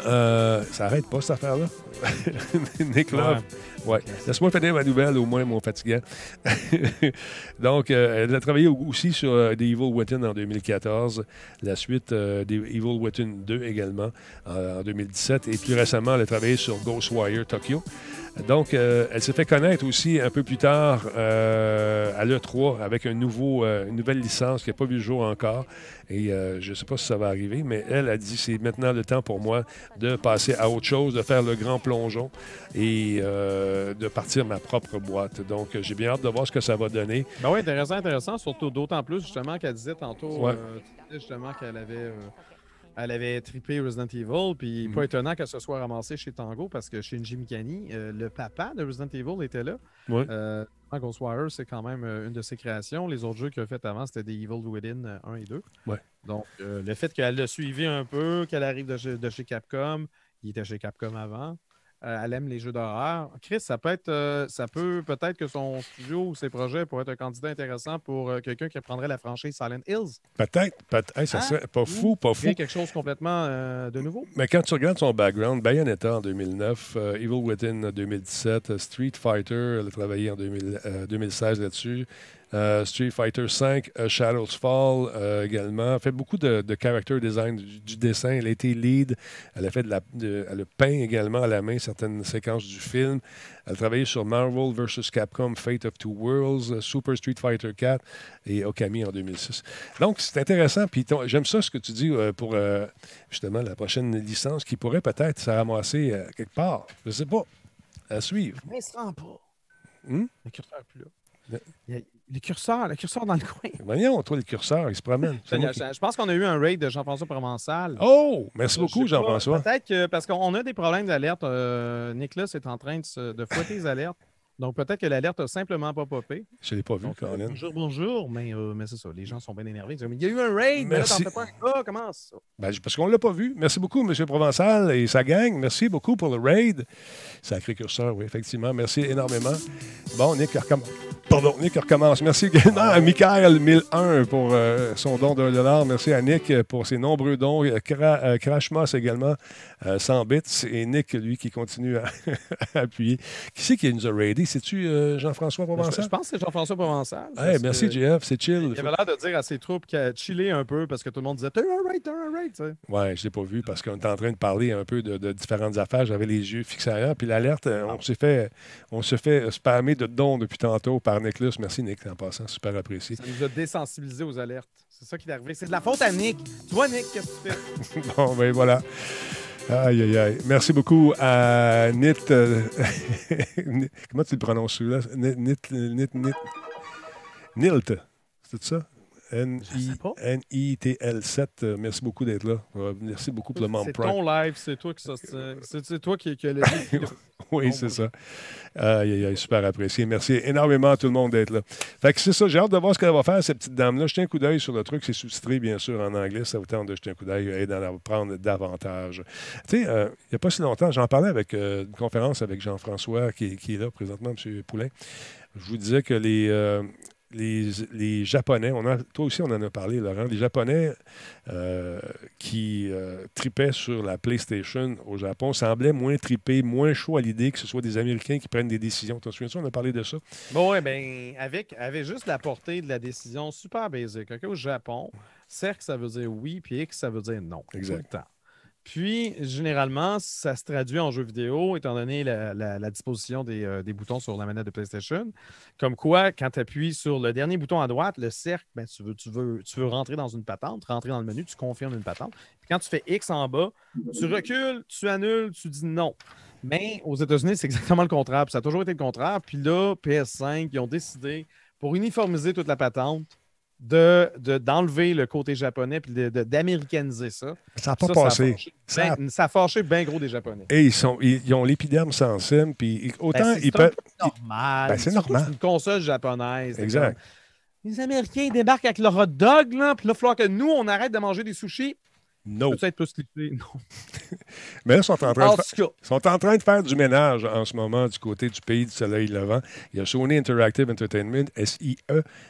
[SPEAKER 3] Euh, ça arrête pas, cette affaire-là. Nick Love. Laisse-moi finir ma nouvelle, au moins, mon fatigant. Donc, euh, elle a travaillé au- aussi sur euh, The Evil Within en 2014, la suite euh, Evil Within 2 également en, en 2017, et plus récemment, elle a travaillé sur Ghostwire Tokyo. Donc, euh, elle s'est fait connaître aussi un peu plus tard euh, à l'E3 avec un nouveau, euh, une nouvelle licence qui n'a pas vu le jour encore. Et je ne sais pas si ça va arriver, mais elle a dit c'est maintenant le temps pour moi de passer à autre chose, de faire le grand plongeon et de partir ma propre boîte. Donc, j'ai bien hâte de voir ce que ça va donner.
[SPEAKER 1] Ben oui, intéressant, intéressant. Surtout d'autant plus, justement, qu'elle disait tantôt,
[SPEAKER 3] Ouais.
[SPEAKER 1] justement qu'elle avait, elle avait trippé Resident Evil. Puis
[SPEAKER 3] Mhm.
[SPEAKER 1] pas étonnant qu'elle se soit ramassée chez Tango parce que chez Shinji Mikami, euh, le papa de Resident Evil était là.
[SPEAKER 3] Ouais.
[SPEAKER 1] Euh, Ghostwire, c'est quand même euh, une de ses créations. Les autres jeux qu'elle a fait avant, c'était des Evil Within euh, 1 et 2.
[SPEAKER 3] Ouais.
[SPEAKER 1] Donc, euh, le fait qu'elle l'a suivi un peu, qu'elle arrive de chez, de chez Capcom, il était chez Capcom avant. Euh, elle aime les jeux d'horreur. Chris, ça peut être, euh, ça peut peut-être que son studio ou ses projets pourraient être un candidat intéressant pour euh, quelqu'un qui prendrait la franchise Silent Hills.
[SPEAKER 3] Peut-être, peut-être. Hey, ça
[SPEAKER 1] Ah,
[SPEAKER 3] serait pas fou, pas fou.
[SPEAKER 1] Quelque chose complètement de nouveau.
[SPEAKER 3] Mais quand tu regardes son background, Bayonetta en 2009, euh, Evil Within en 2017, euh, Street Fighter, elle a travaillé en 2000, euh, 2016 là-dessus. Euh, Street Fighter 5, Shadows Fall euh, également. Fait beaucoup de, de character design, du, du dessin. Elle a été lead. Elle a fait de la, de- elle a peint également à la main certaines séquences du film. Elle a travaillé sur Marvel vs. Capcom Fate of Two Worlds, euh, Super Street Fighter 4 et Okami en 2006. Donc, c'est intéressant. Puis j'aime ça ce que tu dis euh, pour euh, justement la prochaine licence qui pourrait peut-être se ramasser euh, quelque part. Je sais pas. À suivre.
[SPEAKER 1] Mais pas. Le curseur est plus là. Il y a- le curseur, le curseur dans le coin.
[SPEAKER 3] Voyons, toi, le curseur, il se promène. C'est moi qui-
[SPEAKER 1] Je pense qu'on a eu un raid de Jean-François Provençal.
[SPEAKER 3] Oh! Merci beaucoup, Jean-François.
[SPEAKER 1] Peut-être que parce qu'on a des problèmes d'alerte. euh, Nicolas est en train de, se- de fouetter les alertes. Donc peut-être que l'alerte a simplement pas popé.
[SPEAKER 3] Je ne l'ai pas vu,
[SPEAKER 1] Donc, euh,
[SPEAKER 3] Colin.
[SPEAKER 1] bonjour, bonjour. Mais, euh, mais c'est ça, les gens sont bien énervés. Ils disent, Mais il y a eu un raid, mais là, t'en
[SPEAKER 3] Merci.
[SPEAKER 1] fais pas un cas, comment ça?
[SPEAKER 3] Ben, parce qu'on ne l'a pas vu. Merci beaucoup, M. Provençal et sa gang. Merci beaucoup pour le raid. Sacré curseur, oui, effectivement. Merci énormément. Bon, Nick recommence. Pardon, Nick recommence. Merci également à Michael 1001 pour euh, son don d'un dollar. Merci à Nick pour ses nombreux dons. Euh, Cra- euh, Crash Moss également, euh, 100 bits. Et Nick, lui, qui continue à, à appuyer. Qui c'est qui nous a raidé? C'est-tu euh, Jean-François
[SPEAKER 1] Je,
[SPEAKER 3] Provençal?
[SPEAKER 1] je pense que c'est Jean-François Provençal.
[SPEAKER 3] Hey,
[SPEAKER 1] parce
[SPEAKER 3] merci, JF. C'est chill.
[SPEAKER 1] Il avait l'air de dire à ses troupes qu'il a chillé un peu parce que tout le monde disait eu un raid. tu sais.
[SPEAKER 3] Ouais, je l'ai pas vu parce qu'on était en train de parler un peu de, de différentes affaires. J'avais les yeux fixés ailleurs. Puis l'alerte, on s'est fait, on se fait spammer de dons depuis tantôt par Merci, Nick, en passant. Super apprécié.
[SPEAKER 1] Ça nous a désensibilisés aux alertes. C'est ça qui est arrivé. C'est de la faute à Nick. Tu vois, Nick, qu'est-ce que tu fais?
[SPEAKER 3] Bon, ben voilà. Aïe, aïe, aïe. Merci beaucoup à Nit. euh, Comment tu le prononces celui-là? Nit, Nit, Nit- Nilt. C'est ça?
[SPEAKER 1] Sais pas.
[SPEAKER 3] N-I-T-L-7. Euh, Merci beaucoup d'être là. Euh, Merci beaucoup pour le membre
[SPEAKER 1] C'est ton live, c'est toi qui ça. C'est toi qui, qui a le défi.
[SPEAKER 3] Oui,
[SPEAKER 1] Bon,
[SPEAKER 3] c'est ça. Aïe, aïe, aïe, super apprécié. Merci énormément à tout le monde d'être là. Fait que c'est ça, j'ai hâte de voir ce qu'elle va faire, cette petite dame-là. Jetez un coup d'œil sur le truc, c'est sous-titré, bien sûr, en anglais. Ça vous tente de jeter un coup d'œil et d'en apprendre davantage. Tu sais, euh, il n'y a pas si longtemps, j'en parlais avec euh, une conférence avec Jean-François, qui, qui est là présentement, M. Poulain. Je vous disais que les. euh, les, les Japonais, on a, toi aussi on en a parlé, Laurent, les Japonais euh, qui euh, tripaient sur la PlayStation au Japon semblaient moins tripés, moins chaud à l'idée que ce soit des Américains qui prennent des décisions. Tu te souviens, on a parlé de ça?
[SPEAKER 1] Bon, ouais, ben, avec, avec juste la portée de la décision super basique. Au Japon, cercle, ça veut dire oui, puis X, ça veut dire non.
[SPEAKER 3] Exact.
[SPEAKER 1] Puis, généralement, ça se traduit en jeu vidéo, étant donné la, la- la disposition des, euh, des boutons sur la manette de PlayStation. Comme quoi, quand tu appuies sur le dernier bouton à droite, le cercle, ben, tu, veux, tu, veux, tu veux rentrer dans une patente, rentrer dans le menu, tu confirmes une patente. Puis quand tu fais X en bas, tu recules, tu annules, tu dis non. Mais aux États-Unis, c'est exactement le contraire. Puis ça a toujours été le contraire. Puis là, PS5, ils ont décidé, pour uniformiser toute la patente, de, de- d'enlever le côté japonais puis de- de- d'américaniser ça.
[SPEAKER 3] Ça n'a pas
[SPEAKER 1] Ça,
[SPEAKER 3] passé.
[SPEAKER 1] Ça a fâché ben- ça a fâché bien gros des Japonais.
[SPEAKER 3] Et ils, sont, ils, ils ont l'épiderme sensible, puis autant
[SPEAKER 1] Ben, c'est
[SPEAKER 3] ils peuvent.
[SPEAKER 1] normal.
[SPEAKER 3] Ben, c'est
[SPEAKER 1] Surtout
[SPEAKER 3] normal.
[SPEAKER 1] que une console japonaise. c'est
[SPEAKER 3] Exact.
[SPEAKER 1] comme, Les Américains ils débarquent avec leur hot dog, là, puis là, il va falloir que nous, on arrête de manger des sushis.
[SPEAKER 3] No.
[SPEAKER 1] Peut-être plus clippé. Non.
[SPEAKER 3] Mais là, ils sont en train de sont en train de faire du ménage en ce moment du côté du pays du soleil levant. Il y a Sony Interactive Entertainment, SIE,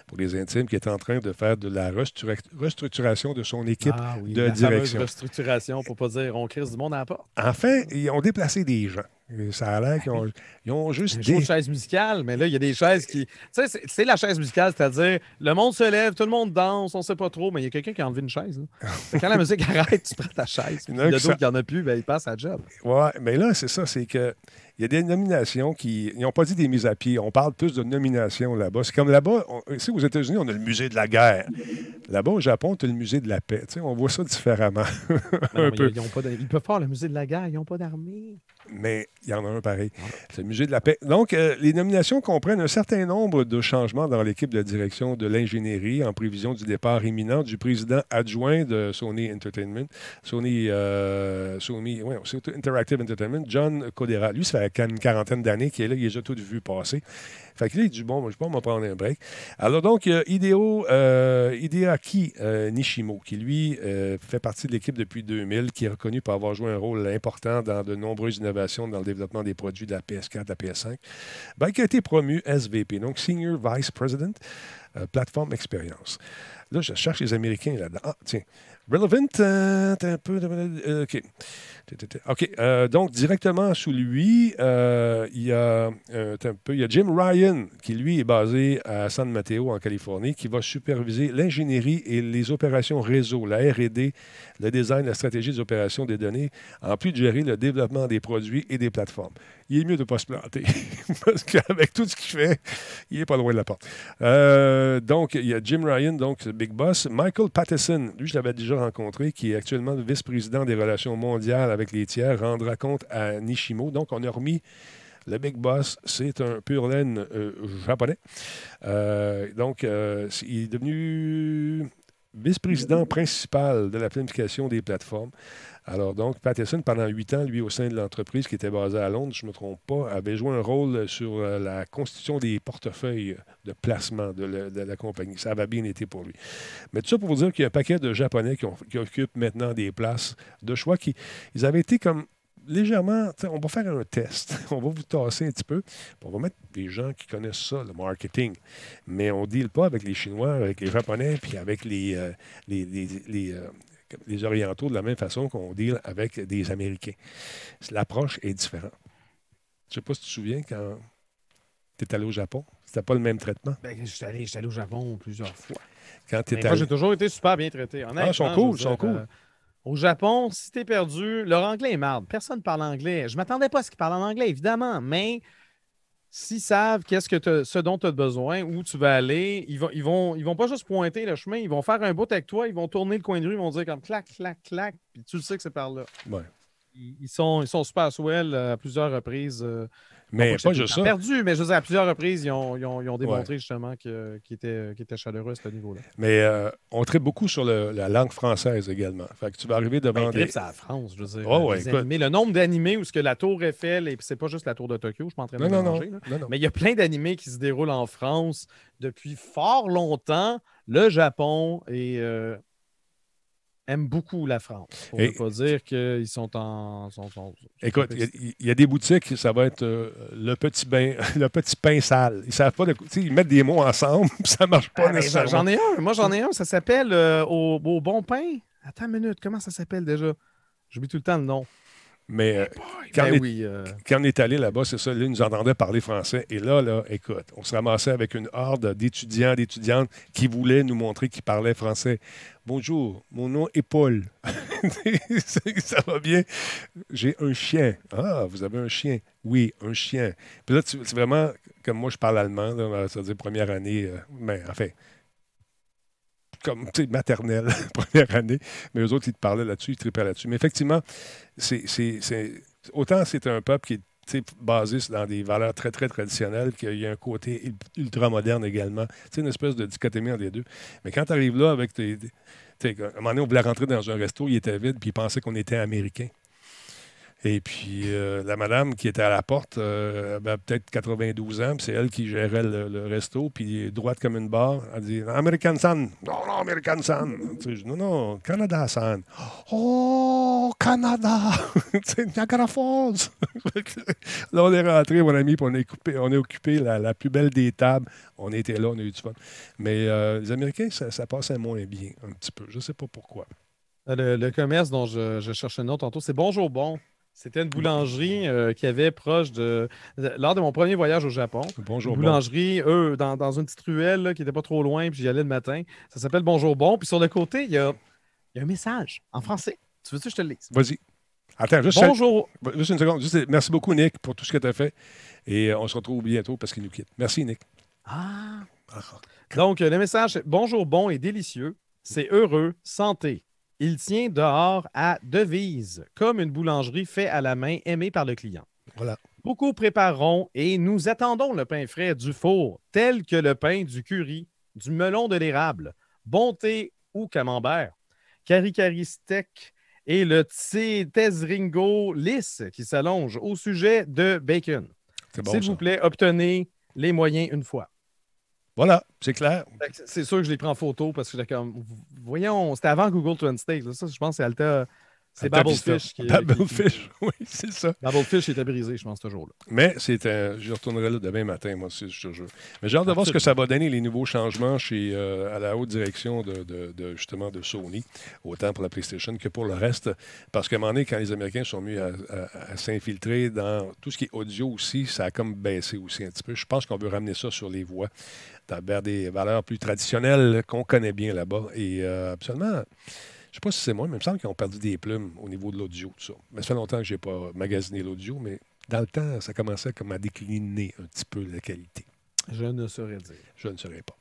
[SPEAKER 3] pour les intimes, qui est en train de faire de la restruc- restructuration de son équipe.
[SPEAKER 1] Ah oui,
[SPEAKER 3] de
[SPEAKER 1] la
[SPEAKER 3] direction.
[SPEAKER 1] restructuration pour pas dire on crise du monde à la porte.
[SPEAKER 3] Enfin, ils ont déplacé des gens. Ça a l'air qu'ils ont, ils ont juste des...
[SPEAKER 1] de chaise musicale, mais là, il y a des chaises qui. Tu sais, c'est- la chaise musicale, c'est-à-dire le monde se lève, tout le monde danse, on sait pas trop, mais il y a quelqu'un qui a enlevé une chaise. là. Que quand la musique arrête, tu prends ta chaise.
[SPEAKER 3] Il y en a qui
[SPEAKER 1] d'autres qui en a plus, ben, il passe à job.
[SPEAKER 3] Ouais, mais là, c'est ça, c'est que il y a des nominations qui. Ils n'ont pas dit des mises à pied. On parle plus de nominations là-bas. C'est comme là-bas, on- ici aux États-Unis, on a le musée de la guerre. Là-bas, au Japon, tu as le musée de la paix. Tu sais, on voit ça différemment.
[SPEAKER 1] Non,
[SPEAKER 3] un peu.
[SPEAKER 1] Ils, ont pas d'a- ils peuvent faire le musée de la guerre, ils n'ont pas d'armée.
[SPEAKER 3] Mais il y en a un pareil. C'est le musée de la paix. Donc, euh, les nominations comprennent un certain nombre de changements dans l'équipe de direction de l'ingénierie en prévision du départ imminent du président adjoint de Sony Entertainment, Sony, euh, Sony ouais, c'est Interactive Entertainment, John Codera. Lui, ça fait une quarantaine d'années qu'il est là, il a déjà tout vu passer. Fait que là, il dit bon, je on va prendre un break. Alors, donc, il y a Hideo, euh, Hideaki euh, Nishimo, qui lui euh, fait partie de l'équipe depuis 2000, qui est reconnu pour avoir joué un rôle important dans de nombreuses innovations dans le développement des produits de la PS4, de la PS5, ben, qui a été promu SVP, donc Senior Vice President, Platform Experience. Là, je cherche les Américains là-dedans. Ah, tiens. Relevant, euh, un peu. euh, OK. OK. euh, donc, directement sous lui, euh, il, y a, un peu, il y a Jim Ryan, qui lui est basé à San Mateo, en Californie, qui va superviser l'ingénierie et les opérations réseau, la RD, le design, la stratégie des opérations des données, en plus de gérer le développement des produits et des plateformes. Il est mieux de ne pas se planter, parce qu'avec tout ce qu'il fait, il n'est pas loin de la porte. Donc, il y a Jim Ryan, donc Big Boss. Michael Pattison, lui, je l'avais déjà rencontré, qui est actuellement le vice-président des relations mondiales avec les tiers, rendra compte à Nishimo. Donc, on a remis le Big Boss, c'est un pur laine euh, japonais. Euh, donc, euh, il est devenu vice-président principal de la planification des plateformes. Alors, donc, Pattison, pendant huit ans, lui, au sein de l'entreprise qui était basée à Londres, je ne me trompe pas, avait joué un rôle sur euh, la constitution des portefeuilles de placement de, la- compagnie. Ça avait bien été pour lui. Mais tout ça pour vous dire qu'il y a un paquet de Japonais qui, occupent maintenant des places de choix qui ils avaient été comme légèrement, on va faire un test, on va vous tasser un petit peu, on va mettre des gens qui connaissent ça, le marketing. Mais on ne deal pas avec les Chinois, avec les Japonais, puis avec les, euh, les, les, euh, les Orientaux de la même façon qu'on deal avec des Américains. L'approche est différente. Je ne sais pas si tu te souviens quand tu es allé au Japon, c'était pas le même traitement.
[SPEAKER 1] Ben, je suis allé, j'étais allé au Japon plusieurs fois.
[SPEAKER 3] Quand
[SPEAKER 1] Mais moi, j'ai toujours été super bien traité. Honnêtement,
[SPEAKER 3] Ah, ils sont cool, sont cool.
[SPEAKER 1] euh, au Japon, si t'es perdu, leur anglais est marde. Personne parle anglais. Je m'attendais pas à ce qu'ils parlent en anglais, évidemment, mais s'ils savent qu'est-ce que ce dont tu as besoin, où tu vas aller, ils vont, ils, vont, ils vont pas juste pointer le chemin, ils vont faire un bout avec toi, ils vont tourner le coin de rue, ils vont dire comme clac, clac, clac, puis tu le sais que c'est par là.
[SPEAKER 3] Ouais.
[SPEAKER 1] Ils, ils sont, ils sont super swell à plusieurs reprises. euh,
[SPEAKER 3] Mais pas juste ça.
[SPEAKER 1] perdu, mais je veux dire, à plusieurs reprises, ils ont, ils ont- ils ont démontré justement qu'ils étaient, chaleureux à ce niveau-là.
[SPEAKER 3] Mais euh, on traite beaucoup sur le- la langue française également. Fait que tu vas arriver devant
[SPEAKER 1] Ben,
[SPEAKER 3] des...
[SPEAKER 1] C'est la France, je veux dire.
[SPEAKER 3] Oh, ouais,
[SPEAKER 1] animés. le nombre d'animés où ce que la tour Eiffel, et puis c'est pas juste la tour de Tokyo, je suis pas en train de
[SPEAKER 3] Non, non, non, non.
[SPEAKER 1] Mais il y a plein d'animés qui se déroulent en France depuis fort longtemps. Le Japon et, euh, aime beaucoup la France.
[SPEAKER 3] Et-
[SPEAKER 1] ne pas dire qu'ils sont en. sont- sont- sont
[SPEAKER 3] Écoute, il y a- y, des boutiques, ça va être euh, le petit bain, le petit pain sale. Ils savent pas de Ils mettent des mots ensemble, ça marche pas
[SPEAKER 1] Ah,
[SPEAKER 3] nécessairement.
[SPEAKER 1] J'en ai un. Moi, j'en ai un. Ça s'appelle euh, au, au Bon Pain. Attends une minute. Comment ça s'appelle déjà? J'oublie tout le temps le nom.
[SPEAKER 3] Mais euh, quand,
[SPEAKER 1] Ben
[SPEAKER 3] on est,
[SPEAKER 1] oui. euh,
[SPEAKER 3] quand on est allé là-bas, c'est ça, là, ils nous entendaient parler français. Et là, là, écoute, on se ramassait avec une horde d'étudiants, d'étudiantes qui voulaient nous montrer qu'ils parlaient français. Bonjour, mon nom est Paul. ça va bien? J'ai un chien. Ah, vous avez un chien? Oui, un chien. Puis là, c'est vraiment comme moi, je parle allemand, là, c'est-à-dire première année, euh, mais enfin, comme maternelle, première année. Mais eux autres, ils te parlaient là-dessus, ils tripaient là-dessus. Mais effectivement, c'est, autant c'est un peuple qui est basé dans des valeurs très, très traditionnelles, qu'il y a un côté ul- ultra-moderne également. C'est une espèce de dichotomie entre les deux. Mais quand tu arrives là avec tes. à un moment donné, on voulait rentrer dans un resto, il était vide, puis il pensait qu'on était américain. Et puis, euh, la madame qui était à la porte euh, avait peut-être 92 ans, puis c'est elle qui gérait le, resto, puis droite comme une barre, elle dit American San. Non, non, American sais, je dis, non, non, Canada San. Oh, Canada. Sais, Niagara Falls. là, on est rentré, mon ami, puis on, est on a occupé la, plus belle des tables. On était là, on a eu du fun. Mais euh, les Américains, ça, passait moins bien, un petit peu. Je ne sais pas pourquoi.
[SPEAKER 1] Le, le commerce dont je, je cherchais le nom tantôt, c'est Bonjour Bon. C'était une boulangerie euh, qui avait proche de. Lors de mon premier voyage au Japon,
[SPEAKER 3] Bonjour.
[SPEAKER 1] une
[SPEAKER 3] bon.
[SPEAKER 1] boulangerie, eux, dans, dans une petite ruelle là, qui n'était pas trop loin, puis j'y allais le matin. Ça s'appelle Bonjour Bon. Puis sur le côté, il y a, il y a un message en français. Tu veux-tu que je te le lise?
[SPEAKER 3] Vas-y. Attends, juste,
[SPEAKER 1] Bonjour.
[SPEAKER 3] juste une seconde. Juste- merci beaucoup, Nick, pour tout ce que tu as fait. Et euh, on se retrouve bientôt parce qu'il nous quitte. Merci, Nick.
[SPEAKER 1] Ah.
[SPEAKER 3] Ah,
[SPEAKER 1] Donc, euh, le message, est bonjour bon et délicieux. C'est heureux, santé. Il tient dehors à devise, comme une boulangerie fait à la main, aimée par le client.
[SPEAKER 3] Voilà.
[SPEAKER 1] Beaucoup prépareront et nous attendons le pain frais du four, tel que le pain du curry, du melon de l'érable, bonté ou camembert, caricari steak et le Tezringo lisse qui s'allonge au sujet de bacon.
[SPEAKER 3] Bon,
[SPEAKER 1] S'il vous plaît, obtenez les moyens une fois.
[SPEAKER 3] Voilà, c'est clair.
[SPEAKER 1] C'est sûr que je l'ai pris en photo parce que j'étais comme. Voyons, c'était avant Google Translate. Ça, je pense que c'est Alta. C'est
[SPEAKER 3] Vista.
[SPEAKER 1] qui,
[SPEAKER 3] oui, c'est ça.
[SPEAKER 1] Babblefish était brisé, je pense, ce jour-là.
[SPEAKER 3] Mais c'est un- je retournerai là demain matin, moi aussi, je te jure. Mais j'ai hâte de voir ce que ça va donner, les nouveaux changements chez, euh, à la haute direction de, de- de, justement de Sony, autant pour la PlayStation que pour le reste. Parce qu'à un moment donné, quand les Américains sont mis à, à- à s'infiltrer dans tout ce qui est audio aussi, ça a comme baissé aussi un petit peu. Je pense qu'on veut ramener ça sur les voix, vers des valeurs plus traditionnelles qu'on connaît bien là-bas. Et euh, absolument. Je sais pas si c'est moi, mais il me semble qu'ils ont perdu des plumes au niveau de l'audio, tout ça. Mais ça fait longtemps que je n'ai pas magasiné l'audio, mais dans le temps, ça commençait comme à décliner un petit peu la qualité.
[SPEAKER 1] Je ne saurais dire.
[SPEAKER 3] Je ne saurais pas.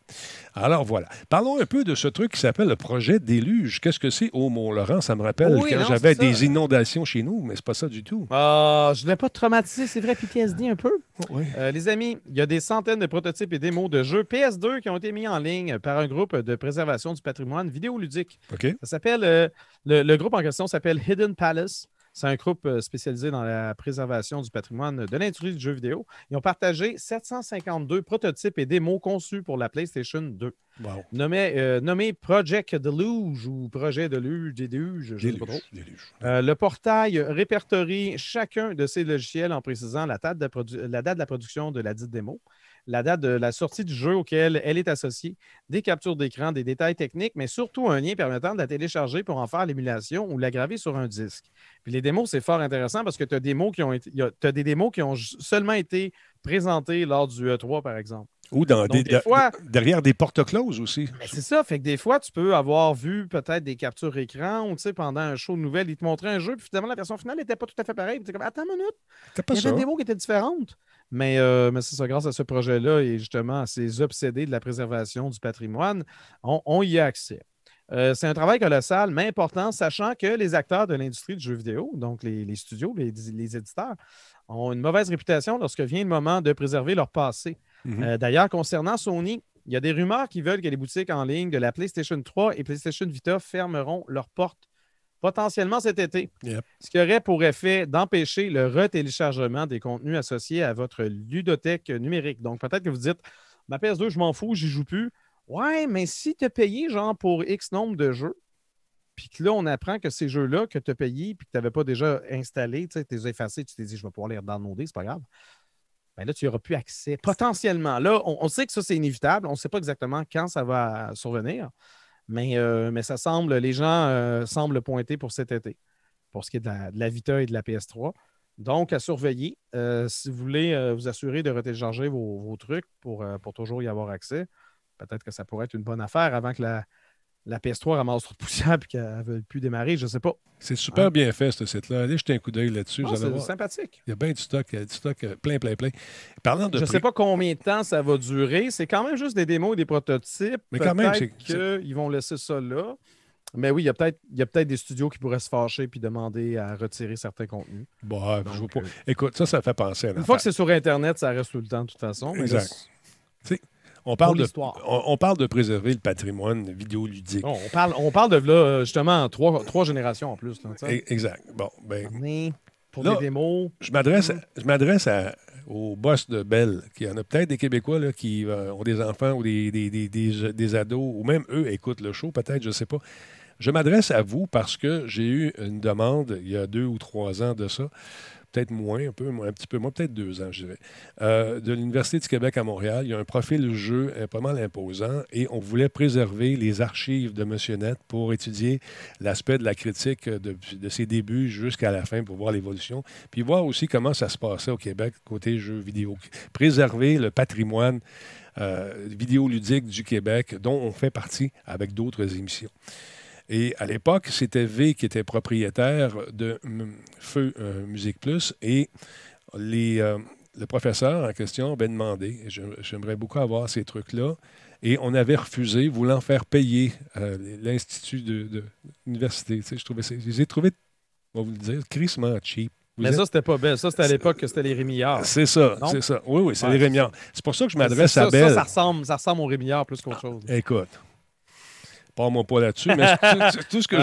[SPEAKER 3] Alors voilà. Parlons un peu de ce truc qui s'appelle le projet Déluge. Qu'est-ce que c'est au Mont-Laurent? Ça me rappelle
[SPEAKER 1] Oui,
[SPEAKER 3] quand
[SPEAKER 1] non,
[SPEAKER 3] j'avais des inondations chez nous, mais c'est pas ça du tout.
[SPEAKER 1] Ah, je ne l'ai pas traumatisé, c'est vrai, PTSD un peu.
[SPEAKER 3] Oui.
[SPEAKER 1] Euh, les amis, il y a des centaines de prototypes et démos de jeux PS2 qui ont été mis en ligne par un groupe de préservation du patrimoine vidéoludique.
[SPEAKER 3] OK.
[SPEAKER 1] Ça s'appelle. euh, le, le groupe en question s'appelle Hidden Palace. C'est un groupe euh, spécialisé dans la préservation du patrimoine de l'industrie du jeu vidéo. Ils ont partagé 752 prototypes et démos conçus pour la PlayStation 2.
[SPEAKER 3] Wow.
[SPEAKER 1] Nommé, euh, nommé Project Deluge ou Projet Deluge, Déluge, je ne sais pas trop.
[SPEAKER 3] Déluge. Déluge.
[SPEAKER 1] Euh, le portail répertorie chacun de ces logiciels en précisant la date, de la date de la production de la dite démo, la date de la sortie du jeu auquel elle est associée, des captures d'écran, des détails techniques, mais surtout un lien permettant de la télécharger pour en faire l'émulation ou la graver sur un disque. Puis les démos, c'est fort intéressant parce que tu as, des démos qui ont seulement été présentées lors du E3, par exemple.
[SPEAKER 3] Ou dans
[SPEAKER 1] Donc,
[SPEAKER 3] des,
[SPEAKER 1] des fois-
[SPEAKER 3] derrière des portes closes aussi.
[SPEAKER 1] Ben, c'est ça, fait que des fois, tu peux avoir vu peut-être des captures écran ou pendant un show de nouvelles, ils te montraient un jeu, puis finalement, la version finale n'était pas tout à fait pareille. Tu comme, attends une minute,
[SPEAKER 3] pas
[SPEAKER 1] il y avait des démos qui étaient différentes. Mais, euh, mais c'est ça, grâce à ce projet-là et justement à ces obsédés de la préservation du patrimoine, on, on y a accès. Euh, c'est un travail colossal, mais important, sachant que les acteurs de l'industrie du jeu vidéo, donc les, les studios, les, les éditeurs, ont une mauvaise réputation lorsque vient le moment de préserver leur passé.
[SPEAKER 3] Mhm.
[SPEAKER 1] Euh, D'ailleurs, concernant Sony, il y a des rumeurs qui veulent que les boutiques en ligne de la PlayStation 3 et PlayStation Vita fermeront leurs portes potentiellement cet été.
[SPEAKER 3] Yep.
[SPEAKER 1] Ce qui aurait pour effet d'empêcher le retéléchargement des contenus associés à votre ludothèque numérique. Donc, peut-être que vous dites Ma PS2, je m'en fous, j'y joue plus. Ouais, mais si tu as payé genre pour X nombre de jeux, puis que là, on apprend que ces jeux-là que tu as payés puis que tu n'avais pas déjà installés, tu les as effacés, tu t'es dit, je vais pouvoir les downloader, c'est pas grave. Ben là, tu n'y auras plus accès. Potentiellement. Là, on, on sait que ça, c'est inévitable. On ne sait pas exactement quand ça va survenir. Mais, euh, mais ça semble, les gens euh, semblent pointer pour cet été, pour ce qui est de la, Vita et de la PS3. Donc, à surveiller. Euh, si vous voulez vous assurer de retélécharger vos, vos trucs pour toujours y avoir accès, peut-être que ça pourrait être une bonne affaire avant que la, la PS3 ramasse trop de poussière et qu'elle ne veuille plus démarrer. Je ne sais pas.
[SPEAKER 3] C'est super bien fait, ce site-là. Allez jeter un coup d'œil là-dessus.
[SPEAKER 1] Ah, c'est sympathique.
[SPEAKER 3] Il y a bien du stock, a du stock euh, plein, plein, plein. Parlant de
[SPEAKER 1] Je ne sais pas combien de temps ça va durer. C'est quand même juste des démos et des prototypes.
[SPEAKER 3] Mais quand même, c'est-
[SPEAKER 1] qu'ils vont laisser ça là. Mais oui, il y a peut-être peut-être des studios qui pourraient se fâcher puis demander à retirer certains contenus.
[SPEAKER 3] Bah, je vois
[SPEAKER 1] Donc,
[SPEAKER 3] pas.
[SPEAKER 1] euh,
[SPEAKER 3] Écoute, ça, ça fait penser à une
[SPEAKER 1] Une fois que c'est sur Internet, ça reste tout le temps, de toute façon.
[SPEAKER 3] Exact. On, parle de,
[SPEAKER 1] l'histoire.
[SPEAKER 3] on, on parle de préserver le patrimoine vidéoludique.
[SPEAKER 1] bon, on, parle, on parle de là, justement, trois, trois générations en plus. Là.
[SPEAKER 3] E- Exact. Bon, ben,
[SPEAKER 1] Mais pour
[SPEAKER 3] Là-
[SPEAKER 1] des démos.
[SPEAKER 3] je m'adresse, je m'adresse à- au boss de Bell, qui en a peut-être des Québécois là, qui euh, ont des enfants ou des, des, des- des- des ados, ou même eux écoutent le show, peut-être, je ne sais pas. Je m'adresse à vous parce que j'ai eu une demande il y a deux ou trois ans de ça, peut-être moins, un peu, un petit peu moins, peut-être deux ans, je dirais, euh, de l'Université du Québec à Montréal. Il y a un profil jeu euh, pas mal imposant et on voulait préserver les archives de M. Net pour étudier l'aspect de la critique de, de ses débuts jusqu'à la fin pour voir l'évolution, puis voir aussi comment ça se passait au Québec côté jeux vidéo. Préserver le patrimoine euh, vidéoludique du Québec dont on fait partie avec d'autres émissions. Et à l'époque, c'était V qui était propriétaire de Feu euh, Musique Plus et les, euh, le professeur en question avait demandé, j'aimerais beaucoup avoir ces trucs-là, et on avait refusé, voulant faire payer euh, l'Institut de, de l'université. Tu sais, je, trouvais, ça- je les ai trouvés, on va vous le dire, crissement cheap. Vous
[SPEAKER 1] Mais
[SPEAKER 3] êtes-
[SPEAKER 1] ça, c'était pas belle. Ça, c'était à l'époque que c'était les Rémillards.
[SPEAKER 3] c'est ça, c'est ça. Oui, oui, c'est
[SPEAKER 1] Ouais,
[SPEAKER 3] les Rémiards. C'est pour ça que je m'adresse
[SPEAKER 1] Ça,
[SPEAKER 3] à
[SPEAKER 1] ça,
[SPEAKER 3] Belle.
[SPEAKER 1] Ça, ressemble, ça ressemble aux Rémillards plus qu'autre chose.
[SPEAKER 3] Écoute, pas-moi pas là-dessus, mais tout ce que je...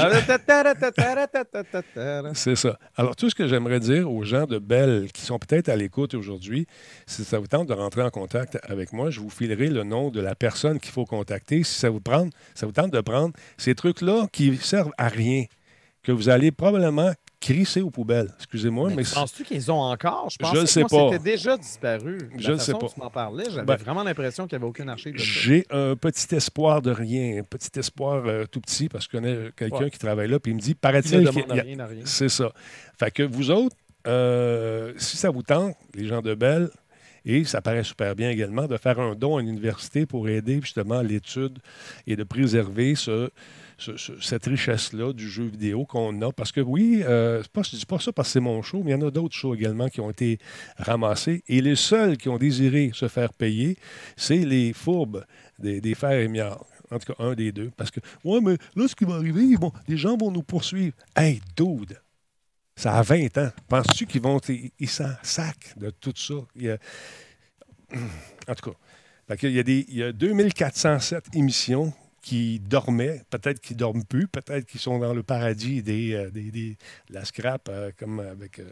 [SPEAKER 3] C'est ça. Alors, tout ce que j'aimerais dire aux gens de Belle qui sont peut-être à l'écoute aujourd'hui, si ça vous tente de rentrer en contact avec moi, je vous filerai le nom de la personne qu'il faut contacter. Si ça vous, prend, ça vous tente de prendre ces trucs-là qui servent à rien, que vous allez probablement crisser aux poubelles. Excusez-moi, mais,
[SPEAKER 1] Mais Penses-tu qu'ils ont encore? Je pense
[SPEAKER 3] Je
[SPEAKER 1] que
[SPEAKER 3] sais
[SPEAKER 1] moi,
[SPEAKER 3] pas.
[SPEAKER 1] c'était déjà disparu. La
[SPEAKER 3] Je le sais pas.
[SPEAKER 1] Tu m'en parlais, j'avais
[SPEAKER 3] Ben,
[SPEAKER 1] vraiment l'impression qu'il n'y avait aucune archive
[SPEAKER 3] j'ai un petit espoir de rien, un petit espoir euh, tout petit, parce que je connais quelqu'un
[SPEAKER 1] Ouais.
[SPEAKER 3] qui travaille là, puis il me dit,
[SPEAKER 1] ne
[SPEAKER 3] paraît-il
[SPEAKER 1] rien.
[SPEAKER 3] C'est ça. Fait que vous autres, euh, si ça vous tente, les gens de Belle, et ça paraît super bien également, de faire un don à une université pour aider justement à l'étude et de préserver ce, ce- ce- cette richesse-là du jeu vidéo qu'on a. Parce que oui, euh, je dis pas ça parce que c'est mon show, mais il y en a d'autres shows également qui ont été ramassés. Et les seuls qui ont désiré se faire payer, c'est les fourbes des, des frères Émiard. En tout cas, un des deux. Parce que, ouais, mais là, ce qui va arriver, les gens vont nous poursuivre. Hey, dude! Ça a 20 ans. Penses-tu qu'ils vont. Ils s'en sacent de tout ça? Il En tout cas, qu'il y a, des, il y a 2407 émissions qui dormaient. Peut-être qu'ils dorment plus. Peut-être qu'ils sont dans le paradis des, euh, des- des- de la scrap, euh, comme avec. euh,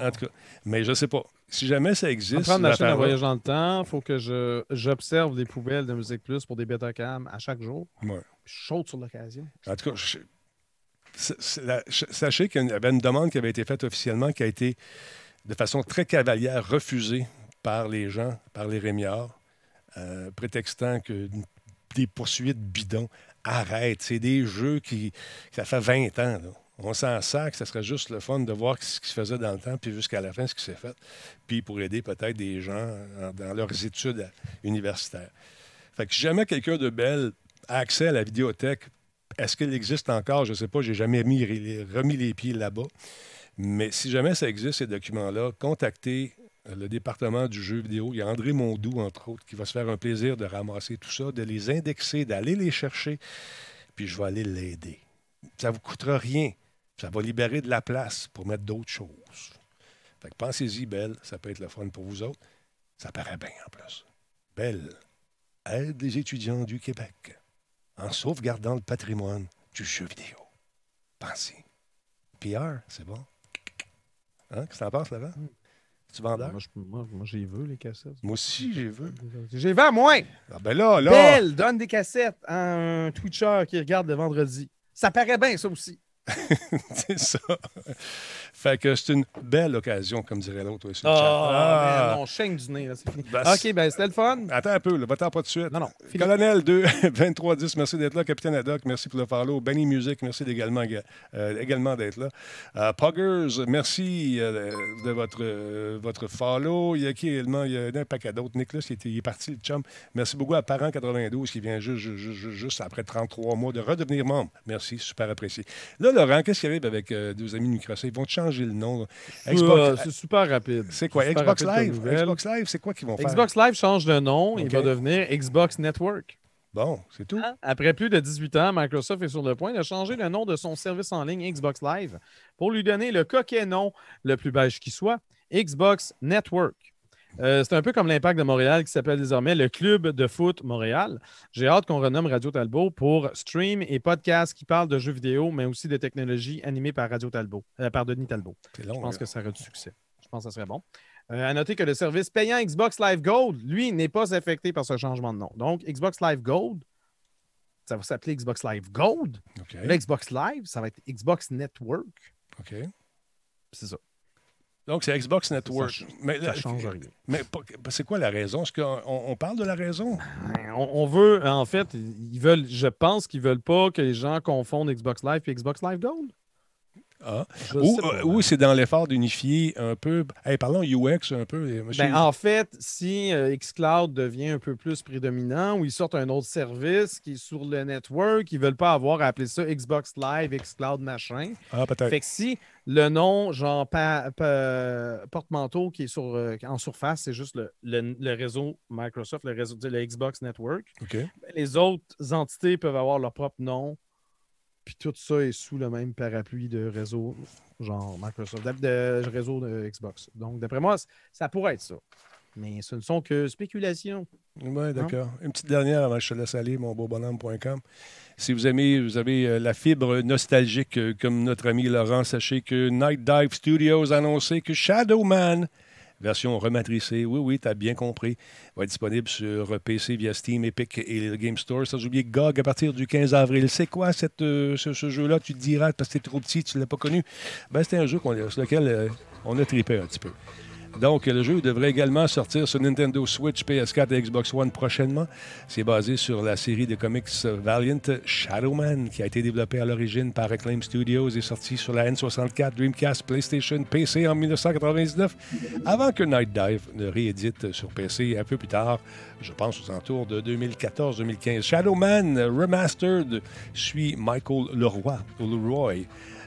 [SPEAKER 3] En tout cas, mais je sais pas. Si jamais ça existe.
[SPEAKER 1] prendre la chaîne à voyage dans le temps, il faut que je, j'observe des poubelles de Musique Plus pour des Betacam à chaque jour.
[SPEAKER 3] Ouais.
[SPEAKER 1] Je saute sur l'occasion.
[SPEAKER 3] En tout cas, je- la- sachez qu'il y avait une demande qui avait été faite officiellement qui a été de façon très cavalière refusée par les gens, par les Rémiards, euh, prétextant que des poursuites bidons. Arrête, c'est des jeux qui. Ça fait 20 ans. On s'en sac, ça serait juste le fun de voir ce qui se faisait dans le temps, puis jusqu'à la fin, ce qui s'est fait. Puis pour aider peut-être des gens en- dans leurs études euh, universitaires. Fait que si jamais quelqu'un de Belle a accès à la vidéothèque, est-ce qu'elle existe encore? Je ne sais pas, j'ai jamais mis, remis les pieds là-bas. Mais si jamais ça existe, ces documents-là, contactez euh, le département du jeu vidéo. Il y a André Mondou, entre autres, qui va se faire un plaisir de ramasser tout ça, de les indexer, d'aller les chercher, puis je vais aller l'aider. Ça ne vous coûtera rien. Ça va libérer de la place pour mettre d'autres choses. Fait que pensez-y, Belle, ça peut être le fun pour vous autres. Ça paraît bien en plus. Belle aide des étudiants du Québec en sauvegardant le patrimoine du jeu vidéo. Pensez. PR, c'est bon? Hein? Qu'est-ce que t'en penses, Laurent? Tu vendeur?
[SPEAKER 1] Moi, je- moi, moi, j'ai vu les cassettes.
[SPEAKER 3] Moi aussi, j'ai vu.
[SPEAKER 1] J'ai vu à moins.
[SPEAKER 3] Ah ben là, là.
[SPEAKER 1] Belle donne des cassettes à un Twitcher qui regarde le vendredi. Ça paraît bien, ça aussi.
[SPEAKER 3] c'est ça. fait que c'est une belle occasion, comme dirait l'autre aussi.
[SPEAKER 1] Ah, man, on chaîne du nez, là, c'est fini.
[SPEAKER 3] Ben,
[SPEAKER 1] OK, ben c'était le fun.
[SPEAKER 3] Attends un peu, là, va-t'en pas de suite.
[SPEAKER 1] Non, non.
[SPEAKER 3] Colonel 2, 2310, merci d'être là. Capitaine Haddock, merci pour le follow. Benny Music, merci également, euh, également d'être là. Euh, Poggers, merci euh, de votre, euh, votre follow. Il y a qui également? Il y a un paquet d'autres. Nicolas, il, était- il est parti, le chum. Merci beaucoup à Parent92 qui vient juste, juste, juste- juste après 33 mois de redevenir membre. Merci, super apprécié. Là, Laurent, qu'est-ce qui arrive avec euh, deux amis Microsoft? Ils vont te changer le nom.
[SPEAKER 1] Euh,
[SPEAKER 3] Xbox-
[SPEAKER 1] c'est super rapide.
[SPEAKER 3] c'est quoi? Xbox Live? Xbox Live, c'est quoi qu'ils vont faire?
[SPEAKER 1] Xbox Live change de nom. Il va devenir Xbox Network.
[SPEAKER 3] Bon, c'est tout.
[SPEAKER 1] Après plus de 18 ans, Microsoft est sur le point de changer le nom de son service en ligne Xbox Live pour lui donner le coquet nom le plus beige qui soit, Xbox Network. Euh, c'est un peu comme l'impact de Montréal qui s'appelle désormais le Club de foot Montréal. J'ai hâte qu'on renomme Radio Talbot pour stream et podcast qui parlent de jeux vidéo, mais aussi de technologie animée par Radio Talbot, euh, par Denis Talbot.
[SPEAKER 3] C'est long.
[SPEAKER 1] Je pense
[SPEAKER 3] là.
[SPEAKER 1] que ça aurait du succès. Je pense que ça serait bon. Euh, à noter que le service payant Xbox Live Gold, lui, n'est pas affecté par ce changement de nom. Donc, Xbox Live Gold, ça va s'appeler Xbox Live Gold.
[SPEAKER 3] OK.
[SPEAKER 1] Là, Xbox Live, ça va être Xbox Network.
[SPEAKER 3] OK.
[SPEAKER 1] C'est ça.
[SPEAKER 3] Donc, c'est Xbox Network.
[SPEAKER 1] Ça,
[SPEAKER 3] mais
[SPEAKER 1] Ça change rien.
[SPEAKER 3] Mais pas- c'est quoi la raison? Est-ce qu'on on parle de la raison?
[SPEAKER 1] On, on veut, en fait, ils veulent, je pense qu'ils veulent pas que les gens confondent Xbox Live et Xbox Live Gold.
[SPEAKER 3] Ah. Ou, euh, ou c'est dans l'effort d'unifier un peu. Hey, parlons UX un peu. euh, monsieur.
[SPEAKER 1] Ben, en fait, si euh, xCloud devient un peu plus prédominant ou ils sortent un autre service qui est sur le network, ils ne veulent pas avoir à appeler ça Xbox Live, xCloud machin.
[SPEAKER 3] ah, peut-être.
[SPEAKER 1] Fait que si le nom, genre pa- pa- porte-manteau qui est sur, euh, en surface, c'est juste le, le- le réseau Microsoft, le réseau le Xbox Network,
[SPEAKER 3] OK.
[SPEAKER 1] ben, les autres entités peuvent avoir leur propre nom. Puis tout ça est sous le même parapluie de réseau, genre Microsoft, de, de réseau de Xbox. Donc, d'après moi, ça pourrait être ça. Mais ce ne sont que spéculations.
[SPEAKER 3] Oui, d'accord. Une petite dernière avant que je te laisse aller, mon beau bonhomme.com. Si vous aimez, vous avez euh, la fibre nostalgique euh, comme notre ami Laurent, sachez que Night Dive Studios a annoncé que Shadowman, version rematricée, oui, oui, tu as bien compris, va être disponible sur PC via Steam, Epic et le Game Store. Sans oublier GOG à partir du 15 avril. C'est quoi euh, ce, jeu-là? Tu te diras, parce que t'es trop petit, tu ne l'as pas connu. Ben, C'était un jeu sur lequel euh, on a tripé un petit peu. Donc, le jeu devrait également sortir sur Nintendo Switch, PS4 et Xbox One prochainement. C'est basé sur la série de comics Valiant Shadowman, qui a été développée à l'origine par Acclaim Studios et sorti sur la N64, Dreamcast, PlayStation, PC en 1999, avant que Night Dive ne réédite sur PC un peu plus tard, je pense aux alentours de 2014-2015. Shadowman Remastered suit Michael Leroy, Leroy,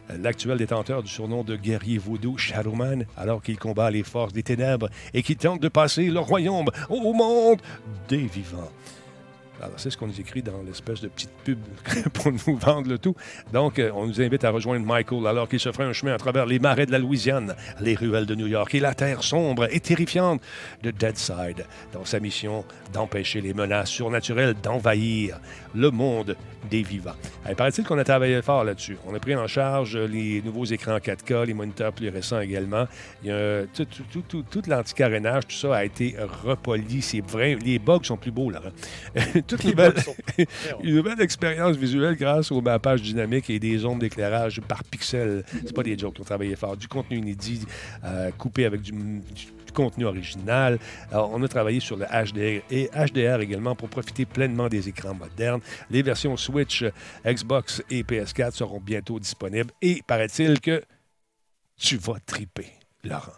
[SPEAKER 3] l'actuel détenteur du surnom de guerrier vaudou Shadowman, alors qu'il combat les forces des ténèbres et qu'il tente de passer le royaume au monde des vivants. Alors, c'est ce qu'on nous écrit dans l'espèce de petite pub pour nous vendre le tout. Donc, euh, on nous invite à rejoindre Michael alors qu'il se ferait un chemin à travers les marais de la Louisiane, les ruelles de New York et la terre sombre et terrifiante de Deadside, dans sa mission d'empêcher les menaces surnaturelles d'envahir le monde des vivants. Il paraît-il qu'on a travaillé fort là-dessus. On a pris en charge les nouveaux écrans 4K, les moniteurs plus récents également. Il y a tout, tout, l'anticarénage, tout ça a été repoli. C'est vrai, les bugs sont plus beaux, là. Toute
[SPEAKER 1] Les
[SPEAKER 3] une nouvelle expérience visuelle grâce au mappage dynamique et des ondes d'éclairage par pixel. C'est pas des jokes qui ont travaillé fort. Du contenu inédit, euh, coupé avec du, du- du contenu original. Alors, on a travaillé sur le HDR et HDR également pour profiter pleinement des écrans modernes. Les versions Switch, Xbox et PS4 seront bientôt disponibles. Et paraît-il que tu vas triper, Laurent.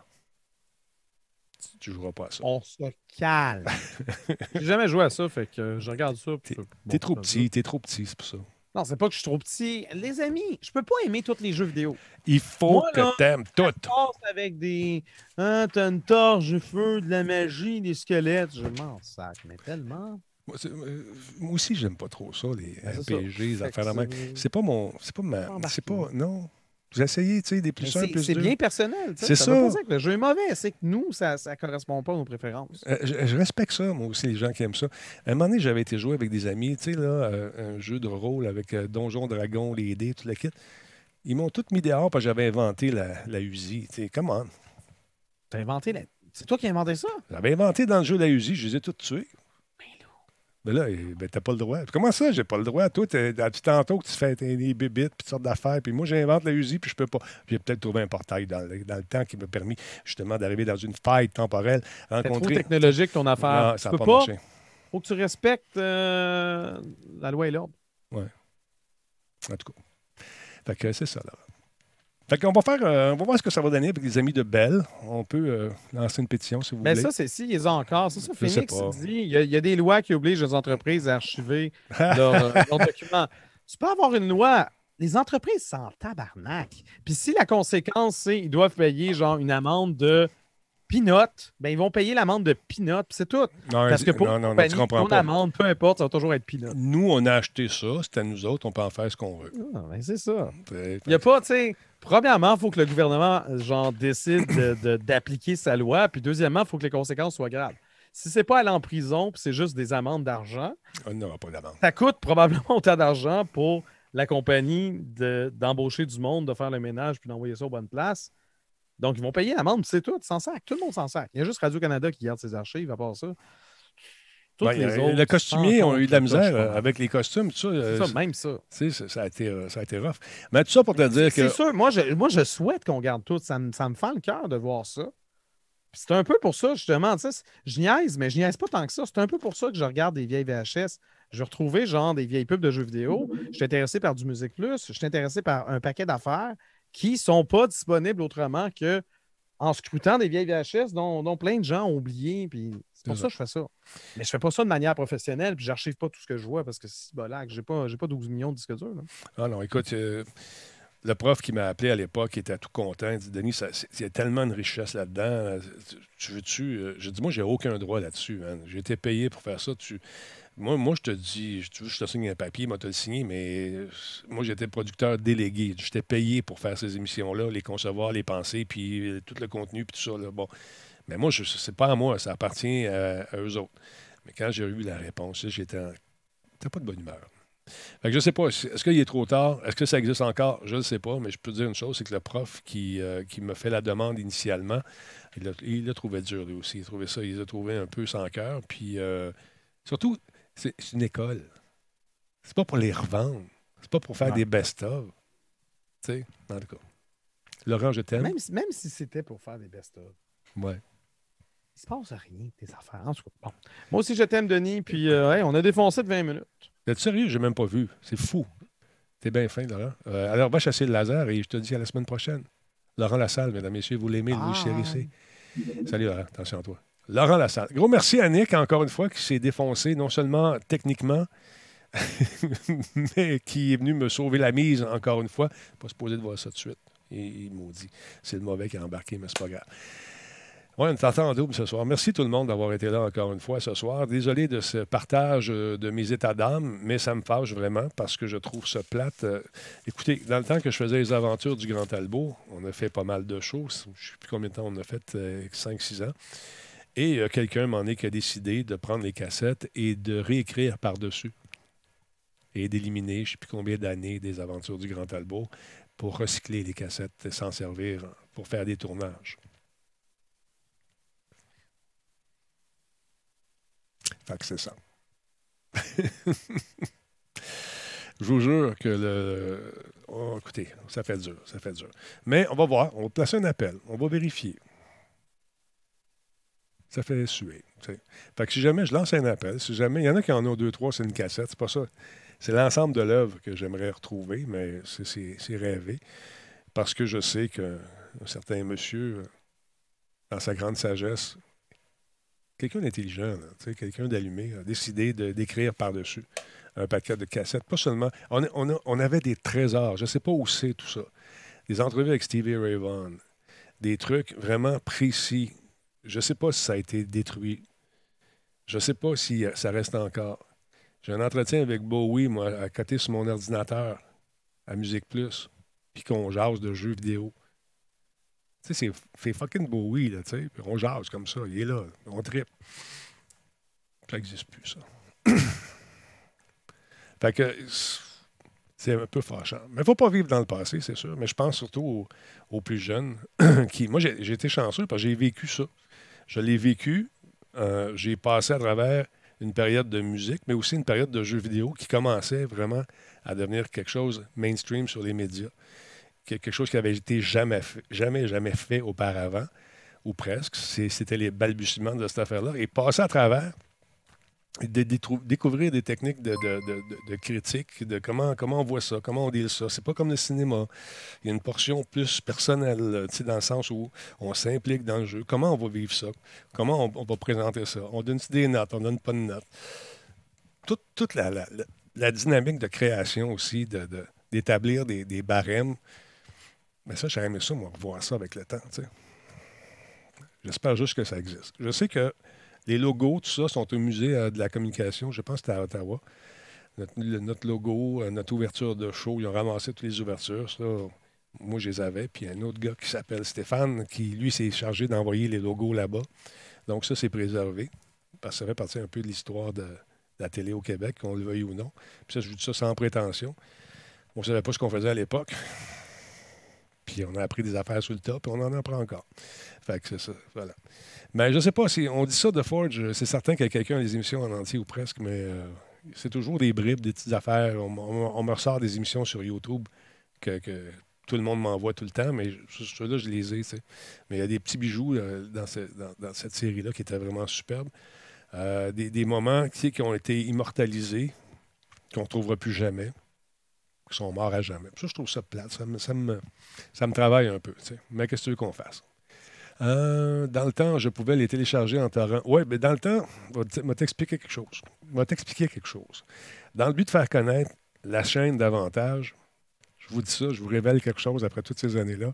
[SPEAKER 3] Tu joueras pas à ça.
[SPEAKER 1] On se calme. J'ai jamais joué à ça, fait que je regarde ça.
[SPEAKER 3] T'es
[SPEAKER 1] bon,
[SPEAKER 3] trop petit, t'es trop petit, c'est pour ça.
[SPEAKER 1] Non, c'est pas que je suis trop petit. Les amis, je peux pas aimer tous les jeux vidéo.
[SPEAKER 3] Il faut
[SPEAKER 1] Moi,
[SPEAKER 3] que t'aimes tout.
[SPEAKER 1] Passe avec des. Hein, t'as une torche, du feu, de la magie, des squelettes. Je m'en sac, mais tellement.
[SPEAKER 3] Moi, euh, moi aussi, j'aime pas trop ça, les
[SPEAKER 1] Ben.
[SPEAKER 3] RPG, les affaires
[SPEAKER 1] c'est-
[SPEAKER 3] pas mon. C'est pas ma. C'est pas. Non. J'ai essayé, tu sais, des plus
[SPEAKER 1] C'est
[SPEAKER 3] plus
[SPEAKER 1] c'est bien personnel.
[SPEAKER 3] C'est
[SPEAKER 1] ça. pas que le jeu est mauvais, c'est que nous, ça ne correspond pas à nos préférences.
[SPEAKER 3] Euh, je, je respecte ça, moi aussi, les gens qui aiment ça. À un moment donné, j'avais été jouer avec des amis, tu sais, là, euh, un jeu de rôle avec euh, Donjon Dragon, les dés, tout le kit. Ils m'ont tous mis dehors parce que j'avais inventé la, la USI. Tu sais, comment?
[SPEAKER 1] T'as inventé la... C'est toi qui as inventé ça?
[SPEAKER 3] J'avais inventé dans le jeu la USI, je les ai tous tués. Mais là, eh, ben, t'as pas le droit. Comment ça, j'ai pas le droit? Toi, depuis tantôt que tu fais des bébites, puis toutes sortes d'affaires, puis moi, j'invente la USI, puis je peux pas. J'ai peut-être trouvé un portail dans le, dans le temps qui m'a permis justement d'arriver dans une faille temporelle,
[SPEAKER 1] C'est trop
[SPEAKER 3] rencontrer.
[SPEAKER 1] technologique ton affaire.
[SPEAKER 3] Non,
[SPEAKER 1] tu
[SPEAKER 3] ça
[SPEAKER 1] peux
[SPEAKER 3] pas, marché.
[SPEAKER 1] Faut que tu respectes euh, la loi et l'ordre.
[SPEAKER 3] En tout cas. Fait que c'est ça, là. Fait qu'on va faire, euh, on va voir ce que ça va donner avec les amis de Bell. On peut euh, lancer une pétition si vous
[SPEAKER 1] Mais
[SPEAKER 3] voulez.
[SPEAKER 1] Ben, ça, c'est si, ils ont encore. Ça, Phoenix dit. Il y, a, il y a des lois qui obligent les entreprises à archiver leurs euh, documents. Tu peux avoir une loi. Les entreprises s'en tabarnak. Puis si la conséquence, c'est qu'ils doivent payer genre une amende de peanut, ben ils vont payer l'amende de peanut, puis c'est tout.
[SPEAKER 3] non,
[SPEAKER 1] Parce que pour
[SPEAKER 3] non, non, non,
[SPEAKER 1] compagnie,
[SPEAKER 3] tu comprends
[SPEAKER 1] ton
[SPEAKER 3] pas.
[SPEAKER 1] amende, peu importe, ça va toujours être peanut.
[SPEAKER 3] Nous, on a acheté ça, c'est à nous autres, on peut en faire ce qu'on veut.
[SPEAKER 1] Ah, ben c'est ça. Il n'y a pas, tu sais, premièrement, il faut que le gouvernement, genre, décide de- de- d'appliquer sa loi. Puis deuxièmement, il faut que les conséquences soient graves. Si c'est pas aller en prison, puis c'est juste des amendes d'argent,
[SPEAKER 3] On n'aura pas d'amende.
[SPEAKER 1] ça coûte probablement autant d'argent pour la compagnie de- d'embaucher du monde, de faire le ménage, puis d'envoyer ça aux bonnes places. Donc, ils vont payer l'amende, puis c'est tout, sans sac. Tout le monde s'en sac. Il y a juste Radio-Canada qui garde ses archives, à part ça.
[SPEAKER 3] Ouais,
[SPEAKER 1] les
[SPEAKER 3] euh,
[SPEAKER 1] autres,
[SPEAKER 3] le costumier ont eu de la misère euh, avec les costumes, tout ça. euh,
[SPEAKER 1] C'est ça, même ça.
[SPEAKER 3] tu sais, ça, ça a été, euh, ça a été rough. Mais tout ça pour te dire
[SPEAKER 1] C'est
[SPEAKER 3] que.
[SPEAKER 1] sûr, moi je, moi je souhaite qu'on garde tout. Ça me, ça me fend le cœur de voir ça. C'est un peu pour ça, justement. tu sais, c'est- Je niaise, mais je niaise pas tant que ça. C'est un peu pour ça que je regarde des vieilles VHS. Je vais retrouver genre des vieilles pubs de jeux vidéo. Je suis intéressé par du Musique Plus. Je suis intéressé par un paquet d'affaires qui sont pas disponibles autrement que en scrutant des vieilles VHS dont, dont plein de gens ont oublié. Puis c'est pour ça que je fais ça. Mais je fais pas ça de manière professionnelle, puis j'archive pas tout ce que je vois parce que c'est bolac. J'ai pas, j'ai pas 12 millions de disques durs. là.
[SPEAKER 3] Ah non, écoute, euh, le prof qui m'a appelé à l'époque était tout content. Il dit Denis, il y a tellement de richesse là-dedans. Euh, Tu, tu veux-tu. euh, J'ai dit Moi, j'ai aucun droit là-dessus. J'ai été payé pour faire ça. Tu... Moi, moi, je te dis, tu veux, je te signe un papier, moi, te le signé, mais moi, j'étais producteur délégué. J'étais payé pour faire ces émissions-là, les concevoir, les penser, puis euh, tout le contenu, puis tout ça. là. Bon. Mais moi, je- c'est pas à moi, ça appartient à, eux autres. Mais quand j'ai eu la réponse, j'étais en... pas de bonne humeur. Fait que je sais pas, est-ce qu'il est trop tard? Est-ce que ça existe encore? Je ne sais pas, mais je peux te dire une chose, c'est que le prof qui, euh, qui me fait la demande initialement, il l'a trouvé dur lui aussi. Il a trouvé ça, il l'a trouvé un peu sans cœur. Puis euh, surtout, c'est une école. C'est pas pour les revendre. C'est pas pour faire des best-of. Tu sais, en tout cas. Laurent, je t'aime.
[SPEAKER 1] Même, si- même si c'était pour faire des best-of.
[SPEAKER 3] Ouais.
[SPEAKER 1] Il se passe rien, tes affaires. En tout cas, bon. Moi aussi, je t'aime, Denis. Puis, euh, hey, on a défoncé de 20 minutes.
[SPEAKER 3] T'es sérieux? J'ai même pas vu. C'est fou. T'es bien fin, Laurent. Euh, alors, va chasser le laser et je te dis à la semaine prochaine. Laurent Lassalle, mesdames, messieurs, vous l'aimez, Louis
[SPEAKER 1] Ah.
[SPEAKER 3] Chérissé. Salut, Laurent. Attention à toi. Laurent Lassalle. Gros merci à Nick, encore une fois, qui s'est défoncé, non seulement techniquement, mais qui est venu me sauver la mise, encore une fois. Pas supposé de voir ça tout de suite. Il, maudit. C'est le mauvais qui a embarqué, mais c'est pas grave. Oui, on t'entend en double ce soir. Merci tout le monde d'avoir été là encore une fois ce soir. Désolé de ce partage euh, de mes états d'âme, mais ça me fâche vraiment parce que je trouve ça plate. Euh, écoutez, dans le temps que je faisais les aventures du Grand Talbot, on a fait pas mal de choses. Je ne sais plus combien de temps on a fait, 5-6 ans. Et euh, quelqu'un m'en est qui a décidé de prendre les cassettes et de réécrire par-dessus. Et d'éliminer, je ne sais plus combien d'années des aventures du Grand Talbot pour recycler les cassettes et s'en servir pour faire des tournages. Fait que c'est ça. Je vous jure que le. oh, écoutez, ça fait dur, ça fait dur. Mais on va voir, on va placer un appel, on va vérifier. Ça fait suer. Fait que si jamais je lance un appel, si jamais il y en a qui en ont deux, trois, c'est une cassette, c'est pas ça. C'est l'ensemble de l'œuvre que j'aimerais retrouver, mais c'est- rêvé. Parce que je sais qu'un certain monsieur, dans sa grande sagesse, quelqu'un d'intelligent, quelqu'un d'allumé, a décidé d'écrire par-dessus un paquet de cassettes. Pas seulement. On avait des trésors. Je ne sais pas où c'est tout ça. Des entrevues avec Stevie Ray Vaughan. Des trucs vraiment précis. Je ne sais pas si ça a été détruit. Je ne sais pas si euh, ça reste encore. J'ai un entretien avec Bowie, moi, à côté sur mon ordinateur, à Musique Plus, puis qu'on jase de jeux vidéo. Tu sais, c'est- fucking Bowie, là, tu sais. Puis on jase comme ça. Il est là. On tripe. Ça n'existe plus, ça. fait que c'est un peu fâchant. Mais il ne faut pas vivre dans le passé, c'est sûr. Mais je pense surtout aux, aux plus jeunes. qui, moi, j'ai été chanceux parce que j'ai vécu ça. Je l'ai vécu. euh, j'ai passé à travers une période de musique, mais aussi une période de jeux vidéo qui commençait vraiment à devenir quelque chose mainstream sur les médias. Quelque chose qui avait été jamais fait, jamais, jamais fait auparavant, ou presque. C'était les balbutiements de cette affaire-là. Et passer à travers, de découvrir des techniques de, de- critique, de comment, comment on voit ça, comment on dit ça. C'est pas comme le cinéma. Il y a une portion plus personnelle, dans le sens où on s'implique dans le jeu. Comment on va vivre ça? Comment on, va présenter ça? On donne des notes, on donne pas de notes? Toute, toute la, la- la- dynamique de création aussi, d'établir des, des barèmes. Mais ça, j'aurais aimé ça, moi, revoir ça avec le temps. J'espère juste que ça existe. Je sais que les logos, tout ça, sont au musée euh, de la communication. Je pense que c'était à Ottawa. Notre, logo, euh, notre ouverture de show, ils ont ramassé toutes les ouvertures. Ça, moi, je les avais. Puis un autre gars qui s'appelle Stéphane, qui, lui, s'est chargé d'envoyer les logos là-bas. Donc, ça, c'est préservé. Parce que ça fait partie un peu de l'histoire de, de la télé au Québec, qu'on le veuille ou non. Puis ça, je vous dis ça sans prétention. On ne savait pas ce qu'on faisait à l'époque. Puis on a appris des affaires sur le tas, puis on en apprend encore. Fait que c'est ça, voilà. Mais je sais pas si on dit ça de Forge, c'est certain qu'il y a quelqu'un des émissions en entier ou presque, mais euh, c'est toujours des bribes, des petites affaires. On, me ressort des émissions sur YouTube que, tout le monde m'envoie tout le temps, mais ceux-là, je les ai. Mais il y a des petits bijoux euh, dans, ce- dans- dans cette série-là qui étaient vraiment superbes. Euh, des, des moments qui ont été immortalisés, qu'on ne retrouvera plus jamais. Sont morts à jamais. Ça, je trouve ça plate. Ça me, ça me, ça me travaille un peu. Mais qu'est-ce que tu veux qu'on fasse? Euh, dans le temps, je pouvais les télécharger en torrent. Oui, mais dans le temps, je vais t'expliquer quelque chose. Je vais t'expliquer quelque chose. Dans le but de faire connaître la chaîne davantage, je vous dis ça, je vous révèle quelque chose après toutes ces années-là.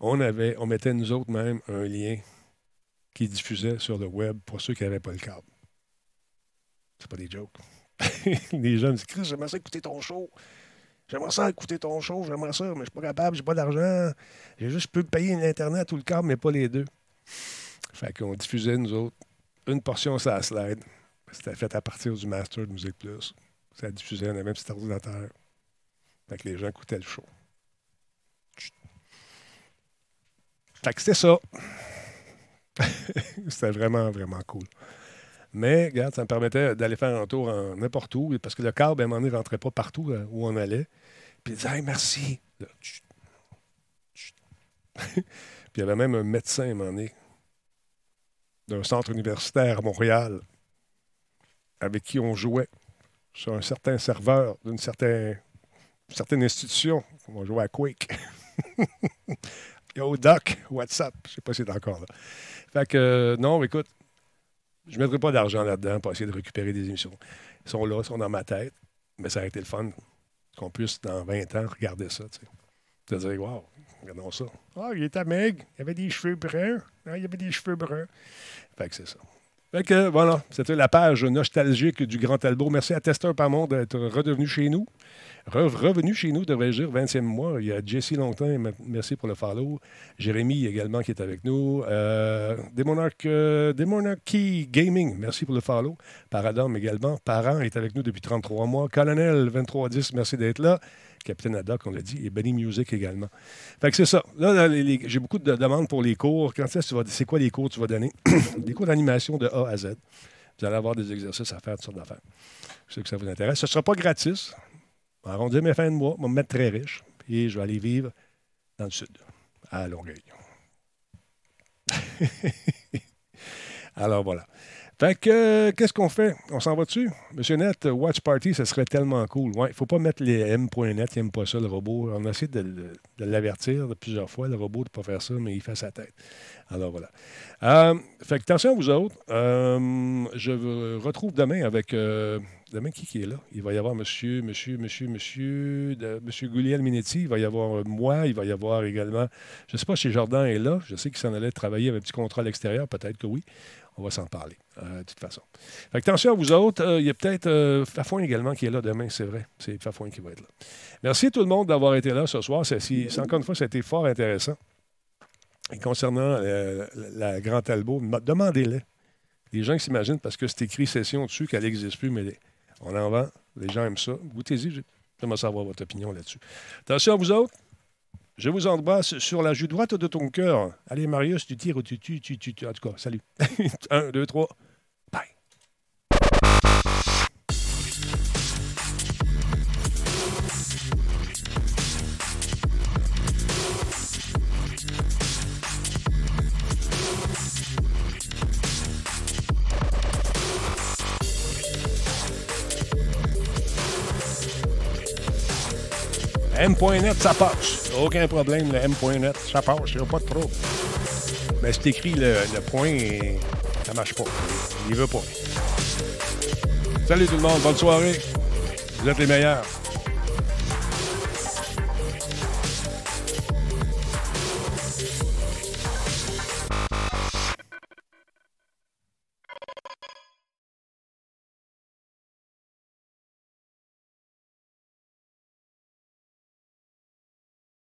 [SPEAKER 3] On avait, on mettait nous autres même un lien qui diffusait sur le web pour ceux qui n'avaient pas le câble. C'est pas des jokes. Les gens me disent Chris, j'aimerais ça écouter ton show. J'aimerais ça écouter ton show, j'aimerais ça, mais je suis pas capable, j'ai pas d'argent. J'ai juste, peux payer l'Internet ou le câble, mais pas les deux. Fait qu'on diffusait, nous autres, une portion la slide. C'était fait à partir du master de Musique Plus. Ça diffusait, on avait un petit ordinateur. Fait que les gens écoutaient le show. Fait que c'était ça. c'était vraiment, vraiment cool. Mais, regarde, ça me permettait d'aller faire un tour en n'importe où, parce que le câble, à un moment donné, ne rentrait pas partout euh, où on allait. Puis il disait, hey, merci. Puis il y avait même un médecin, à un moment donné, d'un centre universitaire à Montréal, avec qui on jouait sur un certain serveur d'une certaine, institution. On jouait à Quake. Yo, Doc, WhatsApp. Je sais pas si c'est encore là. Fait que, euh, non, écoute, je ne mettrai pas d'argent là-dedans pour essayer de récupérer des émissions. Ils sont là, ils sont dans ma tête, mais ça a été le fun qu'on puisse, dans 20 ans, regarder ça. Tu sais. Dire, wow, regardons ça. Ah, il était maigre, il avait des cheveux bruns. Il avait des cheveux bruns. Fait que c'est ça. Voilà, c'était la page nostalgique du Grand Talbot. Merci à Tester Pamond d'être redevenu chez nous. Re- revenu chez nous, devrais-je dire, 20e mois. Il y a Jesse Longtemps, merci pour le follow. Jérémy également qui est avec nous. Euh, Demonarch, euh, Demonarchy Gaming, merci pour le follow. Paradam également. Parent est avec nous depuis 33 mois. Colonel 2310, merci d'être là. Capitaine Haddock, on l'a dit, et Benny Music également. Fait que c'est ça. Là, j'ai beaucoup de demandes pour les cours. Quand est-ce que tu c'est quoi les cours que tu vas donner? des cours d'animation de A à Z. Vous allez avoir des exercices à faire, toutes sortes d'affaires. Je sais que ça vous intéresse. Ce ne sera pas gratis. On arrondir mes fins de mois. On va me mettre très riche. Puis je vais aller vivre dans le sud, à Longueuil. Alors voilà. Fait que, euh, qu'est-ce qu'on fait? On s'en va dessus? Monsieur Net, euh, Watch Party, ce serait tellement cool. Ouais, il ne faut pas mettre les M.net, il n'aime pas ça, le robot. On a essayé de, de l'avertir plusieurs fois, le robot, de ne pas faire ça, mais il fait sa tête. Alors voilà. Euh, fait que attention à vous autres. Je vous retrouve demain avec. demain, qui, qui est là? Il va y avoir monsieur, monsieur, monsieur, monsieur, monsieur Gugliel Minetti. Il va y avoir moi. Il va y avoir également. Je ne sais pas si Jordan est là. Je sais qu'il s'en allait travailler avec un petit contrat à l'extérieur. Peut-être que oui. On va s'en parler, euh, de toute façon. Fait que attention à vous autres. Euh, il y a peut-être euh, Fafouin également qui est là demain, c'est vrai. C'est Fafouin qui va être là. Merci tout le monde d'avoir été là ce soir. C'est, encore une fois, ça a été fort intéressant. Et concernant euh, la, Grand Talbot, m- demandez-les. Les gens s'imaginent, parce que c'est écrit session dessus, qu'elle n'existe plus, mais on en vend. Les gens aiment ça. Goûtez-y. j'ai- J'aimerais savoir votre opinion là-dessus. Attention à vous autres. Je vous embrasse sur la joue droite de ton cœur. Allez, Marius, tu tires ou tu tues, tu, tu, tu. En tout cas, salut. Un, deux, trois. M.net, ça passe. Aucun problème, le M.net, ça passe. Il n'y a pas de trouble. Mais c'est écrit le, point et ça marche pas. Il veut pas. Salut tout le monde, bonne soirée. Vous êtes les meilleurs.